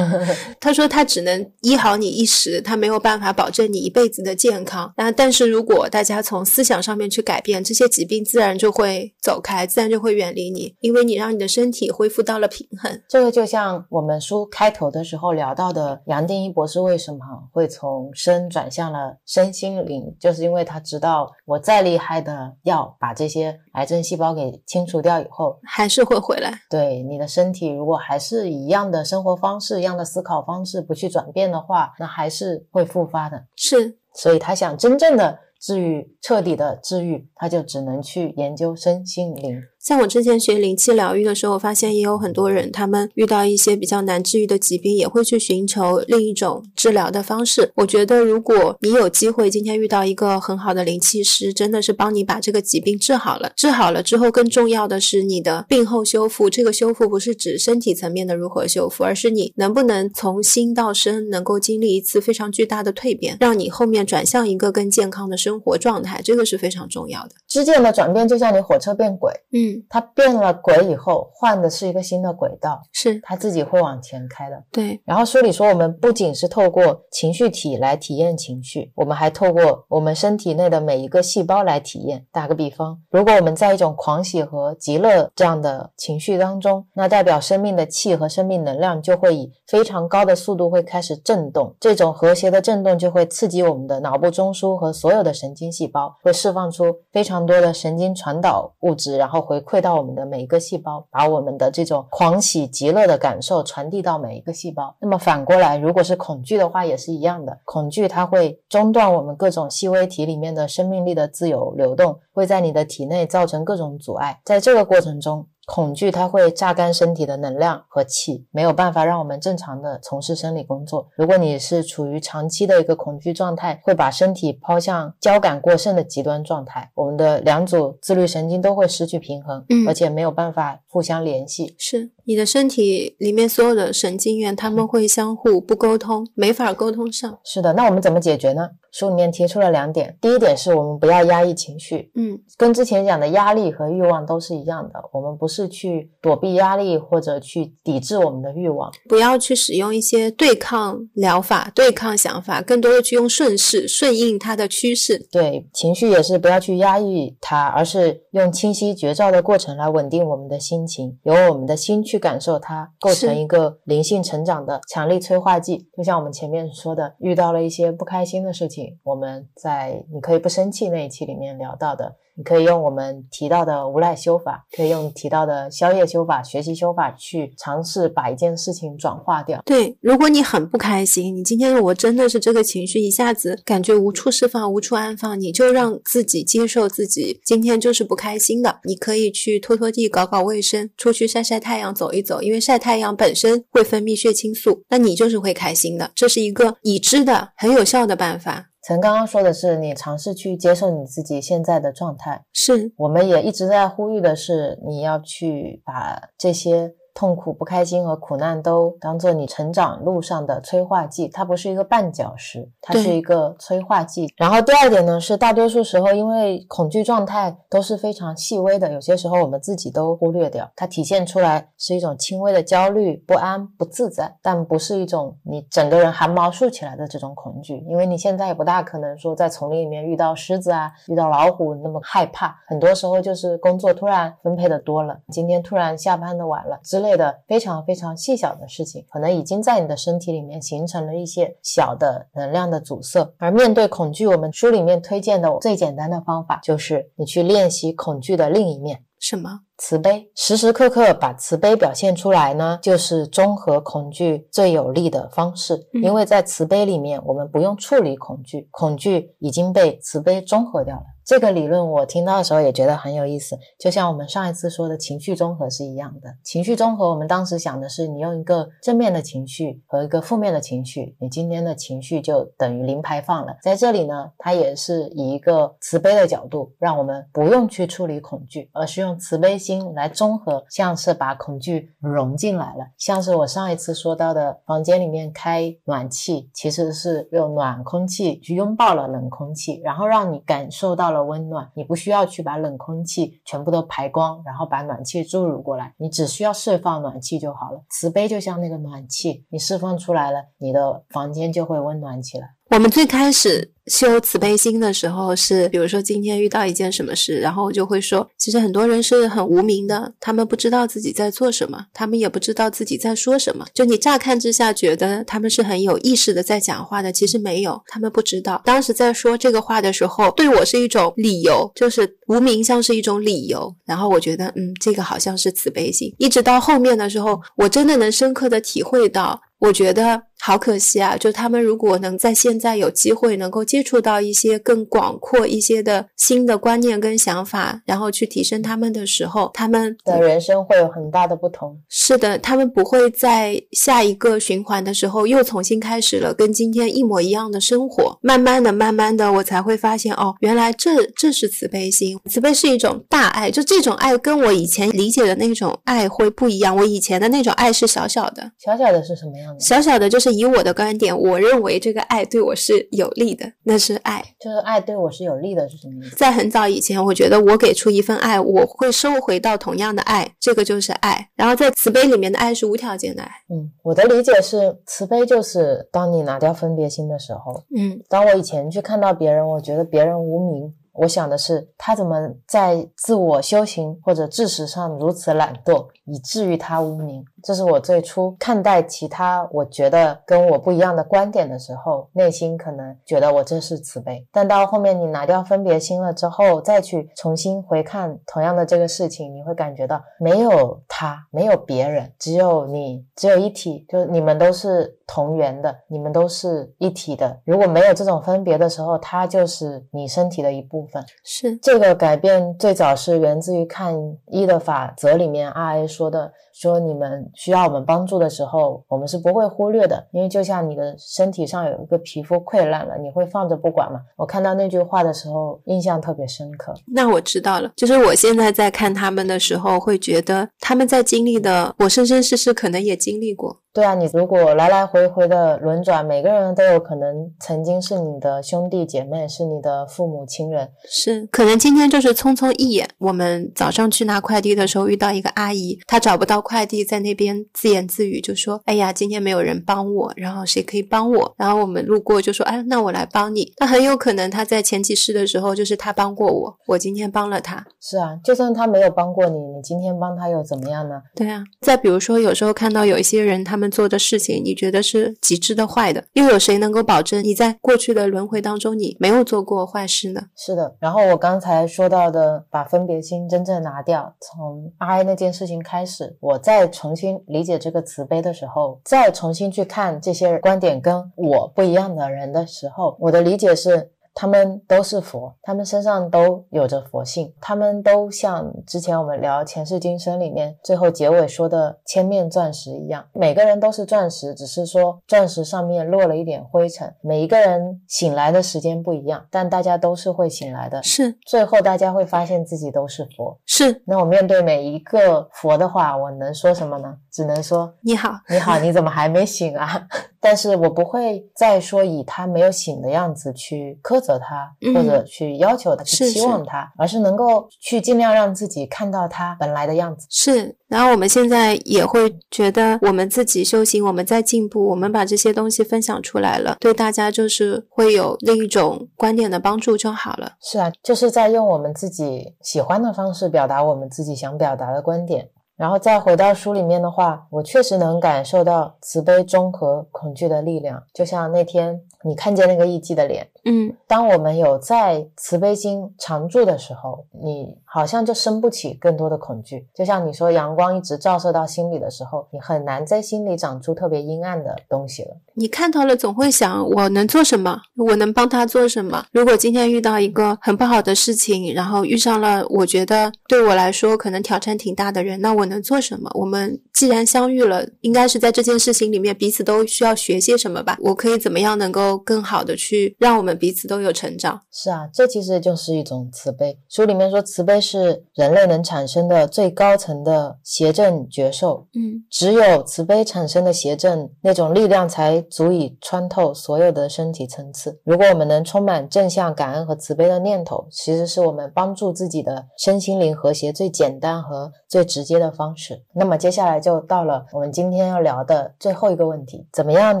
他说他只能医好你一时，他没有办法保证你一辈子的健康。那但是如果大家从思想上面去改变，这些疾病自然就会走开，自然就会远离你，因为你让你的身体恢复到了平衡。这个就像我们书开头的时候聊到的，杨定一博士为什么会从身转向了身心灵，就是因为他知道我再厉害的药，把这些癌症细胞给清。清除掉以后，还是会回来。对你的身体，如果还是一样的生活方式、一样的思考方式，不去转变的话，那还是会复发的。是，所以他想真正的治愈、彻底的治愈，他就只能去研究身心灵。像我之前学灵气疗愈的时候，我发现也有很多人，他们遇到一些比较难治愈的疾病，也会去寻求另一种治疗的方式。我觉得，如果你有机会今天遇到一个很好的灵气师，真的是帮你把这个疾病治好了。治好了之后，更重要的是你的病后修复。这个修复不是指身体层面的如何修复，而是你能不能从心到身，能够经历一次非常巨大的蜕变，让你后面转向一个更健康的生活状态。这个是非常重要的。之间的转变就像你火车变轨，嗯。它变了轨以后，换的是一个新的轨道，是它自己会往前开的。对。然后书里说，我们不仅是透过情绪体来体验情绪，我们还透过我们身体内的每一个细胞来体验。打个比方，如果我们在一种狂喜和极乐这样的情绪当中，那代表生命的气和生命能量就会以非常高的速度会开始震动。这种和谐的震动就会刺激我们的脑部中枢和所有的神经细胞，会释放出非常多的神经传导物质，然后回馈到我们的每一个细胞，把我们的这种狂喜极乐的感受传递到每一个细胞。那么反过来，如果是恐惧的话，也是一样的。恐惧它会中断我们各种细微体里面的生命力的自由流动，会在你的体内造成各种阻碍。在这个过程中，恐惧它会榨干身体的能量和气，没有办法让我们正常的从事生理工作。如果你是处于长期的一个恐惧状态，会把身体抛向交感过剩的极端状态，我们的两组自律神经都会失去平衡，嗯，而且没有办法互相联系。是你的身体里面所有的神经元，他们会相互不沟通，没法沟通上。是的，那我们怎么解决呢？书里面提出了两点，第一点是我们不要压抑情绪，嗯，跟之前讲的压力和欲望都是一样的，我们不是去躲避压力或者去抵制我们的欲望，不要去使用一些对抗疗法、对抗想法，更多的去用顺势、顺应它的趋势。对，情绪也是不要去压抑它，而是用清晰觉照的过程来稳定我们的心情，由我们的心去感受，它构成一个灵性成长的强力催化剂。就像我们前面说的，遇到了一些不开心的事情，我们在你可以不生气那一期里面聊到的。你可以用我们提到的无赖修法，可以用提到的宵夜修法、学习修法去尝试把一件事情转化掉。对，如果你很不开心，你今天我真的是这个情绪一下子感觉无处释放、无处安放，你就让自己接受自己今天就是不开心的。你可以去拖拖地、搞搞卫生，出去晒晒太阳、走一走，因为晒太阳本身会分泌血清素，那你就是会开心的。这是一个已知的很有效的办法。曾刚刚说的是，你尝试去接受你自己现在的状态。是，我们也一直在呼吁的是，你要去把这些。痛苦、不开心和苦难都当做你成长路上的催化剂，它不是一个绊脚石，它是一个催化剂。然后第二点呢，是大多数时候，因为恐惧状态都是非常细微的，有些时候我们自己都忽略掉。它体现出来是一种轻微的焦虑、不安、不自在，但不是一种你整个人汗毛竖起来的这种恐惧，因为你现在也不大可能说在丛林里面遇到狮子啊、遇到老虎那么害怕。很多时候就是工作突然分配的多了，今天突然下班的晚了。类的非常非常细小的事情，可能已经在你的身体里面形成了一些小的能量的阻塞。而面对恐惧，我们书里面推荐的最简单的方法，就是你去练习恐惧的另一面，什么？慈悲，时时刻刻把慈悲表现出来呢，就是中和恐惧最有力的方式。因为在慈悲里面，我们不用处理恐惧，恐惧已经被慈悲中和掉了。这个理论我听到的时候也觉得很有意思，就像我们上一次说的情绪综合是一样的。情绪综合，我们当时想的是，你用一个正面的情绪和一个负面的情绪，你今天的情绪就等于零排放了。在这里呢，它也是以一个慈悲的角度，让我们不用去处理恐惧，而是用慈悲心心来综合，像是把恐惧融进来了。像是我上一次说到的，房间里面开暖气，其实是用暖空气去拥抱了冷空气，然后让你感受到了。温暖，你不需要去把冷空气全部都排光，然后把暖气注入过来，你只需要释放暖气就好了。慈悲就像那个暖气，你释放出来了，你的房间就会温暖起来。我们最开始修慈悲心的时候，是比如说今天遇到一件什么事，然后我就会说，其实很多人是很无名的，他们不知道自己在做什么，他们也不知道自己在说什么。就你乍看之下觉得他们是很有意识的在讲话的，其实没有，他们不知道。当时在说这个话的时候，对我是一种理由，就是无名像是一种理由。然后我觉得，嗯，这个好像是慈悲心。一直到后面的时候，我真的能深刻的体会到。我觉得好可惜啊！就他们如果能在现在有机会能够接触到一些更广阔一些的新的观念跟想法，然后去提升他们的时候，他们的人生会有很大的不同。是的，他们不会在下一个循环的时候又重新开始了跟今天一模一样的生活。慢慢的、慢慢的，我才会发现哦，原来这这是慈悲心。慈悲是一种大爱，就这种爱跟我以前理解的那种爱会不一样。我以前的那种爱是小小的，小小的是什么样的？小小的，就是以我的观点，我认为这个爱对我是有利的，那是爱。就是爱对我是有利的，是什么意思？在很早以前，我觉得我给出一份爱，我会收回到同样的爱，这个就是爱。然后在慈悲里面的爱是无条件的爱。嗯，我的理解是，慈悲就是当你拿掉分别心的时候。嗯，当我以前去看到别人，我觉得别人无名。我想的是，他怎么在自我修行或者知识上如此懒惰，以至于他无名？这是我最初看待其他我觉得跟我不一样的观点的时候，内心可能觉得我这是慈悲。但到后面你拿掉分别心了之后，再去重新回看同样的这个事情，你会感觉到没有他，没有别人，只有你，只有一体，就你们都是同源的，你们都是一体的。如果没有这种分别的时候，它就是你身体的一部分。是这个改变最早是源自于看一的法则里面，R A 说的，说你们需要我们帮助的时候，我们是不会忽略的，因为就像你的身体上有一个皮肤溃烂了，你会放着不管吗？我看到那句话的时候，印象特别深刻。那我知道了，就是我现在在看他们的时候，会觉得他们在经历的，我生生世世可能也经历过。对啊，你如果来来回回的轮转，每个人都有可能曾经是你的兄弟姐妹，是你的父母亲人。是，可能今天就是匆匆一眼。我们早上去拿快递的时候遇到一个阿姨，她找不到快递，在那边自言自语，就说：“哎呀，今天没有人帮我，然后谁可以帮我？”然后我们路过就说：“哎，那我来帮你。”那很有可能她在前几世的时候就是她帮过我，我今天帮了她。是啊，就算他没有帮过你，你今天帮他又怎么样呢？对啊。再比如说，有时候看到有一些人他们做的事情，你觉得是极致的坏的，又有谁能够保证你在过去的轮回当中你没有做过坏事呢？是的。然后我刚才说到的，把分别心真正拿掉，从爱那件事情开始，我再重新理解这个慈悲的时候，再重新去看这些观点跟我不一样的人的时候，我的理解是。他们都是佛，他们身上都有着佛性，他们都像之前我们聊前世今生里面最后结尾说的千面钻石一样，每个人都是钻石，只是说钻石上面落了一点灰尘。每一个人醒来的时间不一样，但大家都是会醒来的。是，最后大家会发现自己都是佛。是，那我面对每一个佛的话，我能说什么呢？只能说你好，你好，你怎么还没醒啊？但是我不会再说以他没有醒的样子去苛责他，或者去要求他、去期望他，而是能够去尽量让自己看到他本来的样子。是，然后我们现在也会觉得我们自己修行，我们在进步，我们把这些东西分享出来了，对大家就是会有另一种观点的帮助就好了。是啊，就是在用我们自己喜欢的方式表达我们自己想表达的观点。然后再回到书里面的话，我确实能感受到慈悲中和恐惧的力量，就像那天。你看见那个艺伎的脸，嗯，当我们有在慈悲心常驻的时候，你好像就生不起更多的恐惧。就像你说，阳光一直照射到心里的时候，你很难在心里长出特别阴暗的东西了。你看到了，总会想我能做什么，我能帮他做什么。如果今天遇到一个很不好的事情，然后遇上了我觉得对我来说可能挑战挺大的人，那我能做什么？我们既然相遇了，应该是在这件事情里面彼此都需要学些什么吧？我可以怎么样能够？更好的去让我们彼此都有成长。是啊，这其实就是一种慈悲。书里面说，慈悲是人类能产生的最高层的邪正觉受。嗯，只有慈悲产生的邪正那种力量，才足以穿透所有的身体层次。如果我们能充满正向感恩和慈悲的念头，其实是我们帮助自己的身心灵和谐最简单和最直接的方式。那么接下来就到了我们今天要聊的最后一个问题：怎么样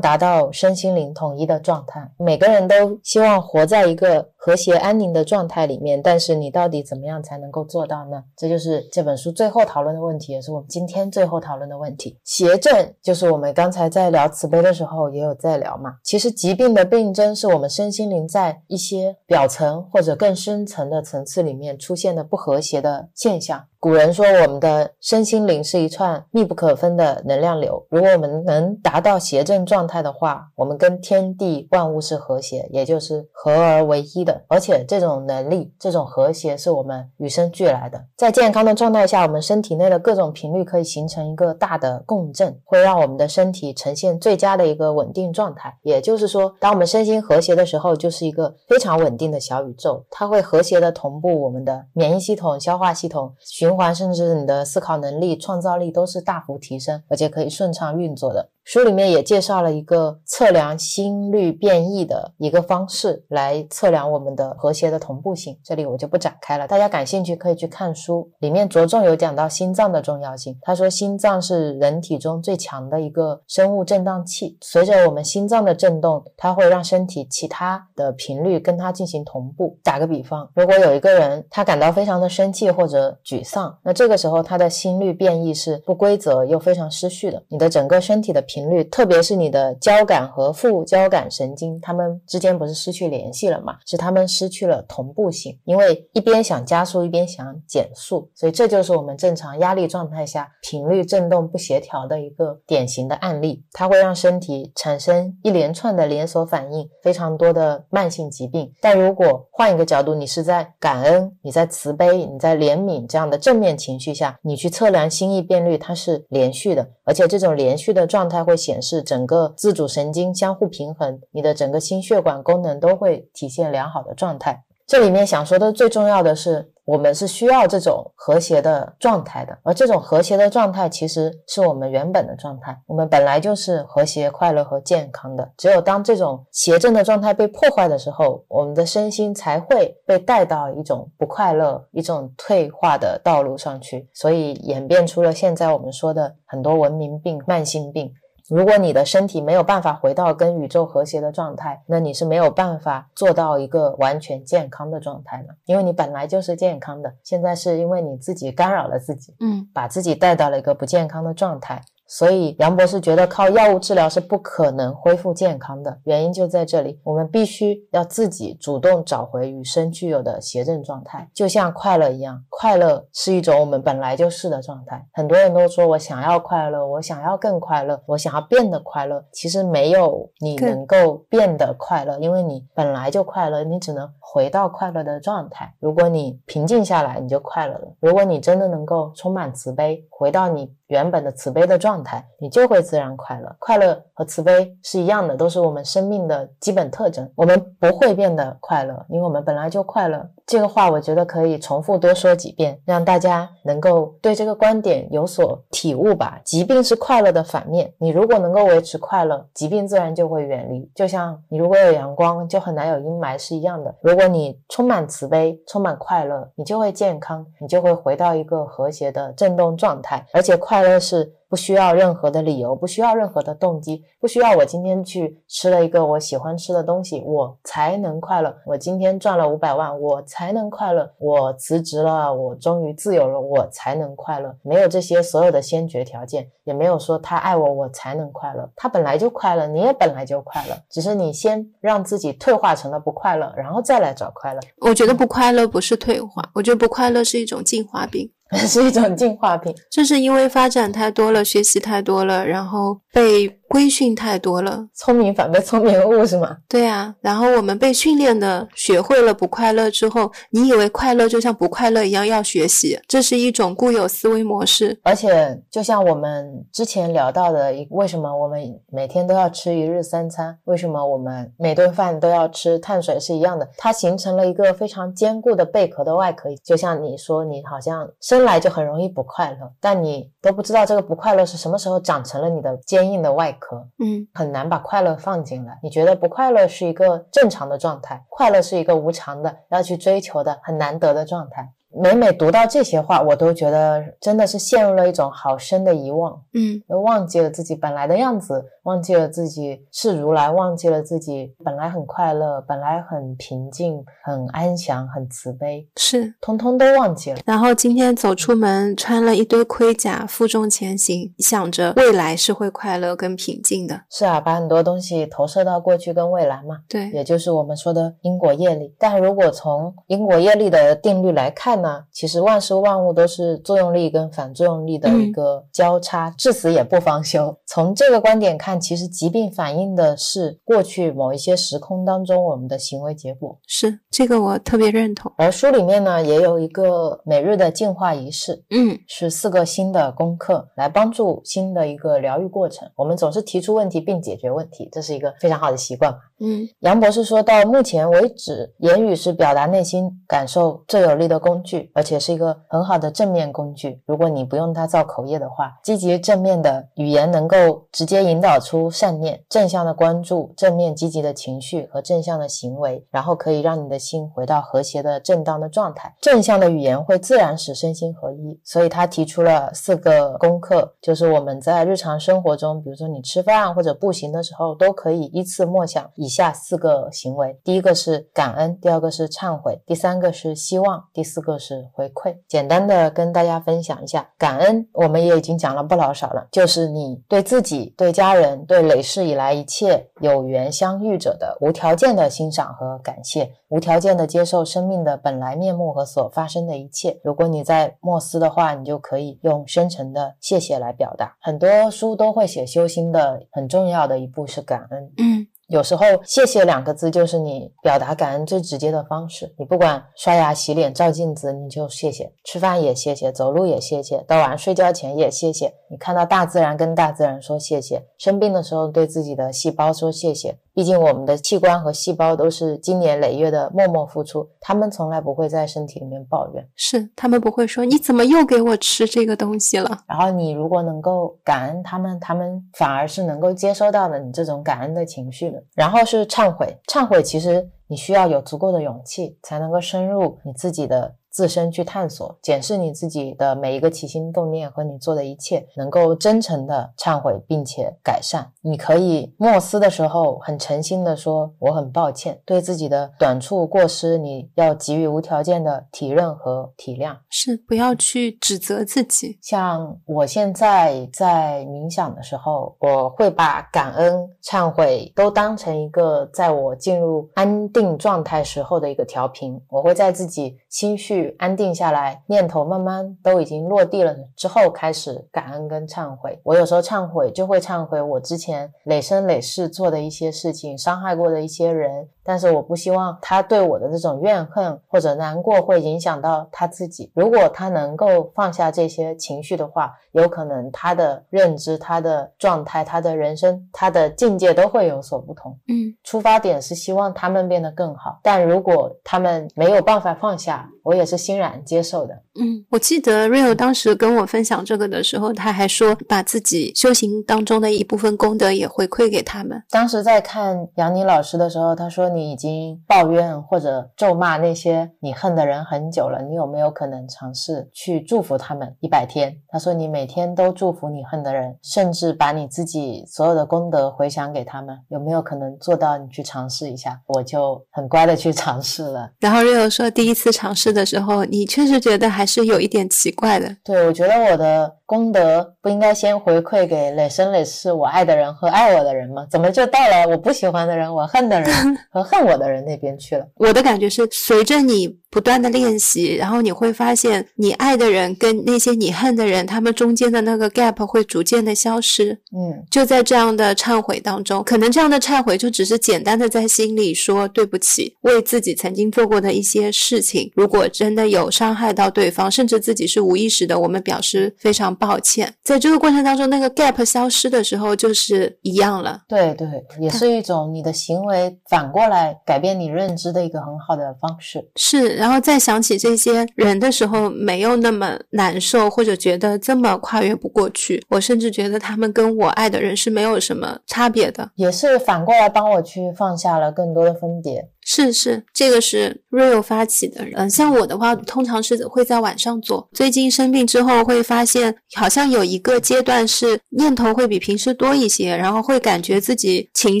达到身心灵统一的状态？每个人都希希望活在一个和谐安宁的状态里面，但是你到底怎么样才能够做到呢？这就是这本书最后讨论的问题，也是我们今天最后讨论的问题。邪正就是我们刚才在聊慈悲的时候也有在聊嘛。其实疾病的病症是我们身心灵在一些表层或者更深层的层次里面出现的不和谐的现象。古人说，我们的身心灵是一串密不可分的能量流。如果我们能达到邪正状态的话，我们跟天地万物是和谐，也就是合而为一的。而且这种能力、这种和谐是我们与生俱来的。在健康的状态下，我们身体内的各种频率可以形成一个大的共振，会让我们的身体呈现最佳的一个稳定状态。也就是说，当我们身心和谐的时候，就是一个非常稳定的小宇宙，它会和谐的同步我们的免疫系统、消化系统、循。循环，甚至你的思考能力、创造力都是大幅提升，而且可以顺畅运作的。书里面也介绍了一个测量心率变异的一个方式，来测量我们的和谐的同步性。这里我就不展开了，大家感兴趣可以去看书，里面着重有讲到心脏的重要性。他说，心脏是人体中最强的一个生物振荡器，随着我们心脏的震动，它会让身体其他的频率跟它进行同步。打个比方，如果有一个人他感到非常的生气或者沮丧，那这个时候他的心率变异是不规则又非常失序的，你的整个身体的频。频率，特别是你的交感和副交感神经，它们之间不是失去联系了嘛？是它们失去了同步性，因为一边想加速，一边想减速，所以这就是我们正常压力状态下频率振动不协调的一个典型的案例。它会让身体产生一连串的连锁反应，非常多的慢性疾病。但如果换一个角度，你是在感恩、你在慈悲、你在怜悯这样的正面情绪下，你去测量心意变率，它是连续的，而且这种连续的状态。它会显示整个自主神经相互平衡，你的整个心血管功能都会体现良好的状态。这里面想说的最重要的是。我们是需要这种和谐的状态的，而这种和谐的状态其实是我们原本的状态。我们本来就是和谐、快乐和健康的。只有当这种邪正的状态被破坏的时候，我们的身心才会被带到一种不快乐、一种退化的道路上去。所以演变出了现在我们说的很多文明病、慢性病。如果你的身体没有办法回到跟宇宙和谐的状态，那你是没有办法做到一个完全健康的状态的，因为你本来就是健康的，现在是因为你自己干扰了自己，嗯，把自己带到了一个不健康的状态。所以杨博士觉得靠药物治疗是不可能恢复健康的，原因就在这里。我们必须要自己主动找回与生俱有的邪正状态，就像快乐一样，快乐是一种我们本来就是的状态。很多人都说我想要快乐，我想要更快乐，我想要变得快乐。其实没有你能够变得快乐，因为你本来就快乐，你只能回到快乐的状态。如果你平静下来，你就快乐了。如果你真的能够充满慈悲，回到你。原本的慈悲的状态，你就会自然快乐。快乐和慈悲是一样的，都是我们生命的基本特征。我们不会变得快乐，因为我们本来就快乐。这个话我觉得可以重复多说几遍，让大家能够对这个观点有所体悟吧。疾病是快乐的反面，你如果能够维持快乐，疾病自然就会远离。就像你如果有阳光，就很难有阴霾是一样的。如果你充满慈悲，充满快乐，你就会健康，你就会回到一个和谐的振动状态，而且快乐是。不需要任何的理由，不需要任何的动机，不需要我今天去吃了一个我喜欢吃的东西，我才能快乐。我今天赚了五百万，我才能快乐。我辞职了，我终于自由了，我才能快乐。没有这些所有的先决条件，也没有说他爱我，我才能快乐。他本来就快乐，你也本来就快乐，只是你先让自己退化成了不快乐，然后再来找快乐。我觉得不快乐不是退化，我觉得不快乐是一种进化病。是一种进化病，就是因为发展太多了，学习太多了，然后被。规训太多了，聪明反被聪明误是吗？对啊，然后我们被训练的学会了不快乐之后，你以为快乐就像不快乐一样要学习，这是一种固有思维模式。而且就像我们之前聊到的，为什么我们每天都要吃一日三餐？为什么我们每顿饭都要吃碳水是一样的？它形成了一个非常坚固的贝壳的外壳。就像你说，你好像生来就很容易不快乐，但你都不知道这个不快乐是什么时候长成了你的坚硬的外。壳，嗯，很难把快乐放进来。你觉得不快乐是一个正常的状态，快乐是一个无常的，要去追求的很难得的状态。每每读到这些话，我都觉得真的是陷入了一种好深的遗忘，嗯，忘记了自己本来的样子，忘记了自己是如来，忘记了自己本来很快乐，本来很平静、很安详、很慈悲，是，通通都忘记了。然后今天走出门，穿了一堆盔甲，负重前行，想着未来是会快乐跟平静的。是啊，把很多东西投射到过去跟未来嘛，对，也就是我们说的因果业力。但如果从因果业力的定律来看，呢其实万事万物都是作用力跟反作用力的一个交叉，至死也不方休。从这个观点看，其实疾病反映的是过去某一些时空当中我们的行为结果。是这个我特别认同。而书里面呢，也有一个每日的净化仪式，嗯，是四个新的功课来帮助新的一个疗愈过程。我们总是提出问题并解决问题，这是一个非常好的习惯。嗯，杨博士说到目前为止，言语是表达内心感受最有力的工具。而且是一个很好的正面工具。如果你不用它造口业的话，积极正面的语言能够直接引导出善念、正向的关注、正面积极的情绪和正向的行为，然后可以让你的心回到和谐的正当的状态。正向的语言会自然使身心合一。所以他提出了四个功课，就是我们在日常生活中，比如说你吃饭或者步行的时候，都可以依次默想以下四个行为：第一个是感恩，第二个是忏悔，第三个是希望，第四个是。回馈，简单的跟大家分享一下，感恩我们也已经讲了不老少了，就是你对自己、对家人、对累世以来一切有缘相遇者的无条件的欣赏和感谢，无条件的接受生命的本来面目和所发生的一切。如果你在默思的话，你就可以用深沉的谢谢来表达。很多书都会写修心的，很重要的一步是感恩。嗯。有时候，谢谢两个字就是你表达感恩最直接的方式。你不管刷牙、洗脸、照镜子，你就谢谢；吃饭也谢谢，走路也谢谢，到晚上睡觉前也谢谢。你看到大自然，跟大自然说谢谢；生病的时候，对自己的细胞说谢谢；毕竟我们的器官和细胞都是经年累月的默默付出，他们从来不会在身体里面抱怨，是他们不会说你怎么又给我吃这个东西了。然后你如果能够感恩他们，他们反而是能够接收到的你这种感恩的情绪的。然后是忏悔，忏悔其实你需要有足够的勇气，才能够深入你自己的。自身去探索、检视你自己的每一个起心动念和你做的一切，能够真诚的忏悔并且改善。你可以默思的时候，很诚心的说：“我很抱歉，对自己的短处过失，你要给予无条件的体认和体谅。”是，不要去指责自己。像我现在在冥想的时候，我会把感恩、忏悔都当成一个在我进入安定状态时候的一个调频。我会在自己心绪。安定下来，念头慢慢都已经落地了之后，开始感恩跟忏悔。我有时候忏悔，就会忏悔我之前累生累世做的一些事情，伤害过的一些人。但是我不希望他对我的这种怨恨或者难过会影响到他自己。如果他能够放下这些情绪的话，有可能他的认知、他的状态、他的人生、他的境界都会有所不同。嗯，出发点是希望他们变得更好。但如果他们没有办法放下，我也是欣然接受的。嗯，我记得 Rio 当时跟我分享这个的时候，他还说把自己修行当中的一部分功德也回馈给他们。当时在看杨宁老师的时候，他说你已经抱怨或者咒骂那些你恨的人很久了，你有没有可能尝试去祝福他们一百天？他说你每天都祝福你恨的人，甚至把你自己所有的功德回想给他们，有没有可能做到？你去尝试一下，我就很乖的去尝试了。然后 Rio 说第一次尝试的时候，你确实觉得还是有一点奇怪的。对，我觉得我的功德不应该先回馈给累生累世我爱的人和爱我的人吗？怎么就到了我不喜欢的人、我恨的人和恨我的人那边去了？我的感觉是，随着你不断的练习，然后你会发现，你爱的人跟那些你恨的人，他们中间的那个 gap 会逐渐的消失。嗯，就在这样的忏悔当中，可能这样的忏悔就只是简单的在心里说对不起，为自己曾经做过的一些事情，如果真的有伤害到对方，甚至自己是无意识的，我们表示非常抱歉。在这个过程当中，那个 gap 消失的时候，就是一样了。对对，也是一种你的行为反过来改变你认知的一个很好的方式。是，然后再想起这些人的时候，没有那么难受，或者觉得这么跨越不过去。我甚至觉得他们跟我爱的人是没有什么差别的，也是反过来帮我去放下了更多的分别。是是，这个是 Real 发起的。嗯，像我的话，通常是会在晚上做。最近生病之后，会发现好像有一个阶段是念头会比平时多一些，然后会感觉自己情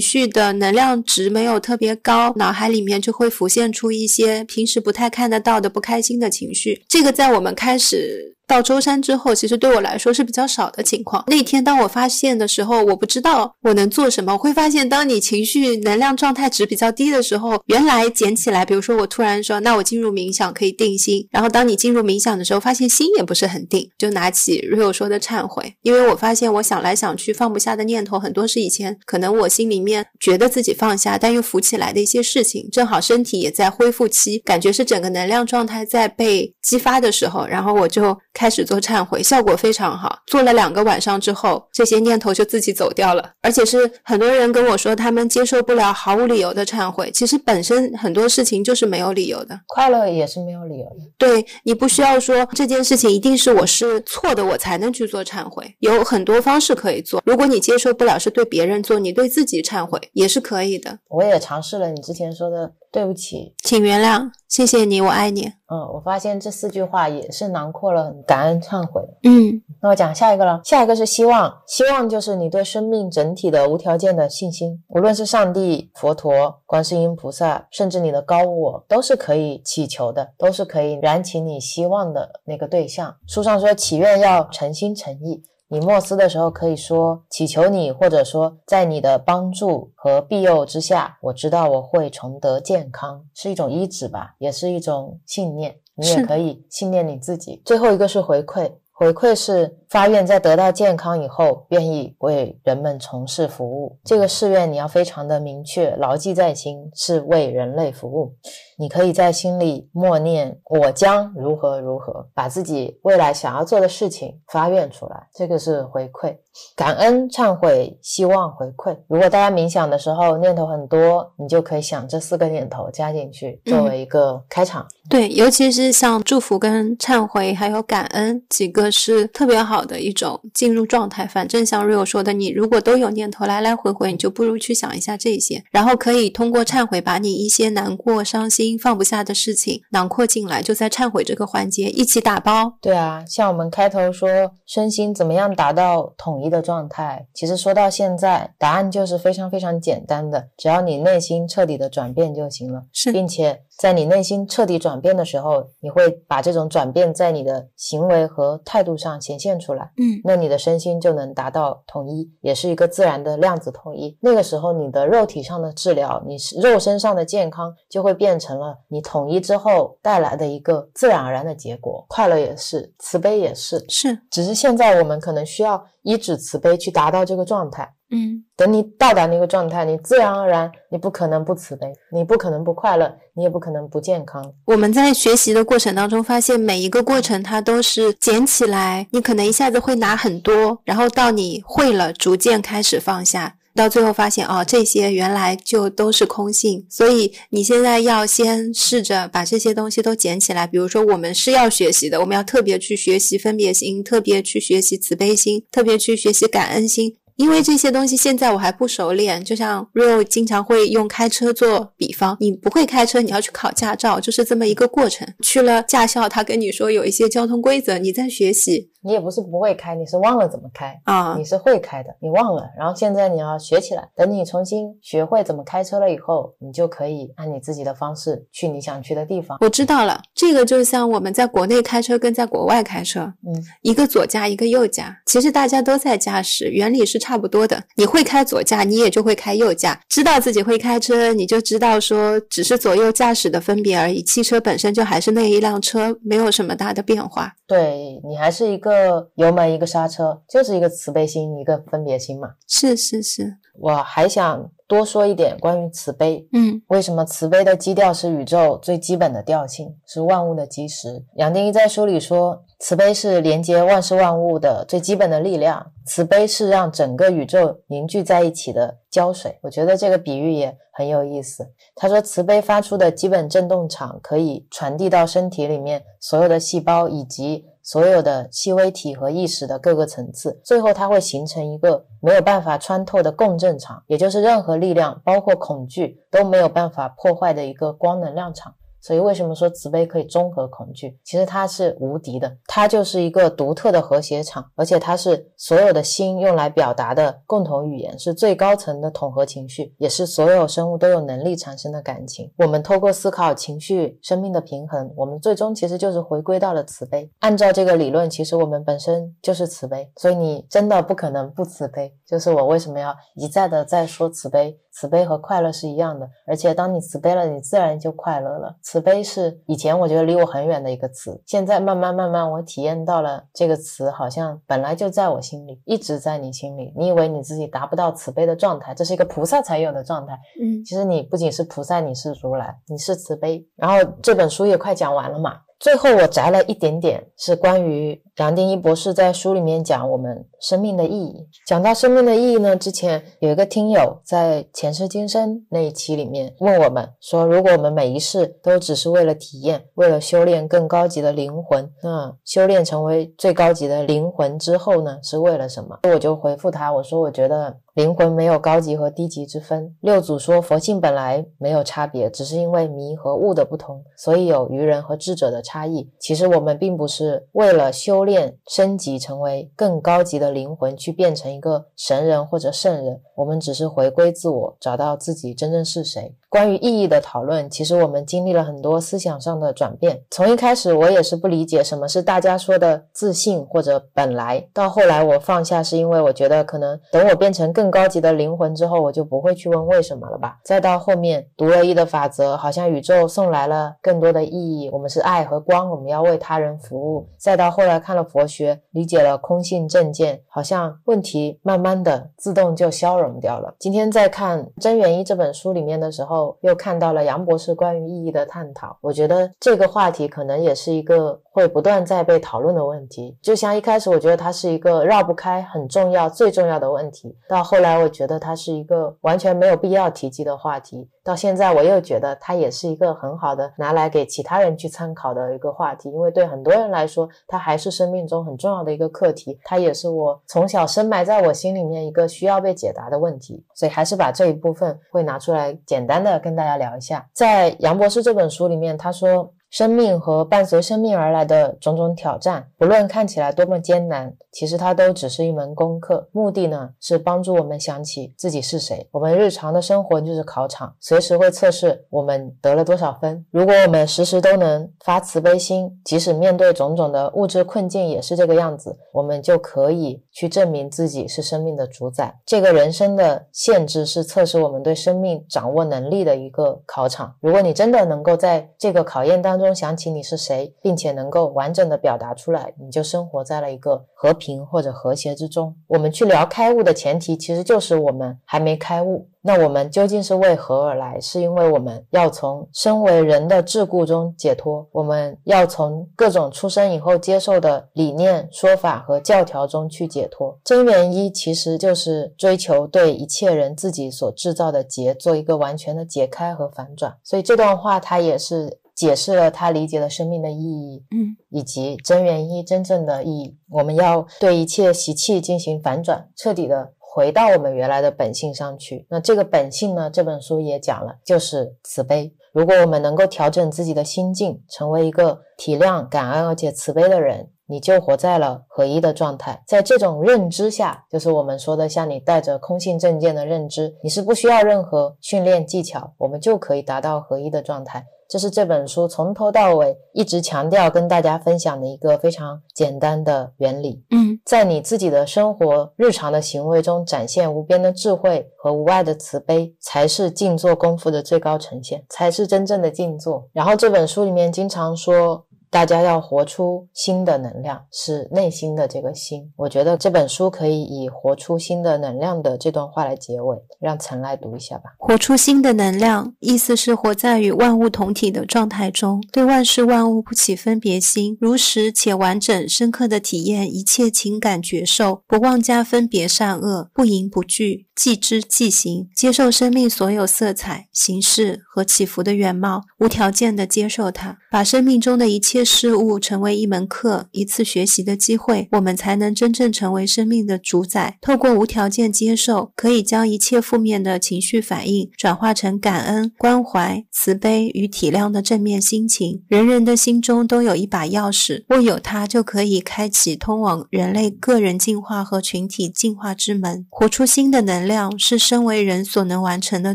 绪的能量值没有特别高，脑海里面就会浮现出一些平时不太看得到的不开心的情绪。这个在我们开始。到舟山之后，其实对我来说是比较少的情况。那天当我发现的时候，我不知道我能做什么。我会发现，当你情绪能量状态值比较低的时候，原原来捡起来，比如说我突然说，那我进入冥想可以定心。然后当你进入冥想的时候，发现心也不是很定，就拿起 Rio 说的忏悔，因为我发现我想来想去放不下的念头很多是以前可能我心里面觉得自己放下，但又浮起来的一些事情。正好身体也在恢复期，感觉是整个能量状态在被激发的时候，然后我就。开始做忏悔，效果非常好。做了两个晚上之后，这些念头就自己走掉了。而且是很多人跟我说，他们接受不了毫无理由的忏悔。其实本身很多事情就是没有理由的，快乐也是没有理由的。对你不需要说这件事情一定是我是错的，我才能去做忏悔。有很多方式可以做。如果你接受不了是对别人做，你对自己忏悔也是可以的。我也尝试了你之前说的。对不起，请原谅，谢谢你，我爱你。嗯，我发现这四句话也是囊括了感恩、忏悔。嗯，那我讲下一个了。下一个是希望，希望就是你对生命整体的无条件的信心，无论是上帝、佛陀、观世音菩萨，甚至你的高我，都是可以祈求的，都是可以燃起你希望的那个对象。书上说，祈愿要诚心诚意。你默思的时候，可以说祈求你，或者说在你的帮助和庇佑之下，我知道我会重得健康，是一种医治吧，也是一种信念。你也可以信念你自己。最后一个是回馈。回馈是发愿在得到健康以后，愿意为人们从事服务。这个誓愿你要非常的明确，牢记在心，是为人类服务。你可以在心里默念：“我将如何如何”，把自己未来想要做的事情发愿出来。这个是回馈，感恩、忏悔、希望、回馈。如果大家冥想的时候念头很多，你就可以想这四个念头加进去，作为一个开场。对，尤其是像祝福、跟忏悔还有感恩几个是特别好的一种进入状态。反正像 Rio 说的，你如果都有念头来来回回，你就不如去想一下这些，然后可以通过忏悔把你一些难过、伤心。放不下的事情囊括进来，就在忏悔这个环节一起打包。对啊，像我们开头说身心怎么样达到统一的状态，其实说到现在，答案就是非常非常简单的，只要你内心彻底的转变就行了，是，并且。在你内心彻底转变的时候，你会把这种转变在你的行为和态度上显现出来。嗯，那你的身心就能达到统一，也是一个自然的量子统一。那个时候，你的肉体上的治疗，你肉身上的健康，就会变成了你统一之后带来的一个自然而然的结果。快乐也是，慈悲也是，是。只是现在我们可能需要依止慈悲去达到这个状态。嗯，等你到达那个状态，你自然而然，你不可能不慈悲，你不可能不快乐，你也不可能不健康。我们在学习的过程当中，发现每一个过程它都是捡起来，你可能一下子会拿很多，然后到你会了，逐渐开始放下，到最后发现哦，这些原来就都是空性。所以你现在要先试着把这些东西都捡起来。比如说，我们是要学习的，我们要特别去学习分别心，特别去学习慈悲心，特别去学习感恩心。因为这些东西现在我还不熟练，就像 Rio 经常会用开车做比方，你不会开车，你要去考驾照，就是这么一个过程。去了驾校，他跟你说有一些交通规则，你在学习。你也不是不会开，你是忘了怎么开啊？你是会开的，你忘了，然后现在你要学起来。等你重新学会怎么开车了以后，你就可以按你自己的方式去你想去的地方。我知道了，这个就像我们在国内开车跟在国外开车，嗯，一个左驾一个右驾，其实大家都在驾驶，原理是差不多的。你会开左驾，你也就会开右驾。知道自己会开车，你就知道说只是左右驾驶的分别而已。汽车本身就还是那一辆车，没有什么大的变化。对你还是一个油门一个刹车，就是一个慈悲心一个分别心嘛。是是是，我还想多说一点关于慈悲。嗯，为什么慈悲的基调是宇宙最基本的调性，是万物的基石？杨定一在书里说，慈悲是连接万事万物的最基本的力量，慈悲是让整个宇宙凝聚在一起的胶水。我觉得这个比喻也很有意思。他说，慈悲发出的基本振动场可以传递到身体里面所有的细胞以及。所有的细微体和意识的各个层次，最后它会形成一个没有办法穿透的共振场，也就是任何力量，包括恐惧，都没有办法破坏的一个光能量场。所以，为什么说慈悲可以中和恐惧？其实它是无敌的，它就是一个独特的和谐场，而且它是所有的心用来表达的共同语言，是最高层的统合情绪，也是所有生物都有能力产生的感情。我们透过思考情绪、生命的平衡，我们最终其实就是回归到了慈悲。按照这个理论，其实我们本身就是慈悲，所以你真的不可能不慈悲。就是我为什么要一再的在说慈悲？慈悲和快乐是一样的，而且当你慈悲了，你自然就快乐了。慈悲是以前我觉得离我很远的一个词，现在慢慢慢慢我体验到了这个词，好像本来就在我心里，一直在你心里。你以为你自己达不到慈悲的状态，这是一个菩萨才有的状态。嗯，其实你不仅是菩萨，你是如来，你是慈悲。然后这本书也快讲完了嘛。最后我摘了一点点，是关于杨定一博士在书里面讲我们生命的意义。讲到生命的意义呢，之前有一个听友在前世今生那一期里面问我们说，如果我们每一世都只是为了体验，为了修炼更高级的灵魂，那修炼成为最高级的灵魂之后呢，是为了什么？我就回复他，我说我觉得。灵魂没有高级和低级之分。六祖说，佛性本来没有差别，只是因为迷和悟的不同，所以有愚人和智者的差异。其实我们并不是为了修炼升级成为更高级的灵魂，去变成一个神人或者圣人，我们只是回归自我，找到自己真正是谁。关于意义的讨论，其实我们经历了很多思想上的转变。从一开始，我也是不理解什么是大家说的自信或者本来，到后来我放下，是因为我觉得可能等我变成更高级的灵魂之后，我就不会去问为什么了吧。再到后面读了一的法则，好像宇宙送来了更多的意义，我们是爱和光，我们要为他人服务。再到后来看了佛学，理解了空性正见，好像问题慢慢的自动就消融掉了。今天在看《真元一》这本书里面的时候，又看到了杨博士关于意义的探讨。我觉得这个话题可能也是一个会不断在被讨论的问题。就像一开始我觉得它是一个绕不开、很重要、最重要的问题，到后来我觉得它是一个完全没有必要提及的话题，到现在我又觉得它也是一个很好的拿来给其他人去参考的一个话题，因为对很多人来说，它还是生命中很重要的一个课题，它也是我从小深埋在我心里面一个需要被解答的问题，所以还是把这一部分会拿出来简单的跟大家聊一下。在杨博士这本书里面，他说。生命和伴随生命而来的种种挑战，不论看起来多么艰难，其实它都只是一门功课。目的呢，是帮助我们想起自己是谁。我们日常的生活就是考场，随时会测试我们得了多少分。如果我们时时都能发慈悲心，即使面对种种的物质困境也是这个样子，我们就可以去证明自己是生命的主宰。这个人生的限制是测试我们对生命掌握能力的一个考场。如果你真的能够在这个考验当，中想起你是谁，并且能够完整的表达出来，你就生活在了一个和平或者和谐之中。我们去聊开悟的前提，其实就是我们还没开悟。那我们究竟是为何而来？是因为我们要从身为人的桎梏中解脱，我们要从各种出生以后接受的理念、说法和教条中去解脱。真元一其实就是追求对一切人自己所制造的结做一个完全的解开和反转。所以这段话它也是。解释了他理解了生命的意义，嗯，以及真元一真正的意义。我们要对一切习气进行反转，彻底的回到我们原来的本性上去。那这个本性呢？这本书也讲了，就是慈悲。如果我们能够调整自己的心境，成为一个体谅、感恩而且慈悲的人，你就活在了合一的状态。在这种认知下，就是我们说的，像你带着空性正见的认知，你是不需要任何训练技巧，我们就可以达到合一的状态。这是这本书从头到尾一直强调跟大家分享的一个非常简单的原理。嗯，在你自己的生活日常的行为中展现无边的智慧和无外的慈悲，才是静坐功夫的最高呈现，才是真正的静坐。然后这本书里面经常说。大家要活出新的能量，是内心的这个心。我觉得这本书可以以“活出新的能量”的这段话来结尾，让陈来读一下吧。活出新的能量，意思是活在与万物同体的状态中，对万事万物不起分别心，如实且完整、深刻的体验一切情感觉受，不妄加分别善恶，不迎不惧。即知即行，接受生命所有色彩、形式和起伏的原貌，无条件的接受它，把生命中的一切事物成为一门课、一次学习的机会，我们才能真正成为生命的主宰。透过无条件接受，可以将一切负面的情绪反应转化成感恩、关怀、慈悲与体谅的正面心情。人人的心中都有一把钥匙，握有它就可以开启通往人类个人进化和群体进化之门，活出新的能量。是身为人所能完成的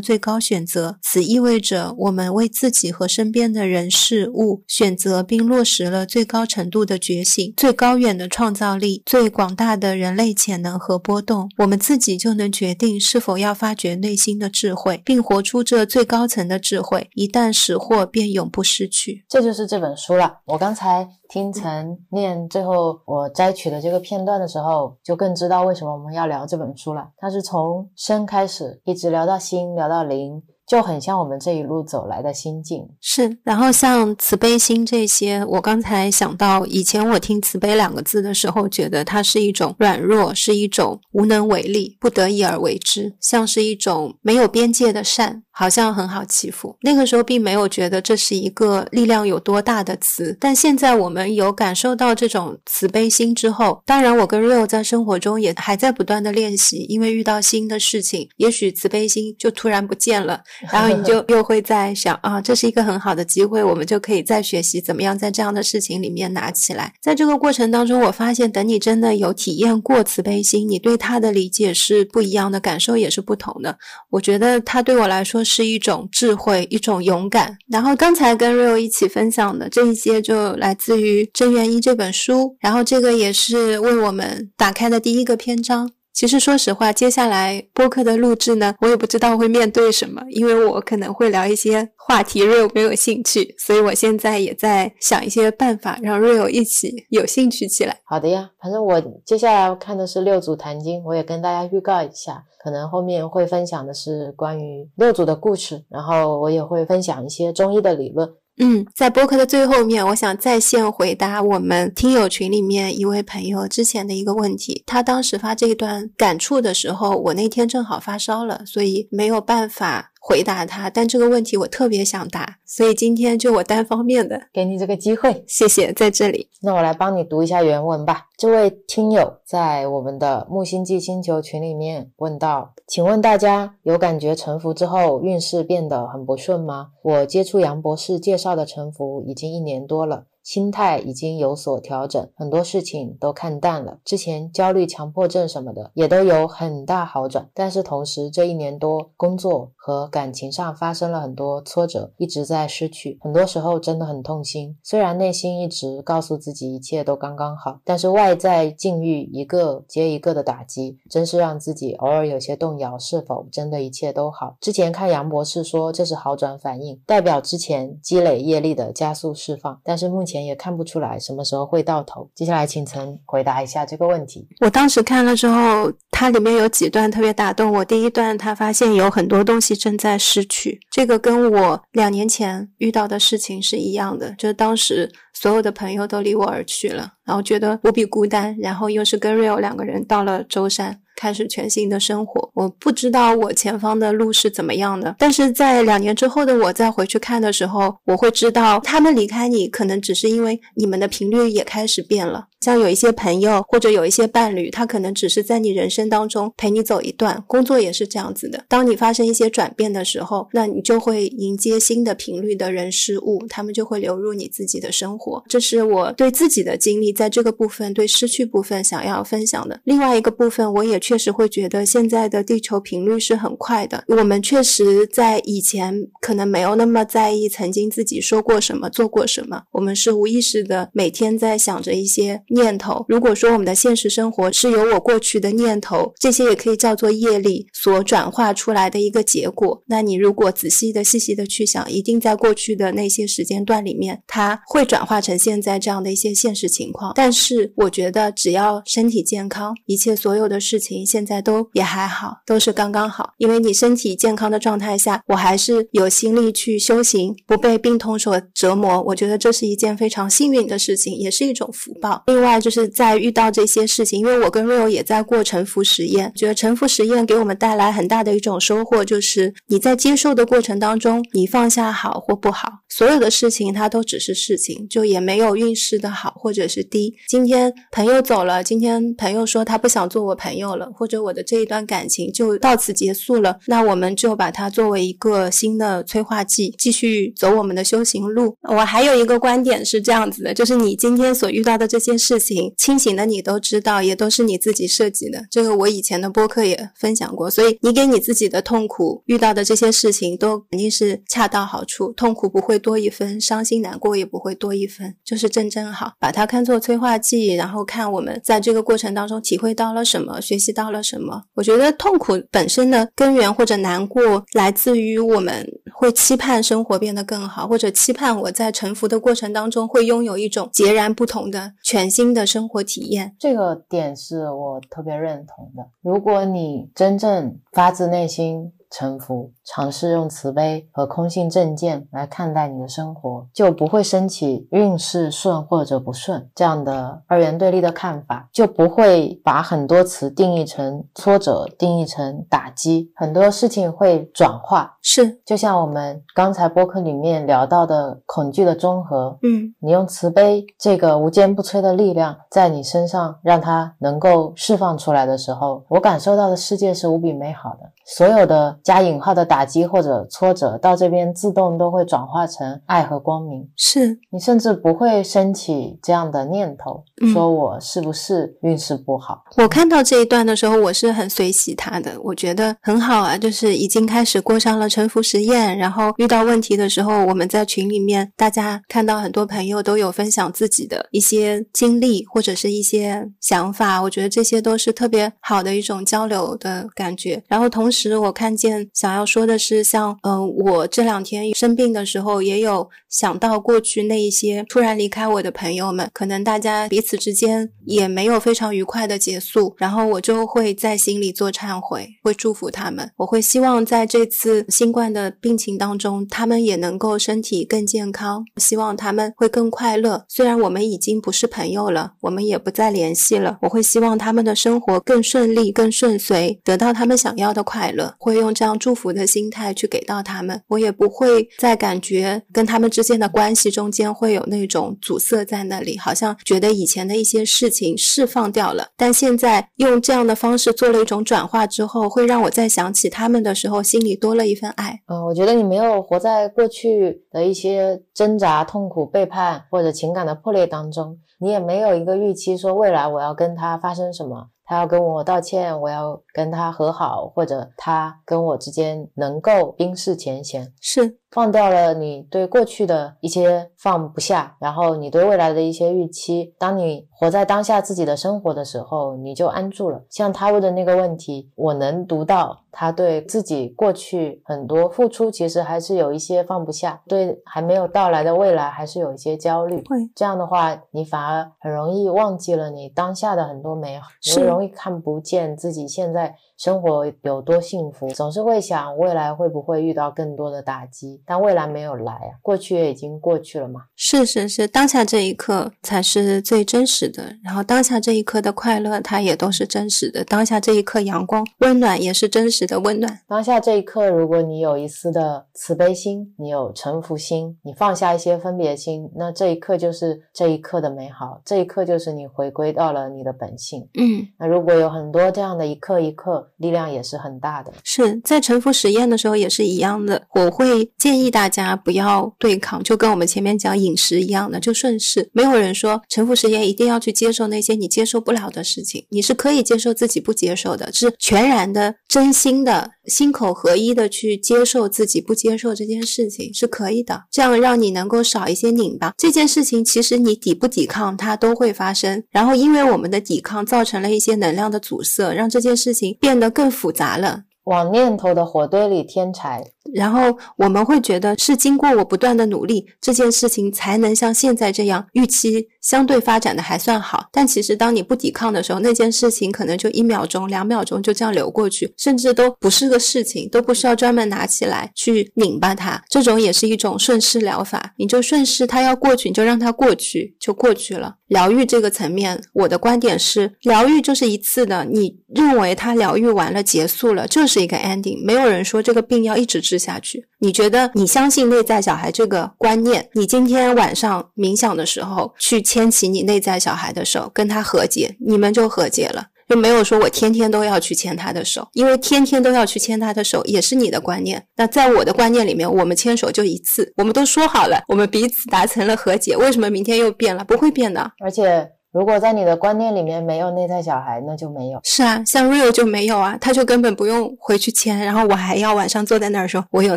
最高选择，此意味着我们为自己和身边的人事物选择并落实了最高程度的觉醒、最高远的创造力、最广大的人类潜能和波动。我们自己就能决定是否要发掘内心的智慧，并活出这最高层的智慧。一旦识获，便永不失去。这就是这本书了。我刚才。听陈念最后我摘取的这个片段的时候，就更知道为什么我们要聊这本书了。它是从身开始，一直聊到心，聊到灵。就很像我们这一路走来的心境，是。然后像慈悲心这些，我刚才想到，以前我听“慈悲”两个字的时候，觉得它是一种软弱，是一种无能为力、不得已而为之，像是一种没有边界的善，好像很好欺负。那个时候并没有觉得这是一个力量有多大的词，但现在我们有感受到这种慈悲心之后，当然我跟 Rio 在生活中也还在不断的练习，因为遇到新的事情，也许慈悲心就突然不见了。然后你就又会在想啊，这是一个很好的机会，我们就可以再学习怎么样在这样的事情里面拿起来。在这个过程当中，我发现，等你真的有体验过慈悲心，你对他的理解是不一样的，感受也是不同的。我觉得他对我来说是一种智慧，一种勇敢。然后刚才跟 Rio 一起分享的这一些，就来自于《真元一》这本书，然后这个也是为我们打开的第一个篇章。其实说实话，接下来播客的录制呢，我也不知道会面对什么，因为我可能会聊一些话题，Real 没有兴趣，所以我现在也在想一些办法，让 Real 一起有兴趣起来。好的呀，反正我接下来看的是六祖坛经，我也跟大家预告一下，可能后面会分享的是关于六祖的故事，然后我也会分享一些中医的理论。嗯，在播客的最后面，我想在线回答我们听友群里面一位朋友之前的一个问题。他当时发这一段感触的时候，我那天正好发烧了，所以没有办法。回答他，但这个问题我特别想答，所以今天就我单方面的 给你这个机会，谢谢，在这里。那我来帮你读一下原文吧。这位听友在我们的木星记星球群里面问道：“请问大家有感觉沉浮之后运势变得很不顺吗？我接触杨博士介绍的沉浮已经一年多了。”心态已经有所调整，很多事情都看淡了。之前焦虑、强迫症什么的也都有很大好转。但是同时，这一年多工作和感情上发生了很多挫折，一直在失去。很多时候真的很痛心。虽然内心一直告诉自己一切都刚刚好，但是外在境遇一个接一个的打击，真是让自己偶尔有些动摇。是否真的一切都好？之前看杨博士说这是好转反应，代表之前积累业力的加速释放。但是目前。也看不出来什么时候会到头。接下来，请陈回答一下这个问题。我当时看了之后，它里面有几段特别打动我。第一段，他发现有很多东西正在失去，这个跟我两年前遇到的事情是一样的，就是当时所有的朋友都离我而去了，然后觉得无比孤单，然后又是跟 Rio 两个人到了舟山。开始全新的生活，我不知道我前方的路是怎么样的，但是在两年之后的我再回去看的时候，我会知道他们离开你，可能只是因为你们的频率也开始变了。像有一些朋友或者有一些伴侣，他可能只是在你人生当中陪你走一段，工作也是这样子的。当你发生一些转变的时候，那你就会迎接新的频率的人事物，他们就会流入你自己的生活。这是我对自己的经历，在这个部分对失去部分想要分享的。另外一个部分，我也确实会觉得现在的地球频率是很快的。我们确实在以前可能没有那么在意曾经自己说过什么、做过什么，我们是无意识的每天在想着一些。念头，如果说我们的现实生活是由我过去的念头，这些也可以叫做业力所转化出来的一个结果。那你如果仔细的、细细的去想，一定在过去的那些时间段里面，它会转化成现在这样的一些现实情况。但是我觉得，只要身体健康，一切所有的事情现在都也还好，都是刚刚好。因为你身体健康的状态下，我还是有心力去修行，不被病痛所折磨。我觉得这是一件非常幸运的事情，也是一种福报。另外，就是在遇到这些事情，因为我跟 Rio 也在过沉浮实验，觉得沉浮实验给我们带来很大的一种收获，就是你在接受的过程当中，你放下好或不好，所有的事情它都只是事情，就也没有运势的好或者是低。今天朋友走了，今天朋友说他不想做我朋友了，或者我的这一段感情就到此结束了，那我们就把它作为一个新的催化剂，继续走我们的修行路。我还有一个观点是这样子的，就是你今天所遇到的这些事。事情清醒的你都知道，也都是你自己设计的。这个我以前的播客也分享过，所以你给你自己的痛苦遇到的这些事情，都肯定是恰到好处，痛苦不会多一分，伤心难过也不会多一分，就是正正好。把它看作催化剂，然后看我们在这个过程当中体会到了什么，学习到了什么。我觉得痛苦本身的根源或者难过，来自于我们会期盼生活变得更好，或者期盼我在沉浮的过程当中会拥有一种截然不同的全新。的生活体验，这个点是我特别认同的。如果你真正发自内心。臣服，尝试用慈悲和空性正见来看待你的生活，就不会升起运势顺或者不顺这样的二元对立的看法，就不会把很多词定义成挫折，定义成打击，很多事情会转化。是，就像我们刚才播客里面聊到的恐惧的综合，嗯，你用慈悲这个无坚不摧的力量在你身上，让它能够释放出来的时候，我感受到的世界是无比美好的，所有的。加引号的打击或者挫折，到这边自动都会转化成爱和光明。是你甚至不会升起这样的念头，嗯说我是不是运势不好？我看到这一段的时候，我是很随喜他的，我觉得很好啊，就是已经开始过上了沉浮实验，然后遇到问题的时候，我们在群里面，大家看到很多朋友都有分享自己的一些经历或者是一些想法，我觉得这些都是特别好的一种交流的感觉。然后同时，我看见想要说的是像，嗯、我这两天生病的时候，也有想到过去那一些突然离开我的朋友们，可能大家彼此之间也没有非常愉快的结束，然后我就会在心里做忏悔，会祝福他们。我会希望在这次新冠的病情当中，他们也能够身体更健康，希望他们会更快乐。虽然我们已经不是朋友了，我们也不再联系了，我会希望他们的生活更顺利、更顺遂，得到他们想要的快乐。会用这让祝福的心态去给到他们，我也不会再感觉跟他们之间的关系中间会有那种阻塞在那里，好像觉得以前的一些事情释放掉了，但现在用这样的方式做了一种转化之后，会让我在想起他们的时候，心里多了一份爱。嗯，我觉得你没有活在过去的一些挣扎、痛苦、背叛或者情感的破裂当中，你也没有一个预期说未来我要跟他发生什么，他要跟我道歉，我要跟他和好，或者他跟我之间能够冰释前嫌。是，放掉了你对过去的一些放不下，然后你对未来的一些预期。当你活在当下自己的生活的时候，你就安住了。像他问的那个问题，我能读到他对自己过去很多付出，其实还是有一些放不下，对还没有到来的未来还是有一些焦虑。会这样的话，你反而很容易忘记了你当下的很多美好，容易看不见自己现在生活有多幸福，总是会想未来会不会遇到更多的打击，但未来没有来啊，过去也已经过去了嘛。是是是，当下这一刻才是最真实的，然后当下这一刻的快乐，它也都是真实的，当下这一刻阳光温暖也是真实的温暖。当下这一刻，如果你有一丝的慈悲心，你有臣服心，你放下一些分别心，那这一刻就是这一刻的美好，这一刻就是你回归到了你的本性。嗯，那如果有很多这样的一刻一刻，力量也是很大的。是在沉浮实验的时候也是一样的，我会建议大家不要对抗，就跟我们前面讲饮食一样的，就顺势。没有人说沉浮实验一定要去接受那些你接受不了的事情，你是可以接受自己不接受的，是全然的、真心的、心口合一的去接受自己不接受这件事情是可以的，这样让你能够少一些拧巴。这件事情其实你抵不抵抗它都会发生，然后因为我们的抵抗造成了一些能量的阻塞，让这件事情变得更复杂了。往念头的火堆里添柴，然后我们会觉得是经过我不断的努力，这件事情才能像现在这样预期相对发展的还算好。但其实当你不抵抗的时候，那件事情可能就一秒钟、两秒钟就这样流过去，甚至都不是个事情，都不需要专门拿起来去拧巴它。这种也是一种顺势疗法，你就顺势它要过去，你就让它过去，就过去了。疗愈这个层面，我的观点是，疗愈就是一次的，你认为它疗愈完了结束了，就是一个 ending，没有人说这个病要一直治下去。你觉得你相信内在小孩这个观念，你今天晚上冥想的时候去牵起你内在小孩的手，跟他和解，你们就和解了。就没有说我天天都要去牵他的手，因为天天都要去牵他的手也是你的观念。那在我的观念里面，我们牵手就一次，我们都说好了，我们彼此达成了和解，为什么明天又变了？不会变的。而且如果在你的观念里面没有内在小孩，那就没有。是啊，像 Real 就没有啊，他就根本不用回去签，然后我还要晚上坐在那儿说，我有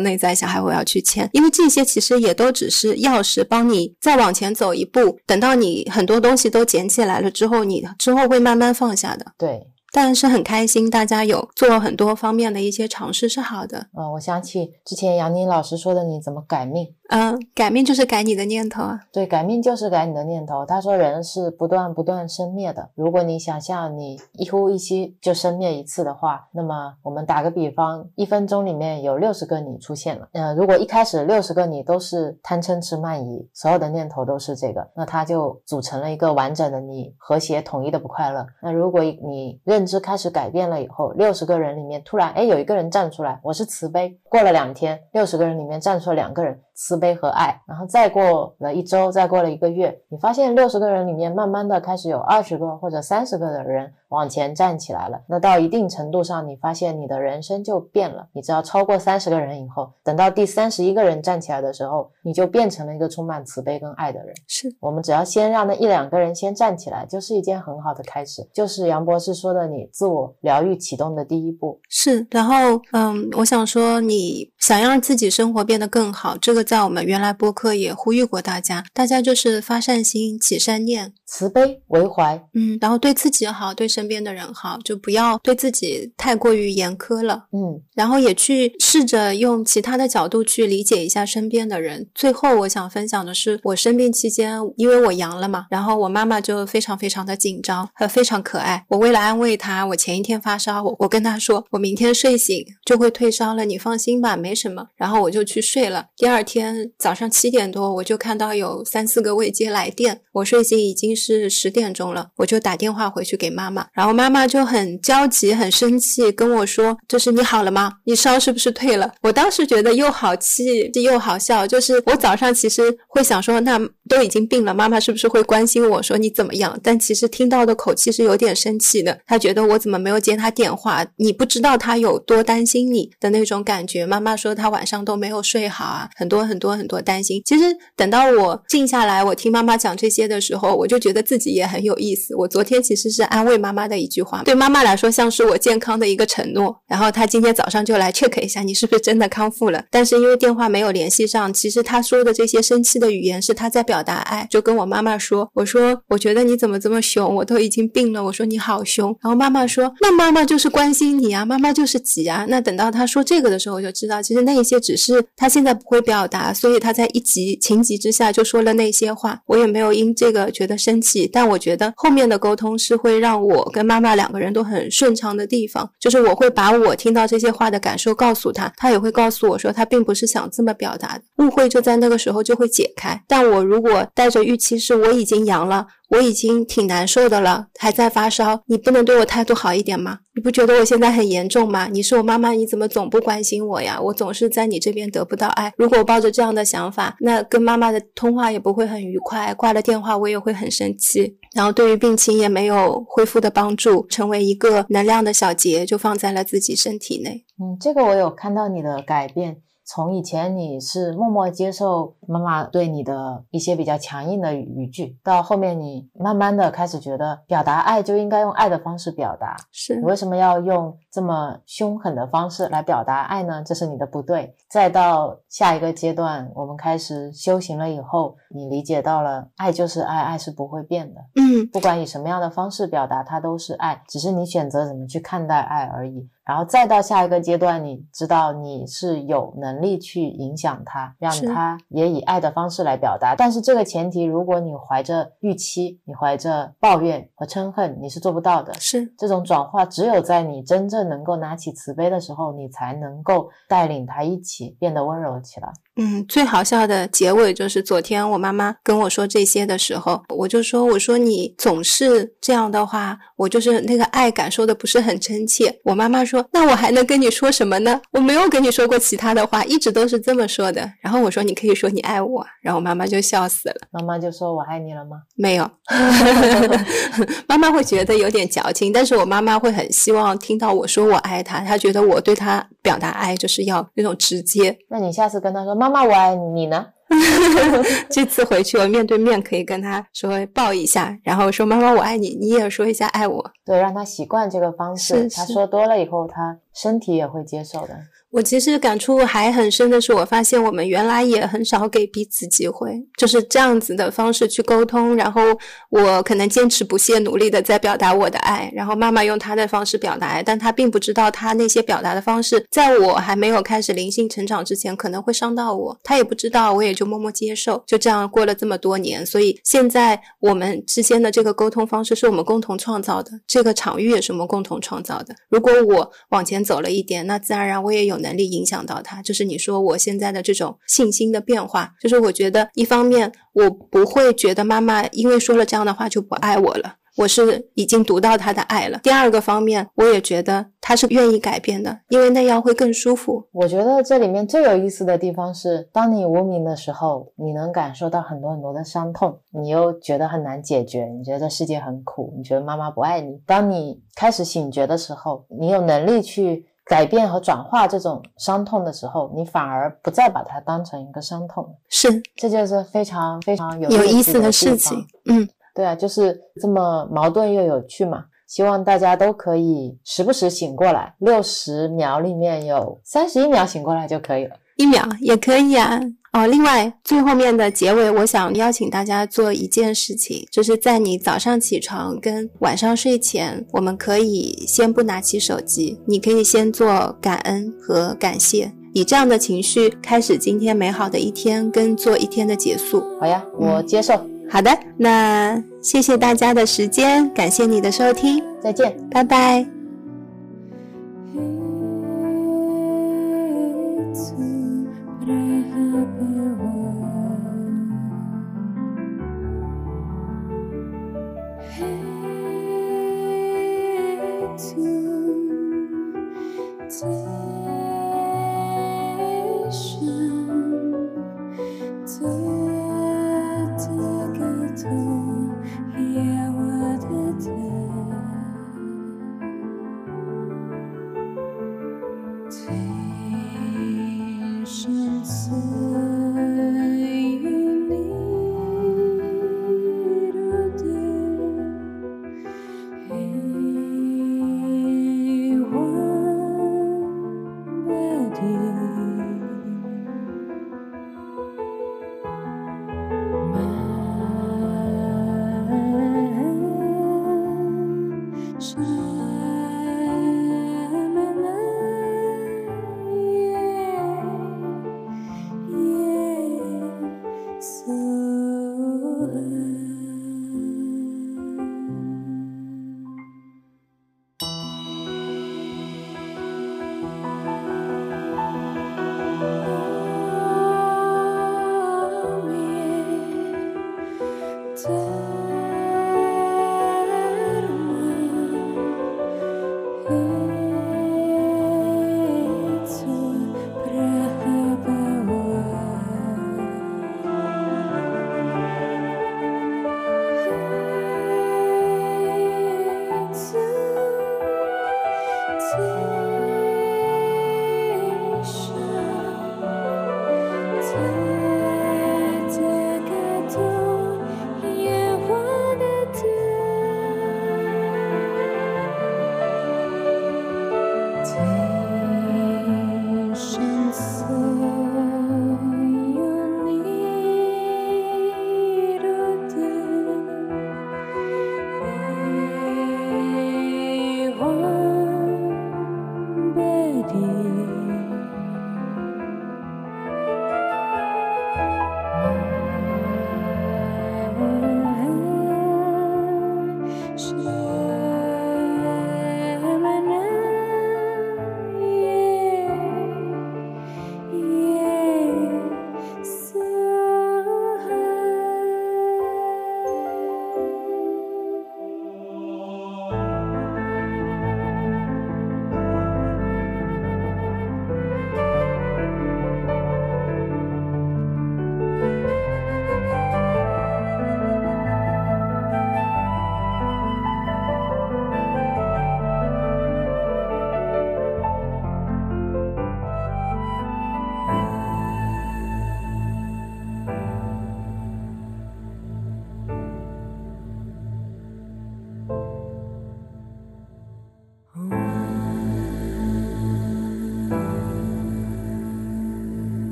内在小孩，我要去签，因为这些其实也都只是钥匙，帮你再往前走一步。等到你很多东西都捡起来了之后，你之后会慢慢放下的。对，但是很开心，大家有做很多方面的一些尝试是好的。嗯，我想起之前杨宁老师说的，你怎么改命？嗯，改命就是改你的念头啊。对，改命就是改你的念头。他说人是不断不断生灭的。如果你想象你一呼一吸就生灭一次的话，那么我们打个比方，一分钟里面有六十个你出现了。嗯，如果一开始六十个你都是贪嗔痴慢疑，所有的念头都是这个，那它就组成了一个完整的你，和谐统一的不快乐。那如果你认知开始改变了以后，六十个人里面突然哎有一个人站出来，我是慈悲。过了两天，六十个人里面站出了两个人。慈悲和爱。然后再过了一周，再过了一个月，你发现六十个人里面，慢慢的开始有二十个或者三十个的人往前站起来了。那到一定程度上，你发现你的人生就变了。你只要超过三十个人以后，等到第三十一个人站起来的时候，你就变成了一个充满慈悲跟爱的人。是我们只要先让那一两个人先站起来，就是一件很好的开始，就是杨博士说的，你自我疗愈启动的第一步。是，然后嗯，我想说，你想让自己生活变得更好，这个在我们原来播客也呼吁过大家，大家就是发善心、起善念，慈悲为怀，嗯，然后对自己好，对身边的人好，就不要对自己太过于严苛了，嗯，然后也去试着用其他的角度去理解一下身边的人。最后，我想分享的是，我生病期间，因为我阳了嘛，然后我妈妈就非常非常的紧张，呃非常可爱。我为了安慰她，我前一天发烧，我我跟她说，我明天睡醒就会退烧了，你放心吧，没什么。然后我就去睡了。第二天早上七点多，我就看到有三四个未接来电，我睡醒已经是十点钟了，我就打电话回去给妈妈，然后妈妈就很焦急、很生气，跟我说：“就是你好了吗？你烧是不是退了？”我当时觉得又好气又好笑，就是我早上其实会想说，那都已经病了，妈妈是不是会关心我说你怎么样？但其实听到的口气是有点生气的，她觉得我怎么没有接她电话？你不知道她有多担心你的那种感觉。妈妈说她晚上都没有睡好啊，很多很多很多担心。其实等到我静下来，我听妈妈讲这些的时候，我就觉觉得自己也很有意思。我昨天其实是安慰妈妈的一句话，对妈妈来说像是我健康的一个承诺。然后她今天早上就来 check 一下你是不是真的康复了，但是因为电话没有联系上，其实她说的这些生气的语言是她在表达爱，就跟我妈妈说，我说我觉得你怎么这么凶，我都已经病了，我说你好凶。然后妈妈说，那妈妈就是关心你啊，妈妈就是急啊。那等到她说这个的时候，我就知道其实那一些只是她现在不会表达，所以她在一急情急之下就说了那些话。我也没有因这个觉得生但我觉得后面的沟通是会让我跟妈妈两个人都很顺畅的地方，就是我会把我听到这些话的感受告诉他，他也会告诉我说他并不是想这么表达的，误会就在那个时候就会解开。但我如果带着预期是我已经阳了。我已经挺难受的了，还在发烧，你不能对我态度好一点吗？你不觉得我现在很严重吗？你是我妈妈，你怎么总不关心我呀？我总是在你这边得不到爱。如果我抱着这样的想法，那跟妈妈的通话也不会很愉快，挂了电话我也会很生气，然后对于病情也没有恢复的帮助，成为一个能量的小结，就放在了自己身体内。嗯，这个我有看到你的改变。从以前你是默默接受妈妈对你的一些比较强硬的语句，到后面你慢慢的开始觉得表达爱就应该用爱的方式表达。是你为什么要用这么凶狠的方式来表达爱呢？这是你的不对。再到下一个阶段，我们开始修行了以后，你理解到了爱就是爱，爱是不会变的。嗯，不管以什么样的方式表达，它都是爱，只是你选择怎么去看待爱而已。然后再到下一个阶段，你知道你是有能力去影响他，让是他也以爱的方式来表达。但是这个前提，如果你怀着预期，你怀着抱怨和嗔恨，你是做不到的。是这种转化，只有在你真正能够拿起慈悲的时候，你才能够带领他一起变得温柔起来。嗯，最好笑的结尾就是昨天我妈妈跟我说这些的时候，我就说：“我说你总是这样的话，我就是那个爱感受的不是很真切。”我妈妈说：“那我还能跟你说什么呢？我没有跟你说过其他的话，一直都是这么说的。”然后我说：“你可以说你爱我。”然后我妈妈就笑死了。妈妈就说：“我爱你了吗没有，妈妈会觉得有点矫情，但是我妈妈会很希望听到我说我爱她，她觉得我对她表达爱就是要那种直接。？”那你下次跟她说：“妈妈，我爱你。”你呢？这次回去我面对面可以跟他说抱一下，然后说妈妈我爱你，你也说一下爱我。对，让他习惯这个方式。是是他说多了以后，他身体也会接受的。我其实感触还很深的是，我发现我们原来也很少给彼此机会，就是这样子的方式去沟通。然后我可能坚持不懈、努力的在表达我的爱，然后妈妈用她的方式表达爱，但她并不知道她那些表达的方式，在我还没有开始灵性成长之前，可能会伤到我。她也不知道，我也就默默接受，就这样过了这么多年。所以现在我们之间的这个沟通方式是我们共同创造的，这个场域也是我们共同创造的。如果我往前走了一点，那自然而然我也有能力影响到他。就是你说我现在的这种信心的变化，就是我觉得一方面我不会觉得妈妈因为说了这样的话就不爱我了，我是已经读到他的爱了。第二个方面，我也觉得他是愿意改变的，因为那样会更舒服。我觉得这里面最有意思的地方是，当你无名的时候，你能感受到很多很多的伤痛，你又觉得很难解决，你觉得世界很苦，你觉得妈妈不爱你。当你开始醒觉的时候，你有能力去。改变和转化这种伤痛的时候，你反而不再把它当成一个伤痛，是，这就是非常非常有有意思的事情。嗯，对啊，就是这么矛盾又有趣嘛。希望大家都可以时不时醒过来，六十秒里面有三十一秒醒过来就可以了，一秒也可以啊。哦，另外最后面的结尾，我想邀请大家做一件事情，就是在你早上起床跟晚上睡前，我们可以先不拿起手机，你可以先做感恩和感谢，以这样的情绪开始今天美好的一天，跟做一天的结束。好呀，我接受。好的，那谢谢大家的时间，感谢你的收听，再见，拜拜。